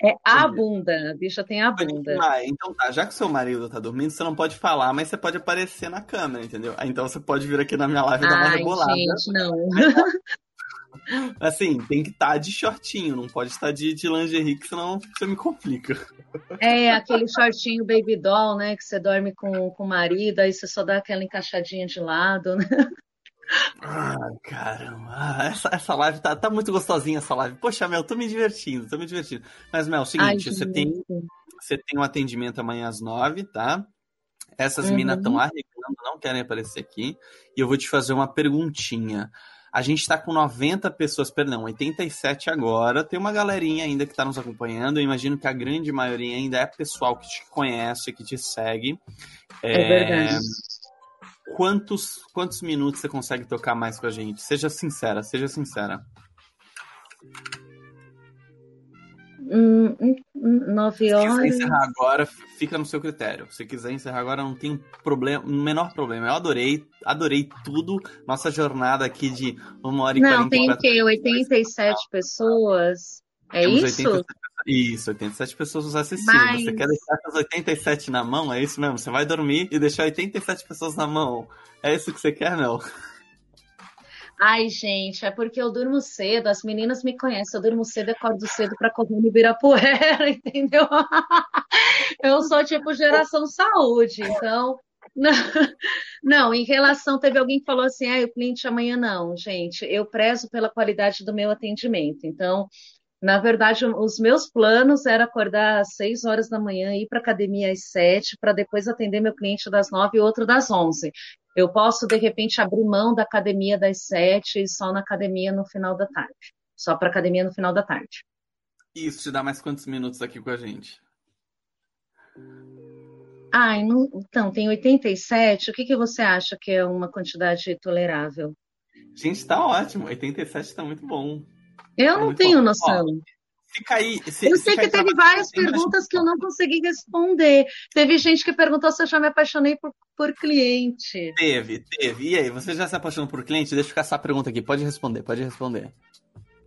é a bunda, a bicha tem a bunda. Então tá, já que seu marido tá dormindo, você não pode falar, mas você pode aparecer na câmera, entendeu? Então você pode vir aqui na minha live e dar uma rebolada. gente, não. Assim, tem que estar tá de shortinho, não pode estar de, de lingerie, que senão você me complica. É, aquele shortinho baby doll, né? Que você dorme com, com o marido, aí você só dá aquela encaixadinha de lado, né? Ah, caramba. Ah, essa, essa live tá, tá muito gostosinha, essa live. Poxa, Mel, tô me divertindo, tô me divertindo. Mas, Mel, é o seguinte, Ai, você, tem, você tem um atendimento amanhã às nove, tá? Essas uhum. minas estão arregando, não querem aparecer aqui. E eu vou te fazer uma perguntinha. A gente está com 90 pessoas, perdão, 87 agora. Tem uma galerinha ainda que está nos acompanhando. Eu imagino que a grande maioria ainda é pessoal que te conhece, que te segue. É, é verdade. Quantos, quantos minutos você consegue tocar mais com a gente? Seja sincera, seja sincera. Hum, hum, hum, nove horas. Se quiser encerrar agora, fica no seu critério. Se quiser encerrar agora, não tem problema, menor problema. Eu adorei, adorei tudo. Nossa jornada aqui de uma hora e Não, tem o quê? 87 pessoas? É Temos isso? 87, isso, 87 pessoas nos assistindo. Mas... Você quer deixar essas 87 na mão? É isso mesmo? Você vai dormir e deixar 87 pessoas na mão. É isso que você quer, não? Ai, gente, é porque eu durmo cedo, as meninas me conhecem, eu durmo cedo e acordo cedo para correr no Ibirapuera, entendeu? Eu sou tipo geração saúde, então. Não, não, em relação, teve alguém que falou assim, ah, o cliente amanhã não, gente, eu prezo pela qualidade do meu atendimento, então na verdade, os meus planos era acordar às 6 horas da manhã, ir para academia às 7, para depois atender meu cliente das 9 e outro das 11. Eu posso, de repente, abrir mão da academia das 7 e só na academia no final da tarde. Só para academia no final da tarde. Isso te dá mais quantos minutos aqui com a gente? Ai, não, então, tem 87. O que, que você acha que é uma quantidade tolerável? Gente, tá ótimo. 87 tá muito bom. Eu é não tenho bom. noção. Fica aí. Se, eu sei que teve várias perguntas que eu não consegui responder. Teve gente que perguntou se eu já me apaixonei por, por cliente. Teve, teve. E aí, você já se apaixonou por cliente? Deixa eu ficar essa pergunta aqui. Pode responder, pode responder.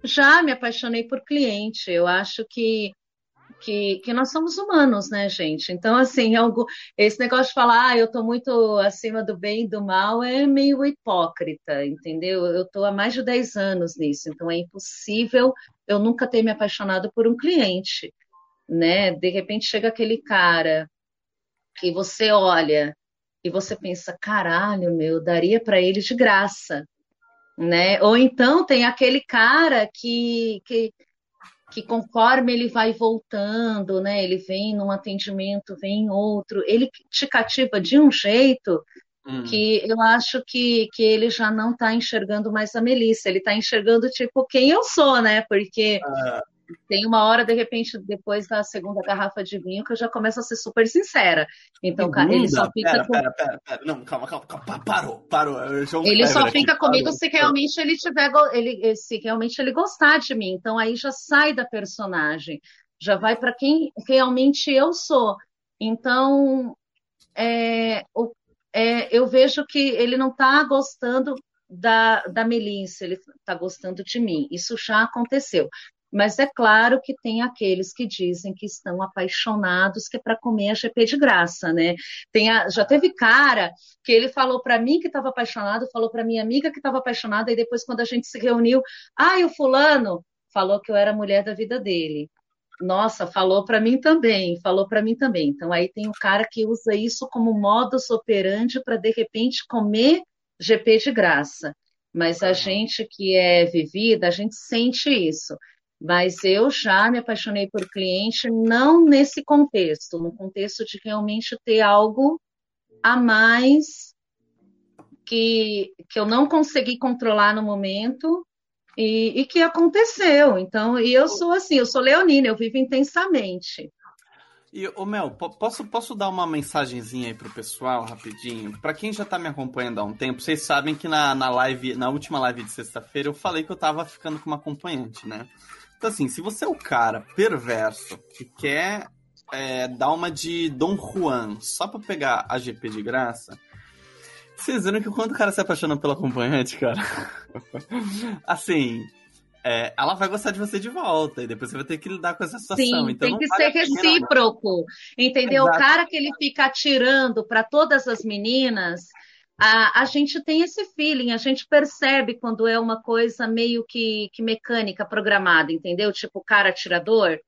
Já me apaixonei por cliente. Eu acho que que, que nós somos humanos, né, gente? Então, assim, esse negócio de falar, ah, eu estou muito acima do bem e do mal, é meio hipócrita, entendeu? Eu estou há mais de 10 anos nisso, então é impossível eu nunca ter me apaixonado por um cliente, né? De repente chega aquele cara que você olha e você pensa, caralho, meu, daria para ele de graça, né? Ou então tem aquele cara que, que que conforme ele vai voltando, né, ele vem num atendimento, vem em outro, ele te cativa de um jeito hum. que eu acho que, que ele já não está enxergando mais a Melissa, ele está enxergando tipo quem eu sou, né? Porque ah. Tem uma hora, de repente, depois da segunda garrafa de vinho, que eu já começo a ser super sincera. Então, segunda? ele só fica. Pera, com... pera, pera, pera, Não, calma, calma, calma. Parou, parou. ele só fica aqui, comigo parou, se realmente ele tiver. Ele, se realmente ele gostar de mim. Então, aí já sai da personagem. Já vai para quem realmente eu sou. Então, é, o, é, eu vejo que ele não está gostando da, da Melissa, ele está gostando de mim. Isso já aconteceu. Mas é claro que tem aqueles que dizem que estão apaixonados, que é para comer a GP de graça, né? A, já teve cara que ele falou para mim que estava apaixonado, falou para minha amiga que estava apaixonada, e depois, quando a gente se reuniu, ah, o fulano falou que eu era a mulher da vida dele. Nossa, falou para mim também, falou para mim também. Então aí tem o cara que usa isso como modus operandi para de repente comer GP de graça. Mas a gente que é vivida, a gente sente isso. Mas eu já me apaixonei por cliente, não nesse contexto, no contexto de realmente ter algo a mais que, que eu não consegui controlar no momento e, e que aconteceu. Então, e eu sou assim, eu sou leonina, eu vivo intensamente. E, ô Mel, posso, posso dar uma mensagenzinha aí pro pessoal, rapidinho? Para quem já tá me acompanhando há um tempo, vocês sabem que na, na live, na última live de sexta-feira, eu falei que eu tava ficando com uma acompanhante, né? Então, assim, se você é o cara perverso que quer é, dar uma de Dom Juan, só pra pegar a GP de graça. Vocês viram que quando o cara se apaixona pela acompanhante, cara. assim, é, ela vai gostar de você de volta e depois você vai ter que lidar com essa situação. Sim, então tem que vale ser recíproco, entendeu? Exato. O cara que ele fica atirando para todas as meninas, a, a gente tem esse feeling, a gente percebe quando é uma coisa meio que, que mecânica, programada, entendeu? Tipo, cara atirador.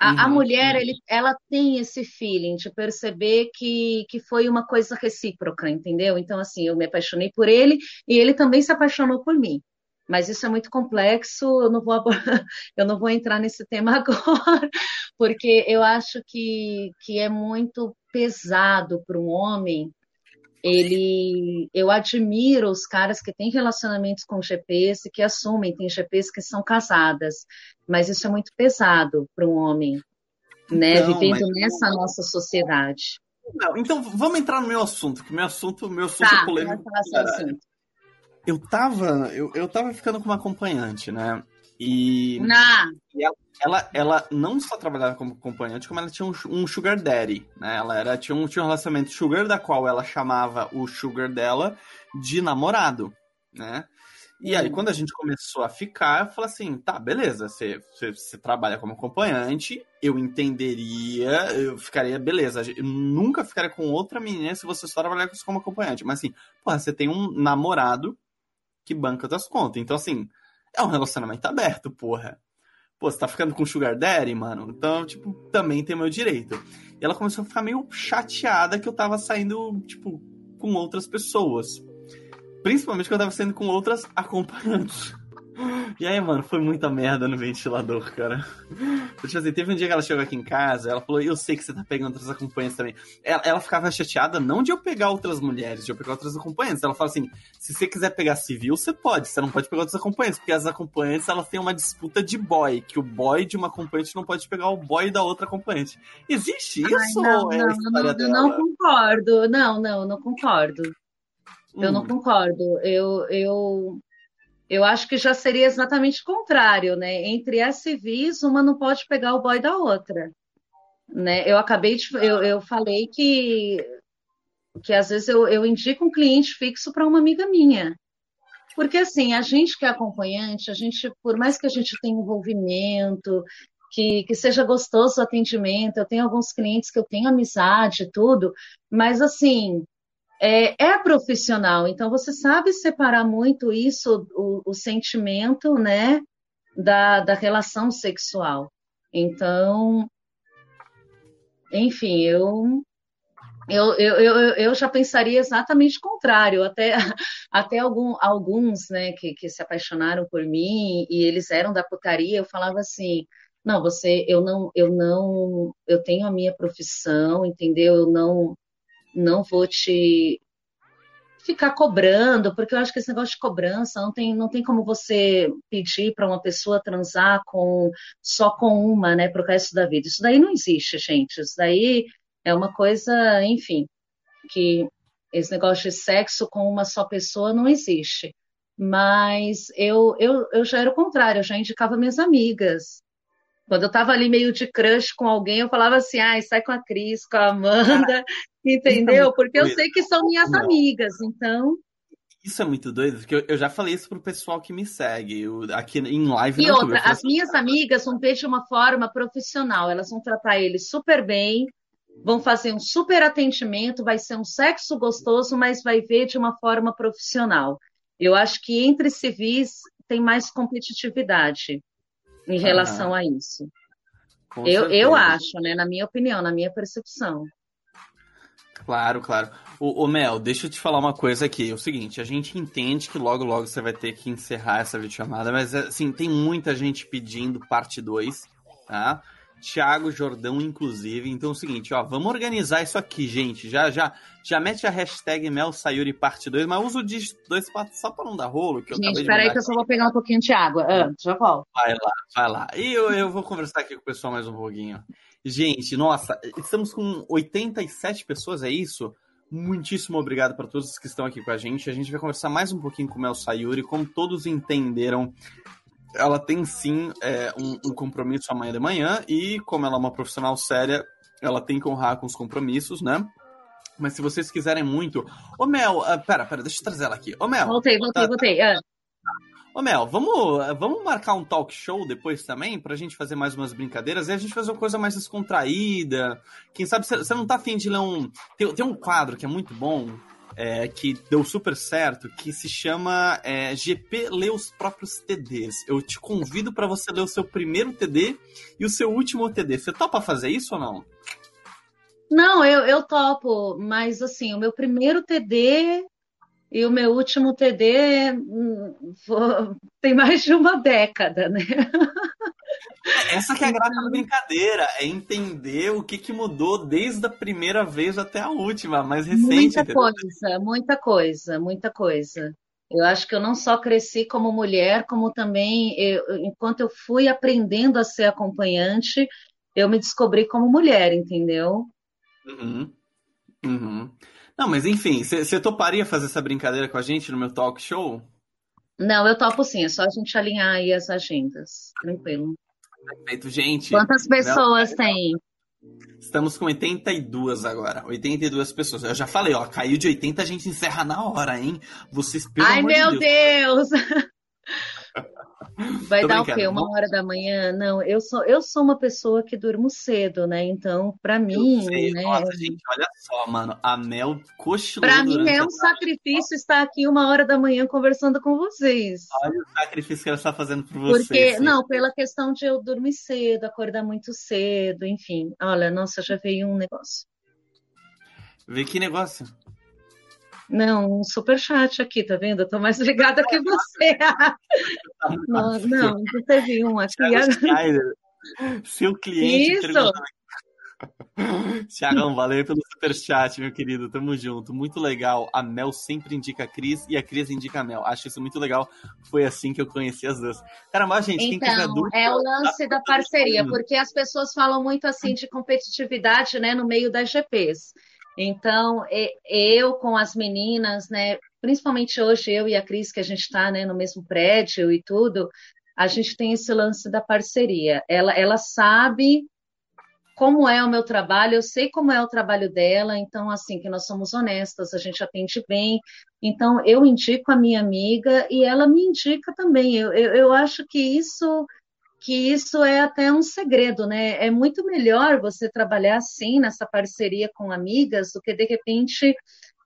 A, uhum, a mulher, uhum. ele, ela tem esse feeling de perceber que, que foi uma coisa recíproca, entendeu? Então, assim, eu me apaixonei por ele e ele também se apaixonou por mim. Mas isso é muito complexo, eu não vou, eu não vou entrar nesse tema agora, porque eu acho que, que é muito pesado para um homem ele eu admiro os caras que têm relacionamentos com GPs e que assumem, tem GPs que são casadas, mas isso é muito pesado para um homem, né, então, vivendo nessa nossa sociedade. Não, então vamos entrar no meu assunto, que meu assunto, meu assunto tá, é polêmico. Eu tava, eu, eu tava ficando com uma acompanhante, né? E, e ela, ela, ela, não só trabalhava como acompanhante, como ela tinha um, um, sugar daddy, né? Ela era, tinha, um, tinha um relacionamento sugar, da qual ela chamava o sugar dela de namorado, né? E aí, quando a gente começou a ficar, eu falei assim, tá, beleza, você, você, você, trabalha como acompanhante, eu entenderia, eu ficaria, beleza, eu nunca ficaria com outra menina se você só trabalhar como acompanhante. Mas assim, porra, você tem um namorado que banca das contas. Então, assim, é um relacionamento aberto, porra. Pô, você tá ficando com Sugar Daddy, mano? Então, tipo, também tem meu direito. E ela começou a ficar meio chateada que eu tava saindo, tipo, com outras pessoas. Principalmente que eu tava saindo com outras acompanhantes. E aí, mano, foi muita merda no ventilador, cara. Tipo assim, teve um dia que ela chegou aqui em casa, ela falou, eu sei que você tá pegando outras acompanhantes também. Ela, ela, ficava chateada não de eu pegar outras mulheres, de eu pegar outras acompanhantes. Ela fala assim, se você quiser pegar civil, você pode, você não pode pegar outras acompanhantes, porque as acompanhantes, elas têm uma disputa de boy, que o boy de uma acompanhante não pode pegar o boy da outra acompanhante. Existe isso? Ai, não, é não, não, não, não concordo. Não, não, não concordo. Eu não hum. concordo. Eu, eu, eu acho que já seria exatamente o contrário, né? Entre as civis, uma não pode pegar o boy da outra. Né? Eu acabei de. Eu, eu falei que, que às vezes eu, eu indico um cliente fixo para uma amiga minha. Porque assim, a gente que é acompanhante, a gente, por mais que a gente tenha envolvimento, que, que seja gostoso o atendimento, eu tenho alguns clientes que eu tenho amizade e tudo, mas assim, é, é profissional, então você sabe separar muito isso, o, o sentimento, né, da, da relação sexual. Então, enfim, eu, eu, eu, eu, eu já pensaria exatamente o contrário, até, até algum, alguns, né, que, que se apaixonaram por mim e eles eram da putaria, eu falava assim, não, você, eu não, eu não, eu tenho a minha profissão, entendeu? Eu não, não vou te ficar cobrando, porque eu acho que esse negócio de cobrança não tem, não tem como você pedir para uma pessoa transar com só com uma, né, para o resto da vida. Isso daí não existe, gente. Isso daí é uma coisa, enfim, que esse negócio de sexo com uma só pessoa não existe. Mas eu, eu, eu já era o contrário, eu já indicava minhas amigas. Quando eu tava ali meio de crush com alguém, eu falava assim, ai, sai com a Cris, com a Amanda, entendeu? Porque eu sei que são minhas Não. amigas, então... Isso é muito doido, porque eu, eu, já falei isso pro pessoal que me segue, eu, aqui em live. E outra, as assim, minhas amigas vão ver de uma forma profissional, elas vão tratar ele super bem, vão fazer um super atendimento, vai ser um sexo gostoso, mas vai ver de uma forma profissional. Eu acho que entre civis tem mais competitividade em relação ah, a isso. Eu, eu acho, né? Na minha opinião, na minha percepção. Claro, claro. O, o, Mel, deixa eu te falar uma coisa aqui. É o seguinte, a gente entende que logo, logo você vai ter que encerrar essa videochamada, mas assim, tem muita gente pedindo parte 2, tá? Thiago Jordão, inclusive. Então é o seguinte, ó, vamos organizar isso aqui, gente. Já já já mete a hashtag Mel Sayuri parte 2, mas usa o dígito 2 só pra não dar rolo. Que gente, peraí que eu só vou pegar um pouquinho de água. Ah, já volto. Vai lá, vai lá. E eu, eu vou conversar aqui com o pessoal mais um pouquinho. Gente, nossa, estamos com 87 pessoas, é isso? Muitíssimo obrigado para todos que estão aqui com a gente. A gente vai conversar mais um pouquinho com o Mel Sayuri, como todos entenderam ela tem sim é, um, um, compromisso amanhã de manhã e, como ela é uma profissional séria, ela tem que honrar com os compromissos, né? Mas se vocês quiserem muito. Ô Mel, uh, pera, pera, deixa eu trazer ela aqui. Ô Mel. Voltei, voltei, tá, voltei. Uh. Ô Mel, vamos, vamos marcar um talk show depois também, pra gente fazer mais umas brincadeiras e a gente fazer uma coisa mais descontraída. Quem sabe você não tá afim de ler um. Tem, tem um quadro que é muito bom, é, que deu super certo, que se chama é, GP Lê os próprios TDs. Eu te convido para você ler o seu primeiro TD e o seu último TD. Você topa fazer isso ou não? Não, eu, eu topo, mas assim, o meu primeiro TD e o meu último TD hum, tem mais de uma década, né? Essa que é a graça da brincadeira, é entender o que, que mudou desde a primeira vez até a última, mais recente. Muita entendeu? coisa, muita coisa, muita coisa. Eu acho que eu não só cresci como mulher, como também, eu, enquanto eu fui aprendendo a ser acompanhante, eu me descobri como mulher, entendeu? Uhum. Uhum. Não, mas enfim, você toparia fazer essa brincadeira com a gente no meu talk show? Não, eu topo sim, é só a gente alinhar aí as agendas. Tranquilo. Perfeito, gente. Quantas pessoas Mel... tem? Estamos com 82 agora. 82 pessoas. Eu já falei, ó, caiu de 80, a gente encerra na hora, hein? Vocês pelo Ai, meu de Deus! Deus. Vai Tô dar o quê? Uma hora da manhã? Não, eu sou, eu sou uma pessoa que durmo cedo, né? Então, para mim. Sei, né? Nossa, gente, olha só, mano. A Mel cochilou. Para mim é um sacrifício estar aqui uma hora da manhã conversando com vocês. Olha o sacrifício que ela está fazendo por vocês. Porque, não, pela questão de eu dormir cedo, acordar muito cedo, enfim. Olha, nossa, já veio um negócio. Vê que negócio? Não, um super chat aqui, tá vendo? Eu tô mais ligada que você. não, não, você viu um aqui. Seu cliente. Isso. Tiagão, valeu pelo super chat, meu querido. Tamo junto. Muito legal. A Mel sempre indica a Cris e a Cris indica a Mel. Acho isso muito legal. Foi assim que eu conheci as duas. Caramba, gente, então, quem quiser dúvida, é o lance da parceria, porque as pessoas falam muito assim de competitividade, né, no meio das GPs. Então, eu com as meninas, né, principalmente hoje eu e a Cris, que a gente está né, no mesmo prédio e tudo, a gente tem esse lance da parceria. Ela, ela sabe como é o meu trabalho, eu sei como é o trabalho dela, então, assim, que nós somos honestas, a gente atende bem. Então, eu indico a minha amiga e ela me indica também. Eu, eu, eu acho que isso que isso é até um segredo, né? É muito melhor você trabalhar assim nessa parceria com amigas do que de repente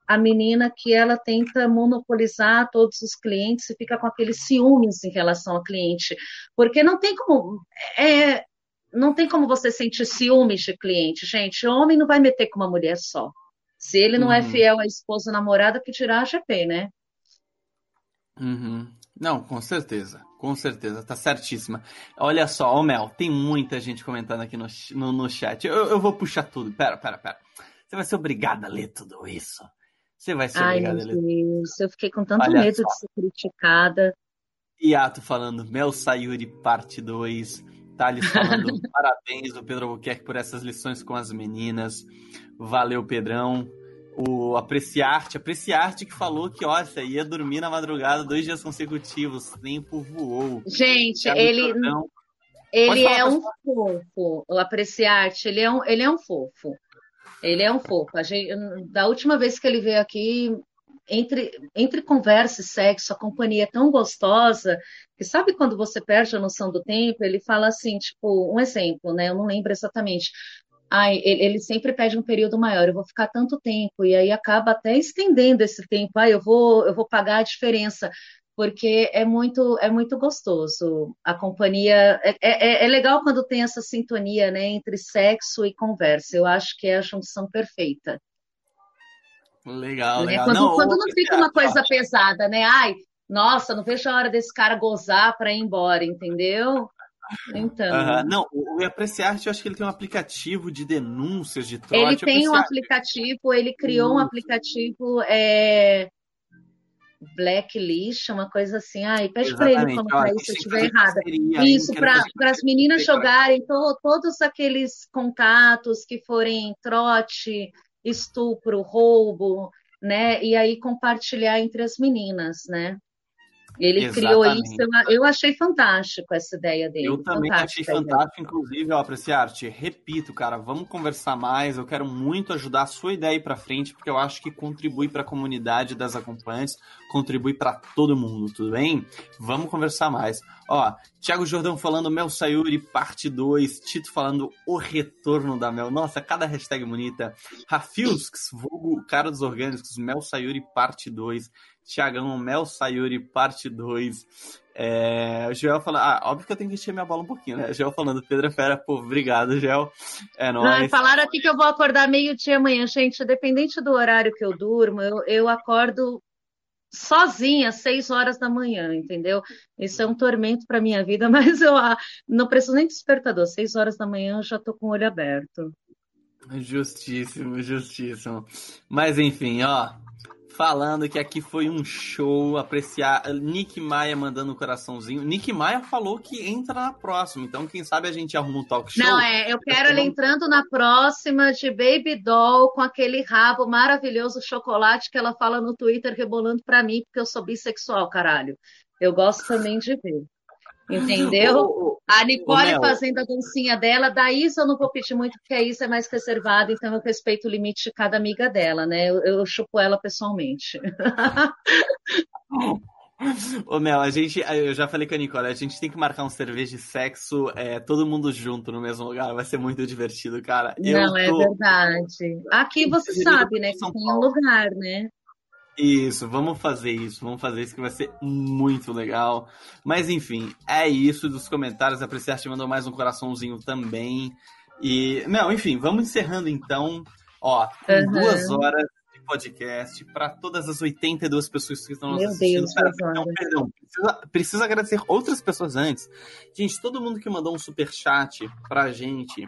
a menina que ela tenta monopolizar todos os clientes e fica com aqueles ciúmes em relação ao cliente, porque não tem como é, não tem como você sentir ciúmes de cliente, gente. Homem não vai meter com uma mulher só. Se ele não é uhum. é fiel à esposa namorada, que tirar a GP, né? Uhum. Não, com certeza. Com certeza, tá certíssima. Olha só, ô Mel, tem muita gente comentando aqui no, no, no chat. Eu, eu, vou puxar tudo. Pera, pera, pera. Você vai ser obrigada a ler tudo isso. Você vai ser Ai, obrigada a ler. Deus, eu fiquei com tanto Olha medo só. de ser criticada. Iato falando Mel Sayuri, parte 2. Thales falando parabéns do Pedro Albuquerque por essas lições com as meninas. Valeu, Pedrão o Apreciarte, Apreciarte que falou que, você ia dormir na madrugada dois dias consecutivos, o tempo voou. Gente, ele, ele é um fofo, o Apreciarte, ele é um, ele é um fofo. Ele é um fofo. A gente, da última vez que ele veio aqui, entre, entre conversa e sexo, a companhia é tão gostosa que sabe quando você perde a noção do tempo? Ele fala assim, tipo, um exemplo, né? Eu não lembro exatamente ai, ele, ele, sempre pede um período maior, eu vou ficar tanto tempo, e aí acaba até estendendo esse tempo, ai, eu vou, eu vou pagar a diferença, porque é muito, é muito gostoso. A companhia é, é, é legal quando tem essa sintonia, né, entre sexo e conversa. Eu acho que é a junção perfeita. Legal, né? legal. Quando não, quando não fica uma coisa pesada, né? Ai, nossa, não vejo a hora desse cara gozar para ir embora, entendeu? Então. Não, o Apreciarte, eu acho que ele tem um aplicativo de denúncias de trote. Ele tem um aplicativo, ele criou um aplicativo é... Blacklist, uma coisa assim. Ai, pede para ele colocar isso se eu estiver errada. Isso, para as meninas jogarem to, todos aqueles contatos que forem trote, estupro, roubo, né? E aí compartilhar entre as meninas, né? Ele Exatamente. criou isso, eu, achei fantástico essa ideia dele. Eu também achei fantástico, inclusive, ó, Apreciarte, repito, cara, vamos conversar mais, eu quero muito ajudar a sua ideia aí para frente, porque eu acho que contribui para a comunidade das acompanhantes, contribui para todo mundo, tudo bem? Vamos conversar mais. Ó, Thiago Jordão falando Mel Sayuri, parte 2, Tito falando o retorno da Mel. Nossa, cada hashtag bonita. Rafilsks, vulgo cara dos orgânicos, Mel Sayuri, parte 2. Tiagão Mel Sayuri, parte 2. É, o Joel falando, ah, óbvio que eu tenho que encher minha bola um pouquinho, né? Joel falando, Pedro é Fera, pô, obrigado, Joel. É nóis. Não, falaram aqui que eu vou acordar meio-dia amanhã, gente. Dependente do horário que eu durmo, eu, eu acordo sozinha, seis horas da manhã, entendeu? Isso é um tormento para minha vida, mas eu ah, não preciso nem de despertador. Seis horas da manhã eu já tô com o olho aberto. Justíssimo, justíssimo. Mas enfim, ó, falando que aqui foi um show, apreciar. Nick Maia mandando um coraçãozinho. Nick Maia falou que entra na próxima, então quem sabe a gente arruma um talk show. Não, é, eu quero ele entrando na próxima de Baby Doll com aquele rabo maravilhoso chocolate que ela fala no Twitter rebolando pra mim, porque eu sou bissexual, caralho. Eu gosto também de ver. Entendeu? a Nicole fazendo a dancinha dela, da Isa eu não vou pedir muito, porque a Isa é mais reservada, então eu respeito o limite de cada amiga dela, né? Eu, eu chupo ela pessoalmente. Ô Mel, a gente, eu já falei com a Nicole, a gente tem que marcar um cerveja de sexo, é, todo mundo junto no mesmo lugar, vai ser muito divertido, cara. Não, é verdade. Aqui você sabe, né, que tem um lugar, né? Isso, vamos fazer isso, vamos fazer isso que vai ser muito legal. Mas enfim, é isso dos comentários. A Apreciarte mandou mais um coraçãozinho também. E, não, enfim, vamos encerrando então. Ó, uhum. duas horas de podcast para todas as 82 pessoas que estão nos Meu assistindo. Deus, Pera, não, perdão, preciso, preciso agradecer outras pessoas antes. Gente, todo mundo que mandou um super chat pra gente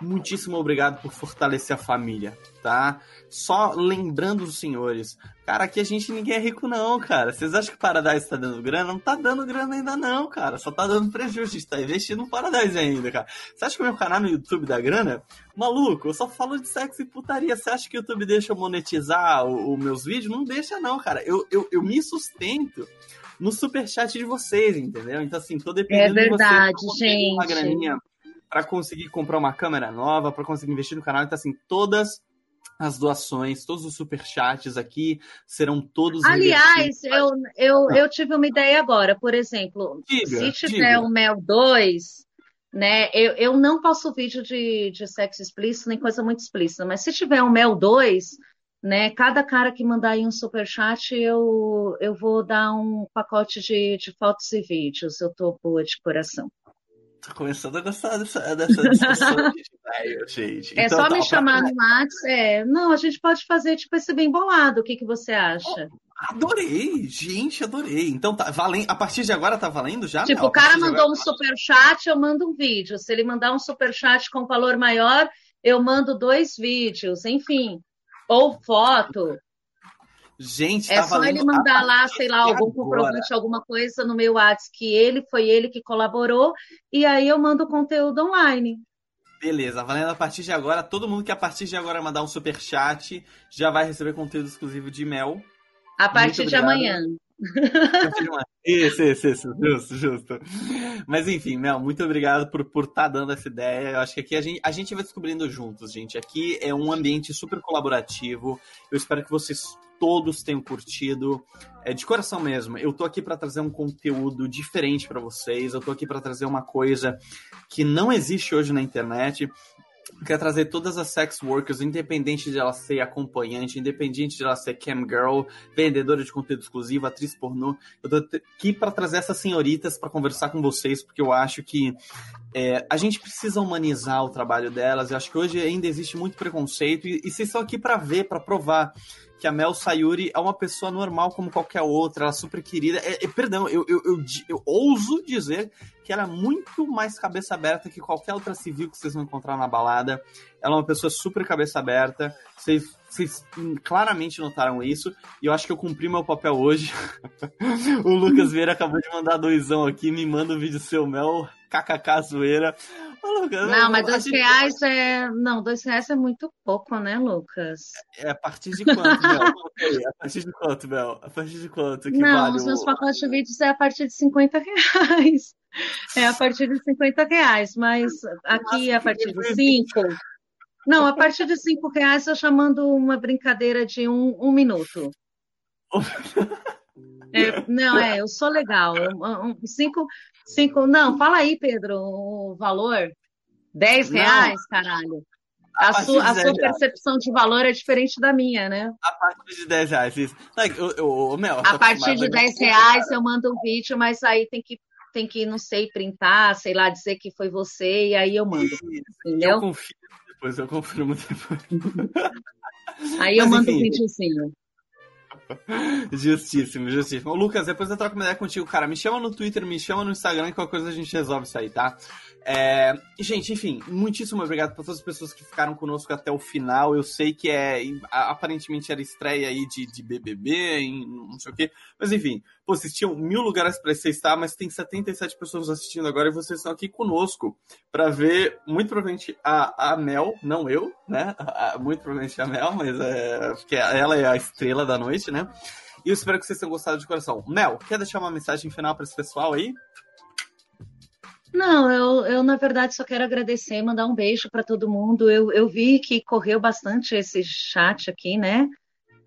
muitíssimo obrigado por fortalecer a família, tá? Só lembrando os senhores, cara, aqui a gente ninguém é rico não, cara. Vocês acham que o Paradise tá dando grana? Não tá dando grana ainda não, cara. Só tá dando prejuízo, a gente tá investindo no Paradise ainda, cara. Você acha que o meu canal no YouTube dá grana? Maluco, eu só falo de sexo e putaria. Você acha que o YouTube deixa eu monetizar os meus vídeos? Não deixa não, cara. Eu, eu, eu me sustento no superchat de vocês, entendeu? Então, assim, tô dependendo é verdade, de vocês. gente. Uma graninha para conseguir comprar uma câmera nova, para conseguir investir no canal. Então, assim, todas as doações, todos os superchats aqui serão todos. Aliás, eu, eu, eu tive uma ideia agora, por exemplo, diga, se tiver diga. um Mel 2, né? Eu, eu não faço vídeo de, de sexo explícito, nem coisa muito explícita, mas se tiver um Mel 2, né? Cada cara que mandar aí um superchat, eu, eu vou dar um pacote de, de fotos e vídeos. Eu tô boa de coração. Tô começando a gostar dessa, dessa discussão de gente. É então, só tá, me chamar no Max. É, não, a gente pode fazer tipo esse bem bolado. O que, que você acha? Oh, adorei, gente, adorei. Então tá valendo. A partir de agora tá valendo já? Tipo, o cara mandou agora... um super chat, eu mando um vídeo. Se ele mandar um super chat com valor maior, eu mando dois vídeos, enfim. Ou foto. Gente, é só ele mandar lá, sei lá, algum comprovante, alguma coisa no meu WhatsApp que ele foi ele que colaborou, e aí eu mando o conteúdo online. Beleza, valendo a partir de agora, todo mundo que a partir de agora mandar um super chat já vai receber conteúdo exclusivo de Mel. A partir de amanhã. Isso, isso, isso, justo, justo. Mas enfim, Mel, muito obrigado por estar tá dando essa ideia. Eu acho que aqui a gente, a gente vai descobrindo juntos, gente. Aqui é um ambiente super colaborativo. Eu espero que vocês todos tenham curtido. É de coração mesmo. Eu tô aqui para trazer um conteúdo diferente para vocês. Eu tô aqui para trazer uma coisa que não existe hoje na internet. Quer trazer todas as sex workers, independente de ela ser acompanhante, independente de ela ser cam girl, vendedora de conteúdo exclusivo, atriz pornô. Eu tô aqui para trazer essas senhoritas para conversar com vocês, porque eu acho que é, a gente precisa humanizar o trabalho delas. Eu acho que hoje ainda existe muito preconceito e, e vocês estão aqui para ver, para provar que a Mel Sayuri é uma pessoa normal como qualquer outra, ela é super querida. É, é, perdão, eu, eu, eu, eu, ouso dizer que ela é muito mais cabeça aberta que qualquer outra civil que vocês vão encontrar na balada. Ela é uma pessoa super cabeça aberta. Vocês, vocês claramente notaram isso. E eu acho que eu cumpri meu papel hoje. o Lucas Vieira acabou de mandar doisão aqui, me manda um vídeo seu, Mel. KKK zoeira. Não, mas dois reais é. Não, dois reais é muito pouco, né, Lucas? É a partir de quanto, Mel? a partir de quanto, Mel? A partir de quanto? Que não, vale os meus o... pacotes de vídeos é a partir de 50 reais. É a partir de 50 reais, mas aqui é a partir de 5. Não, a partir de 5 reais eu chamando uma brincadeira de um, um minuto. É, não, é, eu sou legal. cinco, cinco, não, fala aí, Pedro, o valor. 10 reais, caralho. A, a sua, a sua percepção de valor é diferente da minha, né? A partir de 10 reais, isso. Eu, eu, meu, a partir de 10 reais eu mando um vídeo, mas aí tem que, tem que, não sei, printar, sei lá, dizer que foi você, e aí eu mando. Isso, entendeu? Eu confio depois, eu confirmo depois. aí eu mas, mando enfim, um videozinho. Justíssimo, justíssimo. Lucas, depois eu troco uma ideia contigo, cara. Me chama no Twitter, me chama no Instagram, qualquer coisa a gente resolve isso aí, tá? É, gente, enfim, muitíssimo obrigado para todas as pessoas que ficaram conosco até o final. Eu sei que é aparentemente era estreia aí de, de BBB, em não sei o quê, mas enfim, pô, vocês tinham mil lugares para você estar, mas tem 77 pessoas assistindo agora e vocês estão aqui conosco para ver, muito provavelmente a, a Mel, não eu, né? A, muito provavelmente a Mel, mas é porque ela é a estrela da noite, né? E eu espero que vocês tenham gostado de coração. Mel, quer deixar uma mensagem final para esse pessoal aí? Não, eu, eu na verdade só quero agradecer, mandar um beijo para todo mundo. Eu, eu vi que correu bastante esse chat aqui, né?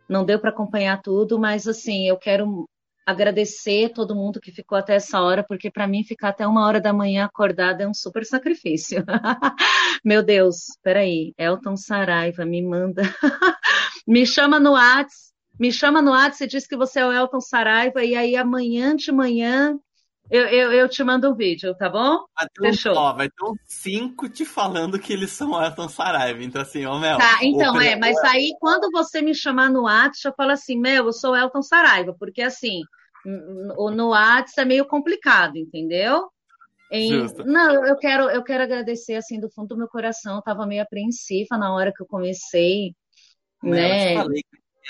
Não deu para acompanhar tudo, mas assim, eu quero agradecer todo mundo que ficou até essa hora, porque para mim ficar até uma hora da manhã acordada é um super sacrifício. Meu Deus, peraí, Elton Saraiva me manda, me chama no Whats, me chama no Whats e diz que você é o Elton Saraiva e aí amanhã de manhã eu, eu, eu, te mando um vídeo, tá bom? Vai ter Fechou. Ó, vai ter uns cinco te falando que eles são Elton Saraiva. Então, assim, ó, Mel. Tá, então, é, mas aí quando você me chamar no WhatsApp, eu falo assim, Mel, eu sou Elton Saraiva, porque assim, no WhatsApp é meio complicado, entendeu? Em... Não, eu quero, eu quero agradecer assim do fundo do meu coração. Eu tava meio apreensiva na hora que eu comecei, né? Eu te falei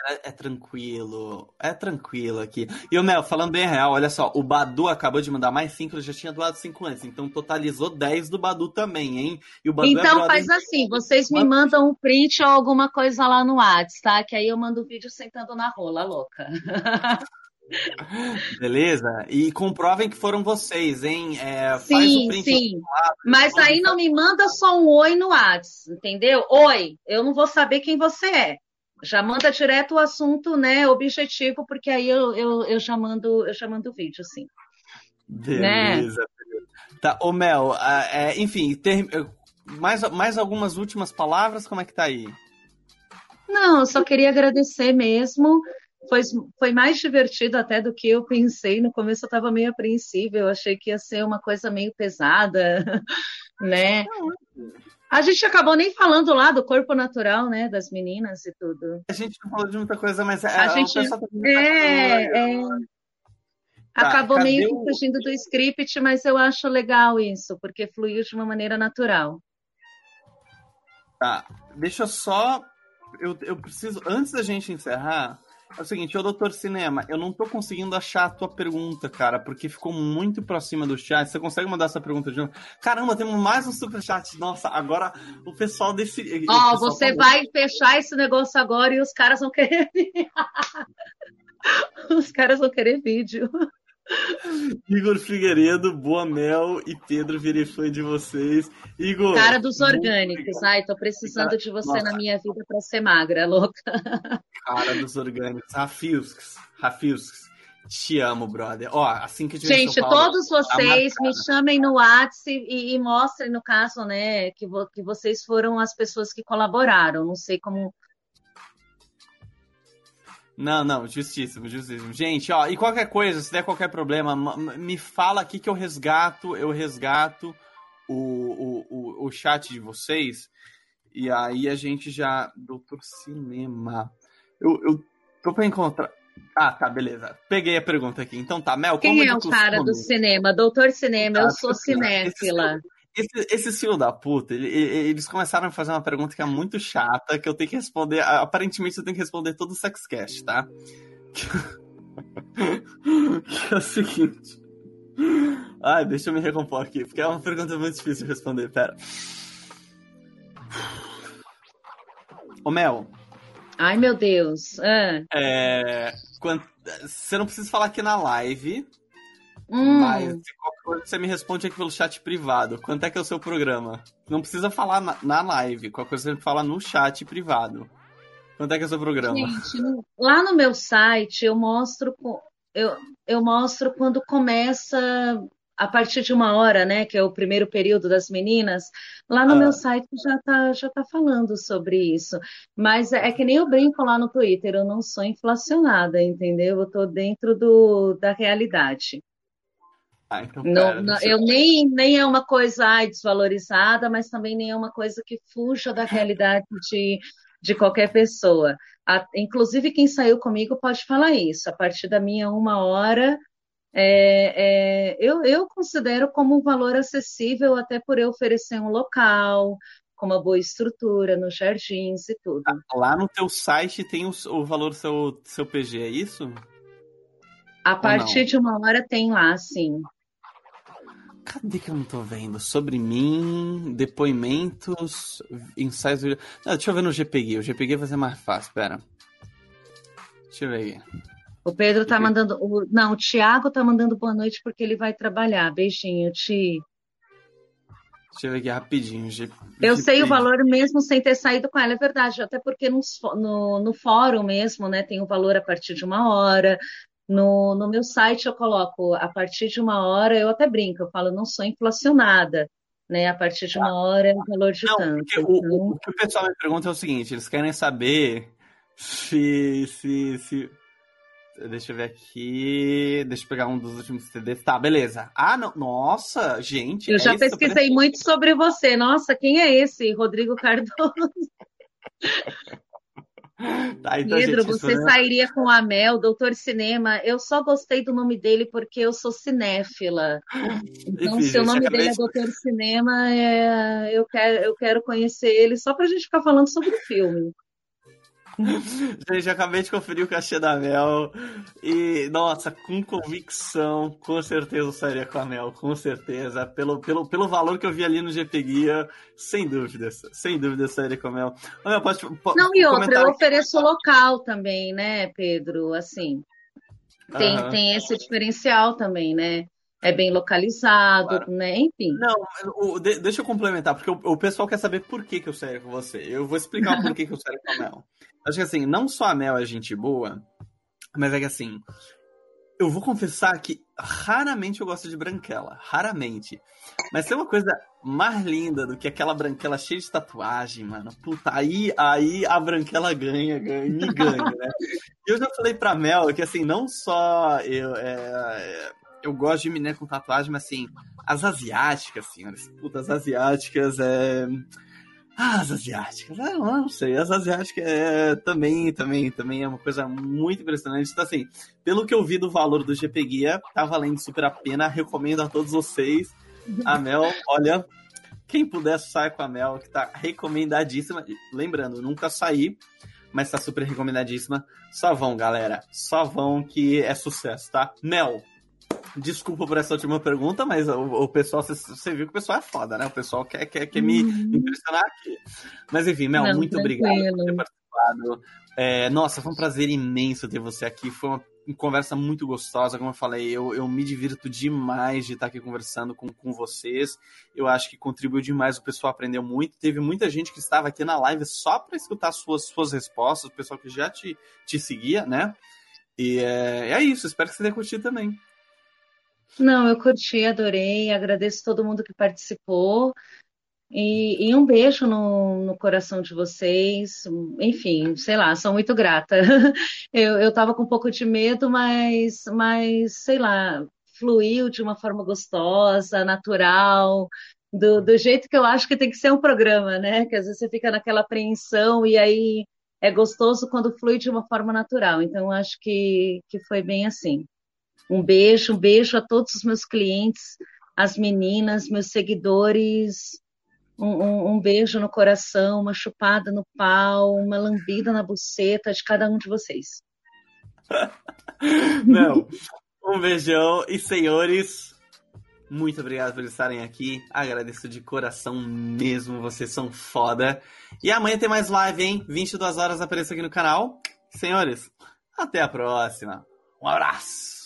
é, é, tranquilo, é tranquilo aqui. E o Mel, falando bem real, olha só, o Badu acabou de mandar mais 5, ele já tinha doado 5 antes, então totalizou 10 do Badu também, hein? É então é faz assim, vocês me mandam um print ou alguma coisa lá no WhatsApp, tá? Que aí eu mando o um vídeo sentando na rola, louca. Beleza? E comprovem que foram vocês, hein? É, sim, sim. Lado, Mas aí não me manda só um oi no WhatsApp, entendeu? Oi, eu não vou saber quem você é já manda direto o assunto, né, objetivo, porque aí eu, eu, eu já mando eu já mando o vídeo, sim. Beleza. Né? Tá, ô Mel, é, enfim, ter, mais, mais algumas últimas palavras, como é que tá aí? Não, eu só queria agradecer mesmo. Foi, foi mais divertido até do que eu pensei. No começo eu estava meio apreensiva, eu achei que ia ser uma coisa meio pesada, né? A gente acabou nem falando lá do corpo natural, né, das meninas e tudo. A gente não falou de muita coisa, mas a, a gente é, é... Tá, acabou meio que fugindo do script, mas eu acho legal isso, porque fluiu de uma maneira natural. Tá, deixa eu só. Eu, eu preciso. Antes da gente encerrar, é o seguinte, ô Doutor Cinema, eu não tô conseguindo achar a tua pergunta, cara, porque ficou muito pra cima do chat. Você consegue mandar essa pergunta de novo? Caramba, temos mais um superchat. Nossa, agora o pessoal desse. Ó, oh, você tá... vai fechar esse negócio agora e os caras vão querer. os caras vão querer vídeo. Igor Figueiredo, Boa Mel e Pedro virei fã de vocês. Igor. Cara dos orgânicos. Ai, tô precisando de você Nossa. na minha vida pra ser magra, louca. Cara dos orgânicos. Rafiusks. Rafiusks. Te amo, brother. Ó, assim que Gente, Paulo, todos vocês me chamem no WhatsApp e, e, mostrem, no caso, né, que, vo que vocês foram as pessoas que colaboraram. Não sei como não, não, justíssimo, justíssimo. Gente, ó, e qualquer coisa, se der qualquer problema, me fala aqui que eu resgato, eu resgato o, o, o, o chat de vocês. E aí a gente já. Doutor Cinema. Eu, eu tô pra encontrar. Ah, tá, beleza. Peguei a pergunta aqui. Então tá, Mel, Quem é o cara do cinema? Doutor Cinema, eu ah, sou cinéfila. Esse, esse filho da puta, ele, eles começaram a fazer uma pergunta que é muito chata, que eu tenho que responder. Aparentemente eu tenho que responder todo o Sexcast, tá? que é o seguinte. Ai, deixa eu me recompor aqui, porque é uma pergunta muito difícil de responder. Pera. Ô, Mel. Ai, meu Deus. Ah. É, quando, você não precisa falar aqui na live, hum. mas se qualquer coisa você me responde aqui pelo chat privado. Quanto é que é o seu programa? Não precisa falar na, na live, qualquer coisa você fala no chat privado. Quanto é que é o seu programa? Gente, lá no meu site eu mostro eu, eu mostro quando começa a partir de uma hora, né, que é o primeiro período das meninas, lá no ah. meu site já tá, já tá falando sobre isso. Mas é, é que nem eu brinco lá no Twitter, eu não sou inflacionada, entendeu? Eu tô dentro do, da realidade. Ah, então, pera, não, eu nem, nem é uma coisa ai, desvalorizada, mas também nem é uma coisa que fuja da realidade de, de qualquer pessoa. A, inclusive, quem saiu comigo pode falar isso. A partir da minha uma hora, é, é, eu, eu considero como um valor acessível, até por eu oferecer um local, com uma boa estrutura, nos jardins e tudo. Lá no teu site tem o, o valor do seu, seu PG, é isso? A partir de uma hora tem lá, sim. Cadê que eu não tô vendo? Sobre mim, depoimentos, ensaios. Não, deixa eu ver no GPG. O GPG vai ser mais fácil, pera. Deixa eu ver aqui. O Pedro tá mandando. O, não, o Thiago tá mandando boa noite porque ele vai trabalhar. Beijinho, Ti. Deixa eu ver aqui rapidinho. G, eu sei o valor mesmo sem ter saído com ela, é verdade. Até porque no, no, no fórum mesmo, né, tem o valor a partir de uma hora. No, no meu site eu coloco a partir de uma hora, eu até brinco, eu falo, não sou inflacionada. Né, a partir de uma hora é o valor de não, tanto. Então... O, o, que o pessoal me pergunta é o seguinte: eles querem saber se, se, se Deixa eu ver aqui. Deixa eu pegar um dos últimos CDs. Tá, beleza. Ah, não. Nossa, gente. Eu é já pesquisei muito sobre você. Nossa, quem é esse? Rodrigo Cardoso. Tá, então, Pedro, gente, você sairia com a Mel, Doutor Cinema. Eu só gostei do nome dele porque eu sou cinéfila. Então, Enfim, se o nome dele é Doutor Cinema, é... eu, quero, eu quero conhecer ele só pra gente ficar falando sobre o filme. Gente, acabei de conferir o cachê da Mel e, nossa, com convicção, com certeza eu sairia com a Mel, com certeza. Pelo, pelo, pelo valor que eu vi ali no GP Guia, sem dúvidas, sem dúvida eu sairia com a Mel. Mel pode, pode, Não, e outra, eu ofereço aqui. local também, né, Pedro? Assim, tem, uhum. tem esse diferencial também, né? é bem localizado, claro. né? Enfim. Não, deixa eu complementar, porque o, o, pessoal quer saber por que, que eu saio com você. Eu vou explicar por que, que eu saio com a Mel. Acho que assim, não só a Mel é gente boa, mas é que assim, eu vou confessar que raramente eu gosto de branquela. Raramente. Mas tem uma coisa mais linda do que aquela branquela cheia de tatuagem, mano. Puta, aí, aí a branquela ganha, ganha, me ganha, né? Eu já falei pra Mel que assim, não só eu. É, eu gosto de menina com tatuagem, mas assim, as asiáticas, senhores. Puta, as asiáticas é. As asiáticas, ah, não sei, as asiáticas é, também, também, também é uma coisa muito impressionante. Então, assim, pelo que eu vi do valor do GP Guia, tá valendo super a pena, recomendo a todos vocês. A Mel, olha, quem puder sair com a Mel, que tá recomendadíssima. Lembrando, nunca saí, mas tá super recomendadíssima. Só vão, galera, só vão que é sucesso, tá? Mel, Desculpa por essa última pergunta, mas o, o pessoal, você viu que o pessoal é foda, né? O pessoal quer, quer, quer me uhum. impressionar aqui. Mas enfim, Mel, Não, muito obrigado por ter participado. É, nossa, foi um prazer imenso ter você aqui. Foi uma conversa muito gostosa, como eu falei. Eu, eu me divirto demais de estar aqui conversando com, com vocês. Eu acho que contribuiu demais, o pessoal aprendeu muito. Teve muita gente que estava aqui na live só para escutar suas, suas respostas, o pessoal que já te, te seguia, né? E é, é isso, espero que você tenha curtido também. Não, eu curti, adorei, agradeço todo mundo que participou. E, e, um beijo no, no, coração de vocês. Enfim, sei lá, sou muito grata. Eu, eu tava com um pouco de medo, mas, mas sei lá, fluiu de uma forma gostosa, natural, do, do jeito que eu acho que tem que ser um programa, né? Que às vezes você fica naquela apreensão e aí é gostoso quando flui de uma forma natural. Então, acho que, que foi bem assim. Um beijo, um beijo a todos os meus clientes, as meninas, meus seguidores. Um, um, um, beijo no coração, uma chupada no pau, uma lambida na buceta de cada um de vocês. Não. Um beijão e senhores, muito obrigado por estarem aqui. Agradeço de coração mesmo, vocês são foda. E amanhã tem mais live, hein? 22 horas apareça aqui no canal. Senhores, até a próxima. Um abraço!